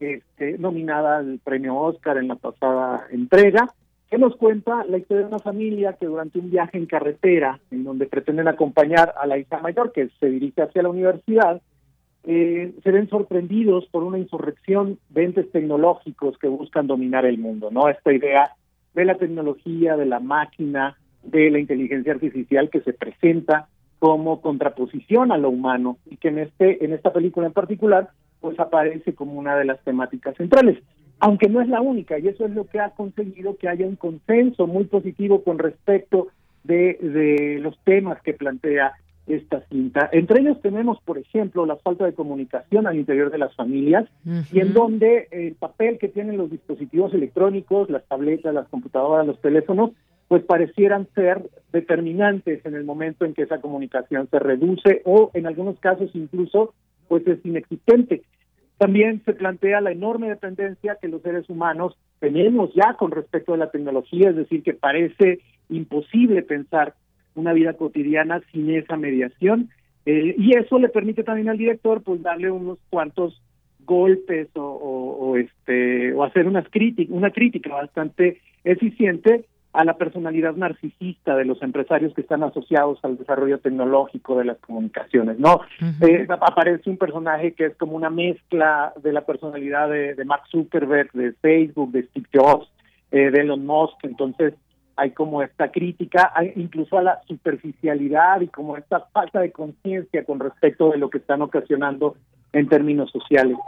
[SPEAKER 26] este, nominada al premio Oscar en la pasada entrega, que nos cuenta la historia de una familia que durante un viaje en carretera, en donde pretenden acompañar a la hija mayor que se dirige hacia la universidad, eh, se ven sorprendidos por una insurrección de entes tecnológicos que buscan dominar el mundo, ¿no? Esta idea de la tecnología, de la máquina, de la inteligencia artificial que se presenta como contraposición a lo humano y que en este en esta película en particular pues aparece como una de las temáticas centrales, aunque no es la única y eso es lo que ha conseguido que haya un consenso muy positivo con respecto de, de los temas que plantea esta cinta. Entre ellos tenemos, por ejemplo, la falta de comunicación al interior de las familias y en donde el papel que tienen los dispositivos electrónicos, las tabletas, las computadoras, los teléfonos, pues parecieran ser determinantes en el momento en que esa comunicación se reduce o en algunos casos incluso pues es inexistente. También se plantea la enorme dependencia que los seres humanos tenemos ya con respecto a la tecnología, es decir, que parece imposible pensar una vida cotidiana sin esa mediación. Eh, y eso le permite también al director pues darle unos cuantos golpes o, o, este o hacer unas crítica, una crítica bastante eficiente a la personalidad narcisista de los empresarios que están asociados al desarrollo tecnológico de las comunicaciones, ¿no? Eh, aparece un personaje que es como una mezcla de la personalidad de, de Mark Zuckerberg, de Facebook, de Steve Jobs, eh, de Elon Musk, entonces hay como esta crítica, incluso a la superficialidad y como esta falta de conciencia con respecto de lo que están ocasionando en términos sociales.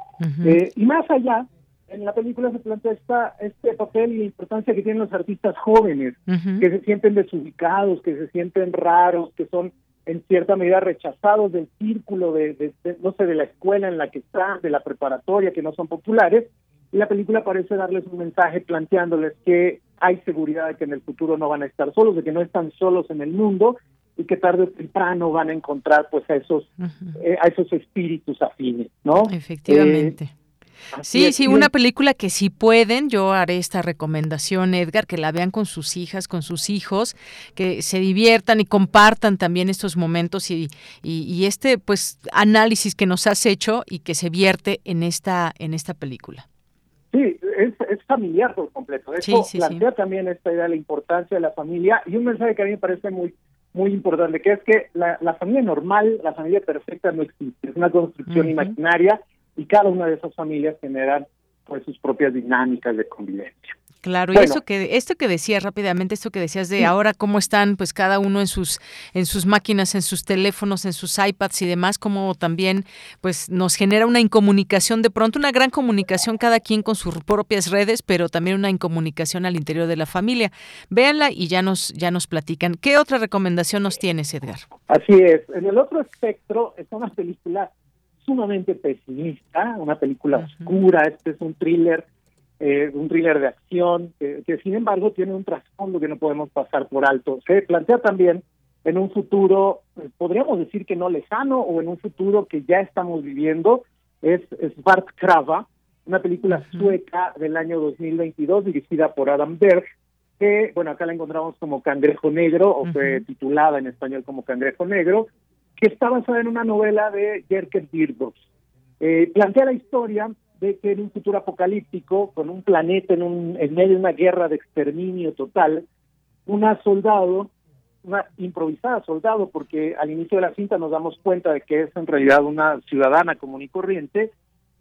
[SPEAKER 26] Eh, y más allá, en la película se plantea esta, este papel y la importancia que tienen los artistas jóvenes, que se sienten desubicados, que se sienten raros, que son en cierta medida rechazados del círculo de, no sé, de la escuela en la que están, de la preparatoria, que no son populares, y la película parece darles un mensaje planteándoles que hay seguridad de que en el futuro no van a estar solos, de que no están solos en el mundo y que tarde o temprano van a encontrar pues a esos eh, a esos espíritus afines, ¿no?
[SPEAKER 1] Efectivamente. Eh, sí, sí, una película que si pueden, yo haré esta recomendación, Edgar, que la vean con sus hijas, con sus hijos, que se diviertan y compartan también estos momentos y, y, este pues análisis que nos has hecho y que se vierte en esta en esta película.
[SPEAKER 26] Sí, es, es familiar por completo. Eso plantea también esta idea de la importancia de la familia y un mensaje que a mí me parece muy muy importante, que es que la, la familia normal, la familia perfecta no existe, es una construcción imaginaria y cada una de esas familias generan pues sus propias dinámicas de convivencia.
[SPEAKER 1] Claro, y eso que esto que decías rápidamente, esto que decías de ahora cómo están pues cada uno en sus en sus máquinas, en sus teléfonos, en sus iPads y demás, como también pues nos genera una incomunicación de pronto, una gran comunicación cada quien con sus propias redes, pero también una incomunicación al interior de la familia. Véanla y ya nos ya nos platican. ¿Qué otra recomendación nos tienes, Edgar?
[SPEAKER 26] Así es. En el otro espectro está una película sumamente pesimista, una película oscura, este es un thriller eh, un thriller de acción, que sin embargo tiene un trasfondo que no podemos pasar por alto. Se plantea también en un futuro, eh, podríamos decir que no lejano, o en un futuro que ya estamos viviendo, es Krava, una película sueca del año 2022 dirigida por Adam Berg, que, bueno, acá la encontramos como Cangrejo Negro, o fue titulada en español como Cangrejo Negro, que está basada en una novela de Jerker Dirbos. Eh, plantea la historia de que en un futuro apocalíptico, con un planeta en, un, en medio de una guerra de exterminio total, una soldado, una improvisada soldado, porque al inicio de la cinta nos damos cuenta de que es en realidad una ciudadana común y corriente,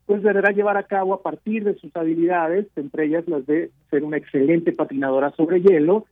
[SPEAKER 26] pues deberá llevar a cabo a partir de sus habilidades, entre ellas las de ser una excelente patinadora sobre hielo,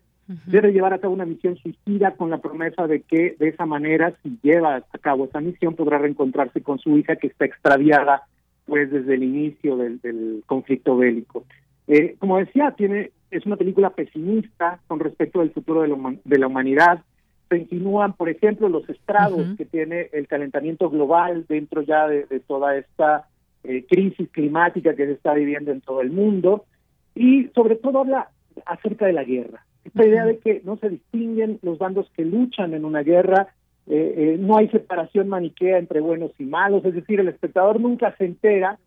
[SPEAKER 26] debe llevar a cabo una misión suicida con la promesa de que de esa manera, si lleva a cabo esa misión, podrá reencontrarse con su hija que está extraviada pues desde el inicio del, conflicto bélico. Eh, como decía, tiene es una película pesimista con respecto al futuro de la, de la humanidad. Se insinúan, por ejemplo, los estragos que tiene el calentamiento global dentro ya de, toda esta eh, crisis climática que se está viviendo en todo el mundo. Y sobre todo habla acerca de la guerra. Esta idea de que no se distinguen los bandos que luchan en una guerra, eh, eh, no hay separación maniquea entre buenos y malos, es decir, el espectador nunca se entera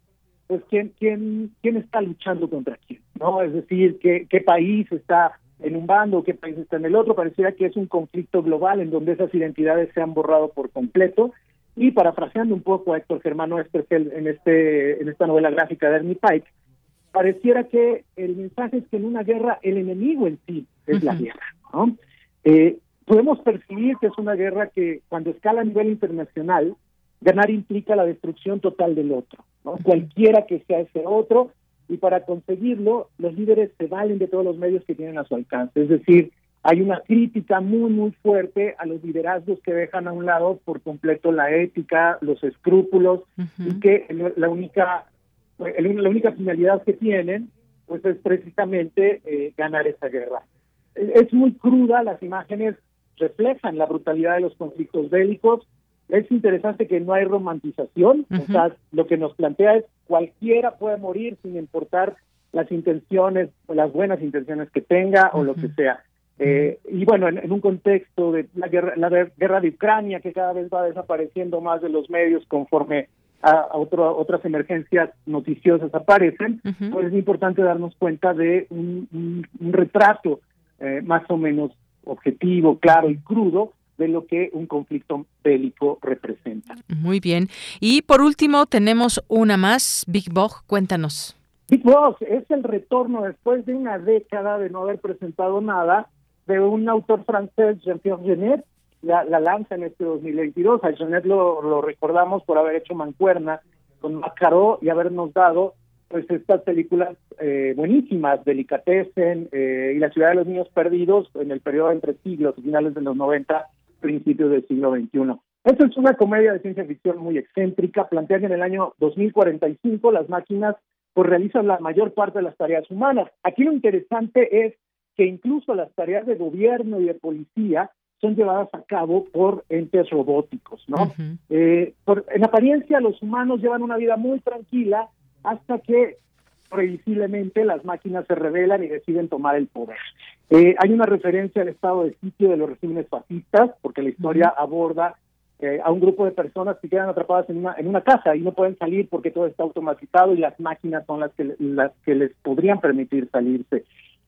[SPEAKER 26] pues quién quién quién está luchando contra quién, ¿no? Es decir, qué, qué país está en un bando, qué país está en el otro, pareciera que es un conflicto global en donde esas identidades se han borrado por completo. Y parafraseando un poco a Héctor Germano Esterfeld en este en esta novela gráfica de Ernie Pike, pareciera que el mensaje es que en una guerra el enemigo en sí es la guerra, ¿no? Eh, podemos percibir que es una guerra que cuando escala a nivel internacional, ganar implica la destrucción total del otro, ¿no? cualquiera que sea ese otro, y para conseguirlo los líderes se valen de todos los medios que tienen a su alcance. Es decir, hay una crítica muy, muy fuerte a los liderazgos que dejan a un lado por completo la ética, los escrúpulos, y que la única, la única finalidad que tienen pues es precisamente eh, ganar esa guerra. Es muy cruda, las imágenes reflejan la brutalidad de los conflictos bélicos. Es interesante que no hay romantización, o sea, lo que nos plantea es cualquiera puede morir sin importar las intenciones o las buenas intenciones que tenga o lo que sea. Eh, y bueno, en, un contexto de la guerra, la guerra de Ucrania, que cada vez va desapareciendo más de los medios conforme a, otras emergencias noticiosas aparecen, pues es importante darnos cuenta de un, retrato eh, más o menos objetivo, claro y crudo de lo que un conflicto bélico representa.
[SPEAKER 1] Muy bien. Y por último tenemos una más, Big Bog, cuéntanos.
[SPEAKER 26] Big Boss es el retorno después de una década de no haber presentado nada de un autor francés, Jean-Pierre Genet, la, lanza en este 2022. A Genet lo, lo recordamos por haber hecho mancuerna con Macaró y habernos dado pues estas películas eh, buenísimas, Delicatessen eh, y La ciudad de los niños perdidos en el periodo entre siglos, finales de los 90, principios del siglo XXI. Esta es una comedia de ciencia ficción muy excéntrica, plantea que en el año 2045 las máquinas pues realizan la mayor parte de las tareas humanas. Aquí lo interesante es que incluso las tareas de gobierno y de policía son llevadas a cabo por entes robóticos, ¿no? eh, por, en apariencia los humanos llevan una vida muy tranquila hasta que previsiblemente las máquinas se rebelan y deciden tomar el poder. Eh, hay una referencia al estado de sitio de los regímenes fascistas, porque la historia aborda eh, a un grupo de personas que quedan atrapadas en una, en una casa y no pueden salir porque todo está automatizado y las máquinas son las que, las que les podrían permitir salirse.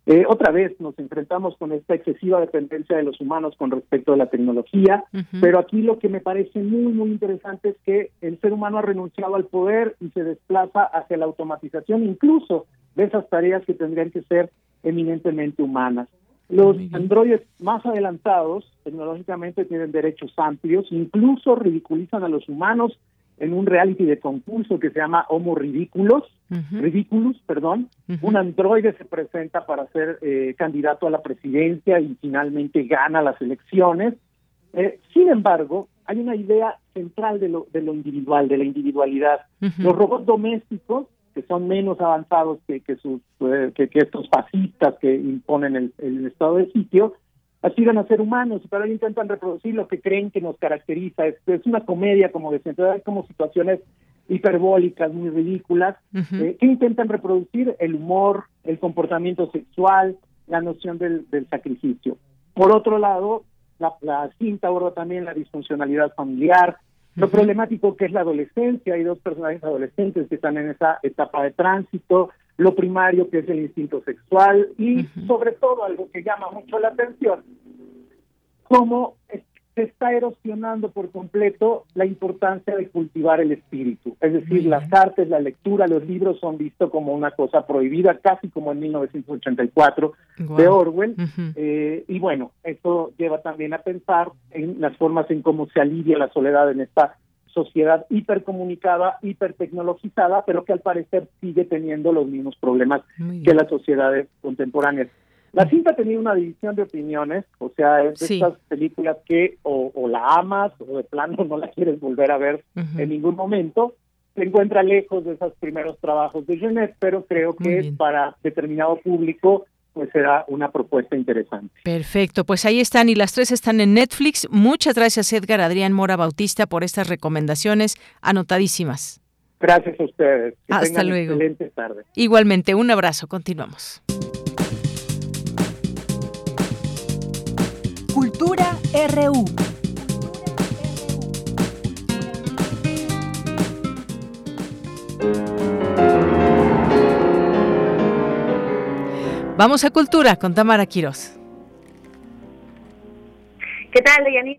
[SPEAKER 26] Eh, otra vez nos enfrentamos con esta excesiva dependencia de los humanos con respecto a la tecnología, pero aquí lo que me parece muy, muy interesante es que el ser humano ha renunciado al poder y se desplaza hacia la automatización incluso de esas tareas que tendrían que ser eminentemente humanas. Los androides más adelantados tecnológicamente tienen derechos amplios, incluso ridiculizan a los humanos en un reality de concurso que se llama Homo Ridículos, Ridiculous, perdón. Un androide se presenta para ser eh, candidato a la presidencia y finalmente gana las elecciones. Eh, sin embargo, hay una idea central de lo, de lo individual, de la individualidad. Los robots domésticos, que son menos avanzados que, que, sus, eh, que, estos fascistas que imponen el, el estado de sitio, aspiran a ser humanos, pero intentan reproducir lo que creen que nos caracteriza. Es, es una comedia, como decía, hay como situaciones hiperbólicas, muy ridículas, eh, que intentan reproducir el humor, el comportamiento sexual, la noción del, sacrificio. Por otro lado, la, cinta aborda también la disfuncionalidad familiar, lo problemático que es la adolescencia, hay dos personajes adolescentes que están en esa etapa de tránsito, lo primario que es el instinto sexual y sobre todo algo que llama mucho la atención, cómo se está erosionando por completo la importancia de cultivar el espíritu. Es decir, las artes, la lectura, los libros son vistos como una cosa prohibida, casi como en 1984 de Orwell. Eh, y bueno, esto lleva también a pensar en las formas en cómo se alivia la soledad en esta sociedad hipercomunicada, hipertecnologizada, pero que al parecer sigue teniendo los mismos problemas que las sociedades contemporáneas. La cinta tenía una división de opiniones, o sea, es de estas películas que o, la amas o de plano no la quieres volver a ver en ningún momento. Se encuentra lejos de esos primeros trabajos de Genet, pero creo que para determinado público pues será una propuesta interesante.
[SPEAKER 1] Perfecto, pues ahí están y las tres están en Netflix. Muchas gracias Edgar Adrián Mora Bautista por estas recomendaciones anotadísimas.
[SPEAKER 26] Gracias a ustedes.
[SPEAKER 1] Hasta luego.
[SPEAKER 26] Excelente tarde.
[SPEAKER 1] Igualmente, un abrazo. Continuamos.
[SPEAKER 3] Cultura RU.
[SPEAKER 1] Vamos a Cultura con Tamara Quiroz.
[SPEAKER 27] ¿Qué tal, Deyanira?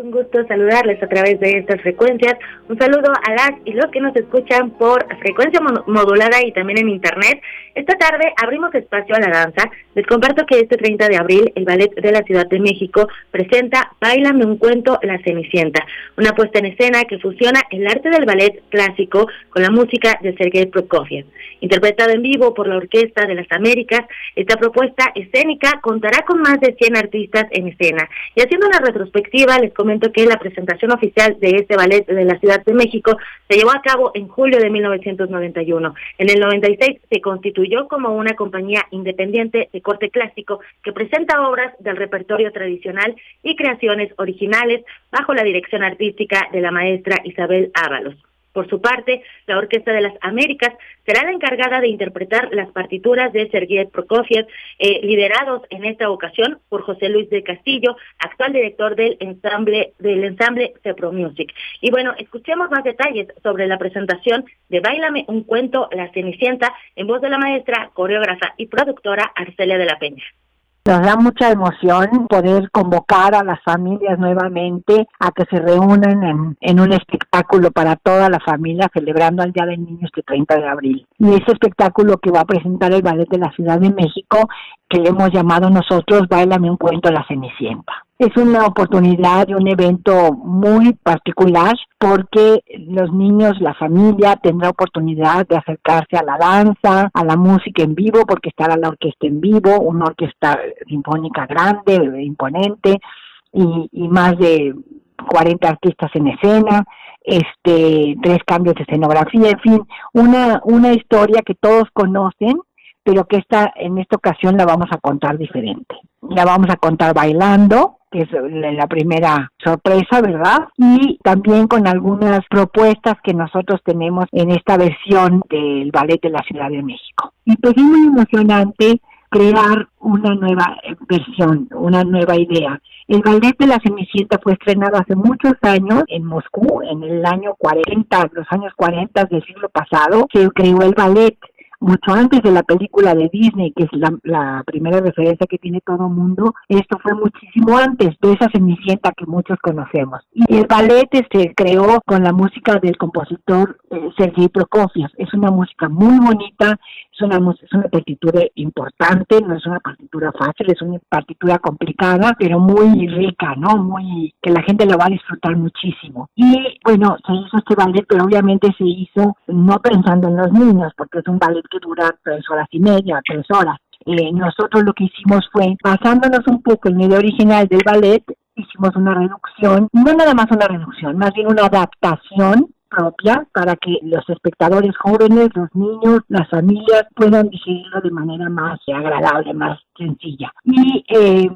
[SPEAKER 27] Un gusto saludarles a través de estas frecuencias. Un saludo a las y los que nos escuchan por frecuencia modulada y también en internet. Esta tarde abrimos espacio a la danza. Les comparto que este 30 de abril el Ballet de la Ciudad de México presenta Bailame un cuento La Cenicienta, una puesta en escena que fusiona el arte del ballet clásico con la música de Sergei Prokofiev. Interpretada en vivo por la Orquesta de las Américas, esta propuesta escénica contará con más de 100 artistas en escena. Y haciendo una retrospectiva, les comento que la presentación oficial de este ballet de la Ciudad de México se llevó a cabo en julio de 1991. En el 96 se constituyó como una compañía independiente de corte clásico que presenta obras del repertorio tradicional y creaciones originales bajo la dirección artística de la maestra Isabel Ábalos. Por su parte, la Orquesta de las Américas será la encargada de interpretar las partituras de Sergei Prokofiev, eh, liderados en esta ocasión por José Luis de Castillo, actual director del ensamble del ensamble Cepro Music. Y bueno, escuchemos más detalles sobre la presentación de Bailame un cuento La Cenicienta en voz de la maestra, coreógrafa y productora Arcelia de la Peña.
[SPEAKER 28] Nos da mucha emoción poder convocar a las familias nuevamente a que se reúnan en, en, un espectáculo para toda la familia celebrando al Día del Niño este 30 de abril. Y ese espectáculo que va a presentar el Ballet de la Ciudad de México, que hemos llamado nosotros Bailame un cuento a la Cenicienta. Es una oportunidad de un evento muy particular porque los niños, la familia tendrá oportunidad de acercarse a la danza, a la música en vivo, porque estará la orquesta en vivo, una orquesta sinfónica grande, imponente, y, y más de 40 artistas en escena, este, tres cambios de escenografía, en fin, una, una historia que todos conocen, pero que esta, en esta ocasión la vamos a contar diferente. La vamos a contar bailando, que es la primera sorpresa, ¿verdad? Y también con algunas propuestas que nosotros tenemos en esta versión del Ballet de la Ciudad de México. Y pues es muy emocionante crear una nueva versión, una nueva idea. El ballet de la Cenicienta fue estrenado hace muchos años en Moscú, en el año 40, los años 40 del siglo pasado, se creó el ballet mucho antes de la película de Disney, que es la, primera referencia que tiene todo el mundo, esto fue muchísimo antes de esa Cenicienta que muchos conocemos. Y el ballet se este, creó con la música del compositor eh, Sergei Prokofiev. Es una música muy bonita, es una, partitura importante, no es una partitura fácil, es una partitura complicada, pero muy rica, ¿no? Muy, que la gente lo va a disfrutar muchísimo. Y bueno, se hizo este ballet, pero obviamente se hizo no pensando en los niños, porque es un ballet que dura tres horas y media, tres horas. Eh, nosotros lo que hicimos fue, basándonos un poco en el original del ballet, hicimos una reducción, no nada más una reducción, más bien una adaptación propia para que los espectadores jóvenes, los niños, las familias puedan digerirlo de manera más agradable, más sencilla. Y eh,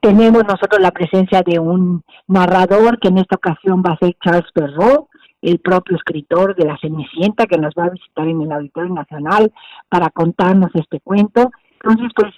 [SPEAKER 28] tenemos nosotros la presencia de un narrador que en esta ocasión va a ser Charles Perrault, el propio escritor de La Cenicienta que nos va a visitar en el Auditorio Nacional para contarnos este cuento. Entonces, pues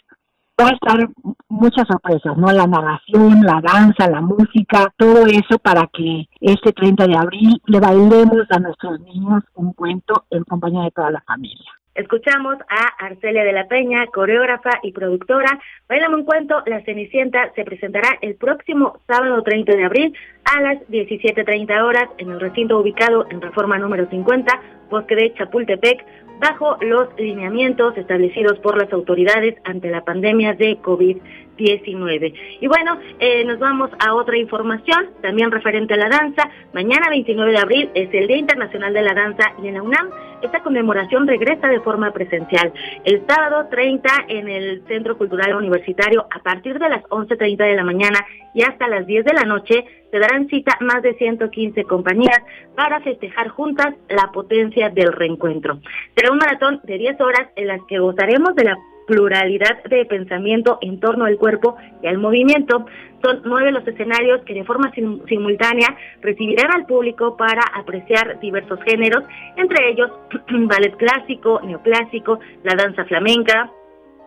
[SPEAKER 28] va a estar muchas sorpresas, ¿no? La narración, la danza, la música, todo eso para que este 30 de abril le bailemos a nuestros niños un cuento en compañía de toda la familia.
[SPEAKER 27] Escuchamos a Arcelia de la Peña, coreógrafa y productora. Bailame un cuento, La Cenicienta se presentará el próximo sábado 30 de abril a las 17.30 horas en el recinto ubicado en Reforma número 50, Bosque de Chapultepec, bajo los lineamientos establecidos por las autoridades ante la pandemia de COVID-19. Y bueno, eh, nos vamos a otra información, también referente a la danza. Mañana 29 de abril es el Día Internacional de la Danza y en la UNAM esta conmemoración regresa de forma presencial. El sábado 30 en el Centro Cultural Universitario a partir de las 11.30 de la mañana y hasta las 10 de la noche se darán cita más de 115 compañías para festejar juntas la potencia del reencuentro. Será un maratón de 10 horas en las que gozaremos de la pluralidad de pensamiento en torno al cuerpo y al movimiento. Son nueve los escenarios que de forma simultánea recibirán al público para apreciar diversos géneros, entre ellos ballet clásico, neoclásico, la danza flamenca,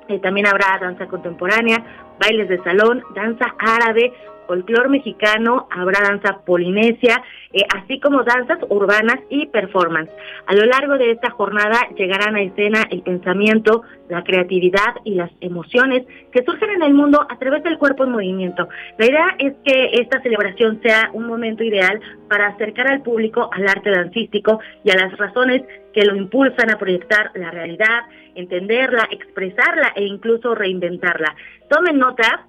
[SPEAKER 27] eh, también habrá danza contemporánea, bailes de salón, danza árabe, folclor mexicano, habrá danza polinesia, eh, así como danzas urbanas y performance. A lo largo de esta jornada llegarán a escena el pensamiento, la creatividad y las emociones que surgen en el mundo a través del cuerpo en movimiento. La idea es que esta celebración sea un momento ideal para acercar al público al arte dancístico y a las razones que lo impulsan a proyectar la realidad, entenderla, expresarla e incluso reinventarla. Tomen nota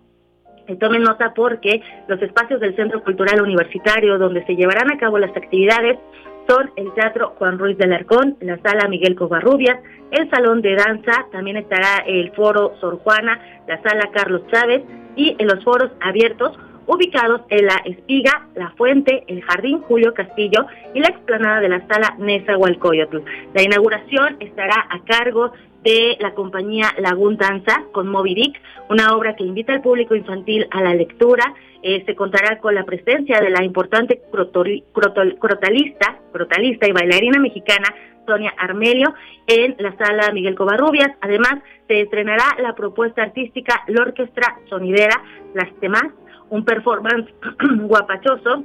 [SPEAKER 27] tomen nota porque los espacios del Centro Cultural Universitario donde se llevarán a cabo las actividades son el Teatro Juan Ruiz del Arcón, la Sala Miguel Covarrubias, el Salón de Danza, también estará el Foro Sor Juana, la Sala Carlos Chávez y en los foros abiertos ubicados en la Espiga, La Fuente, el Jardín Julio Castillo y la explanada de la Sala Nesa Hualcoyotl. La inauguración estará a cargo de la compañía Lagun Danza con Moby Dick, una obra que invita al público infantil a la lectura. Eh, se contará con la presencia de la importante crotalista, crotalista y bailarina mexicana Sonia Armelio en la sala Miguel Covarrubias. Además, se estrenará la propuesta artística La Orquestra Sonidera Las Temas, un performance guapachoso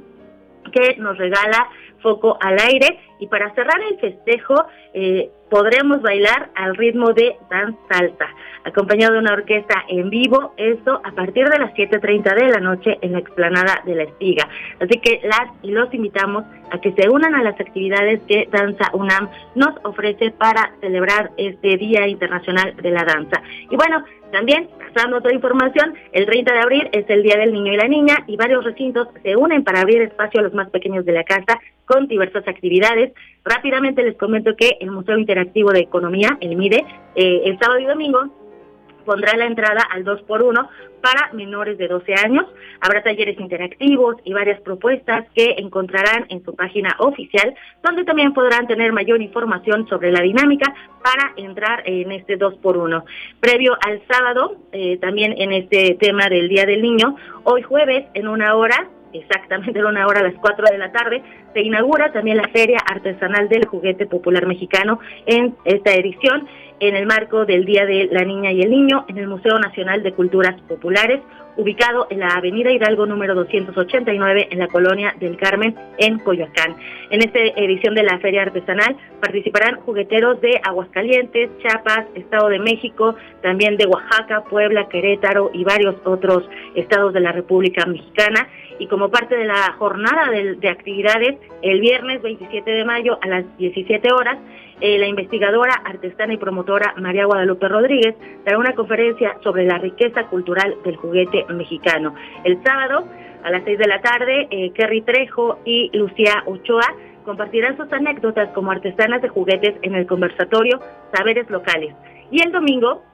[SPEAKER 27] que nos regala foco al aire y para cerrar el festejo eh, podremos bailar al ritmo de dance salsa, acompañado de una orquesta en vivo, esto a partir de las 7.30 de la noche en la explanada de la espiga. Así que las y los invitamos a que se unan a las actividades que Danza UNAM nos ofrece para celebrar este Día Internacional de la Danza. Y bueno, también, pasando otra información, el 30 de abril es el Día del Niño y la Niña y varios recintos se unen para abrir espacio a los más pequeños de la casa con diversas actividades. Rápidamente les comento que el Museo Interactivo de Economía, el MIDE, eh, el sábado y domingo pondrá la entrada al 2 por 1 para menores de 12 años. Habrá talleres interactivos y varias propuestas que encontrarán en su página oficial, donde también podrán tener mayor información sobre la dinámica para entrar en este 2 por 1 Previo al sábado, eh, también en este tema del Día del Niño, hoy jueves en una hora exactamente en una hora a las 4 de la tarde, se inaugura también la Feria Artesanal del Juguete Popular Mexicano en esta edición en el marco del Día de la Niña y el Niño en el Museo Nacional de Culturas Populares, ubicado en la avenida Hidalgo número 289 en la colonia del Carmen en Coyoacán. En esta edición de la Feria Artesanal participarán jugueteros de Aguascalientes, Chiapas, Estado de México, también de Oaxaca, Puebla, Querétaro y varios otros estados de la República Mexicana. Y como parte de la jornada de, de actividades, el viernes 27 de mayo a las 17 horas, eh, la investigadora, artesana y promotora María Guadalupe Rodríguez dará una conferencia sobre la riqueza cultural del juguete mexicano. El sábado, a las 6 de la tarde, eh, Kerry Trejo y Lucía Ochoa compartirán sus anécdotas como artesanas de juguetes en el conversatorio Saberes Locales. Y el domingo,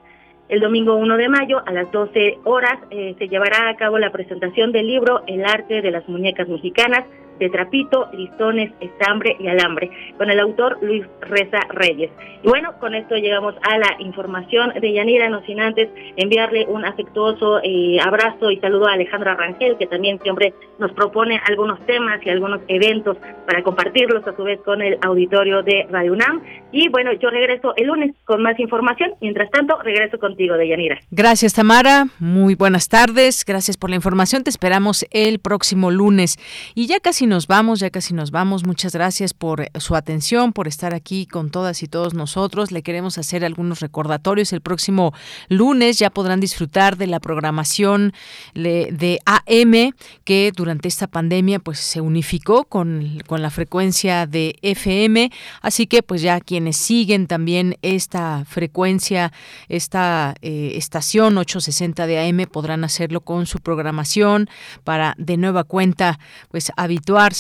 [SPEAKER 27] el domingo 1 de mayo a las 12 horas eh, se llevará a cabo la presentación del libro El arte de las muñecas mexicanas, de trapito, listones, estambre y alambre, con el autor Luis Reza Reyes. Y bueno, con esto llegamos a la información de Yanira, no sin antes enviarle un afectuoso eh, abrazo y saludo a Alejandra Rangel, que también siempre nos propone algunos temas y algunos eventos para compartirlos a su vez con el auditorio de Radio UNAM. Y bueno, yo regreso el lunes con más información. Mientras tanto, regreso contigo, Deyanira.
[SPEAKER 1] Gracias, Tamara. Muy buenas tardes. Gracias por la información. Te esperamos el próximo lunes. Y ya casi nos vamos, ya casi nos vamos. Muchas gracias por su atención, por estar aquí con todas y todos nosotros. Le queremos hacer algunos recordatorios. El próximo lunes ya podrán disfrutar de la programación de AM que durante esta pandemia pues se unificó con, con la frecuencia de FM. Así que pues ya quienes siguen también esta frecuencia, esta eh, estación 860 de AM podrán hacerlo con su programación para de nueva cuenta pues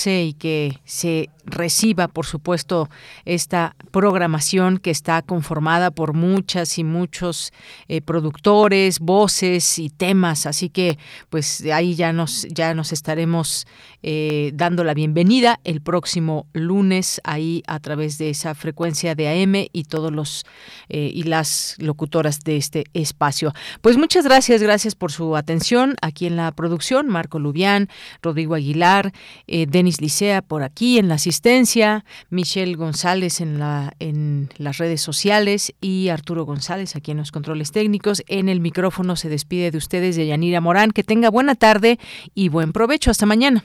[SPEAKER 1] y que se reciba, por supuesto, esta programación que está conformada por muchas y muchos eh, productores, voces y temas. Así que, pues ahí ya nos ya nos estaremos eh, dando la bienvenida el próximo lunes ahí a través de esa frecuencia de AM y todos los eh, y las locutoras de este espacio. Pues muchas gracias, gracias por su atención aquí en la producción. Marco Lubián, Rodrigo Aguilar, Denis Licea por aquí en la asistencia Michelle González en, la, en las redes sociales y Arturo González aquí en los controles técnicos. En el micrófono se despide de ustedes de Yanira Morán. Que tenga buena tarde y buen provecho. Hasta mañana.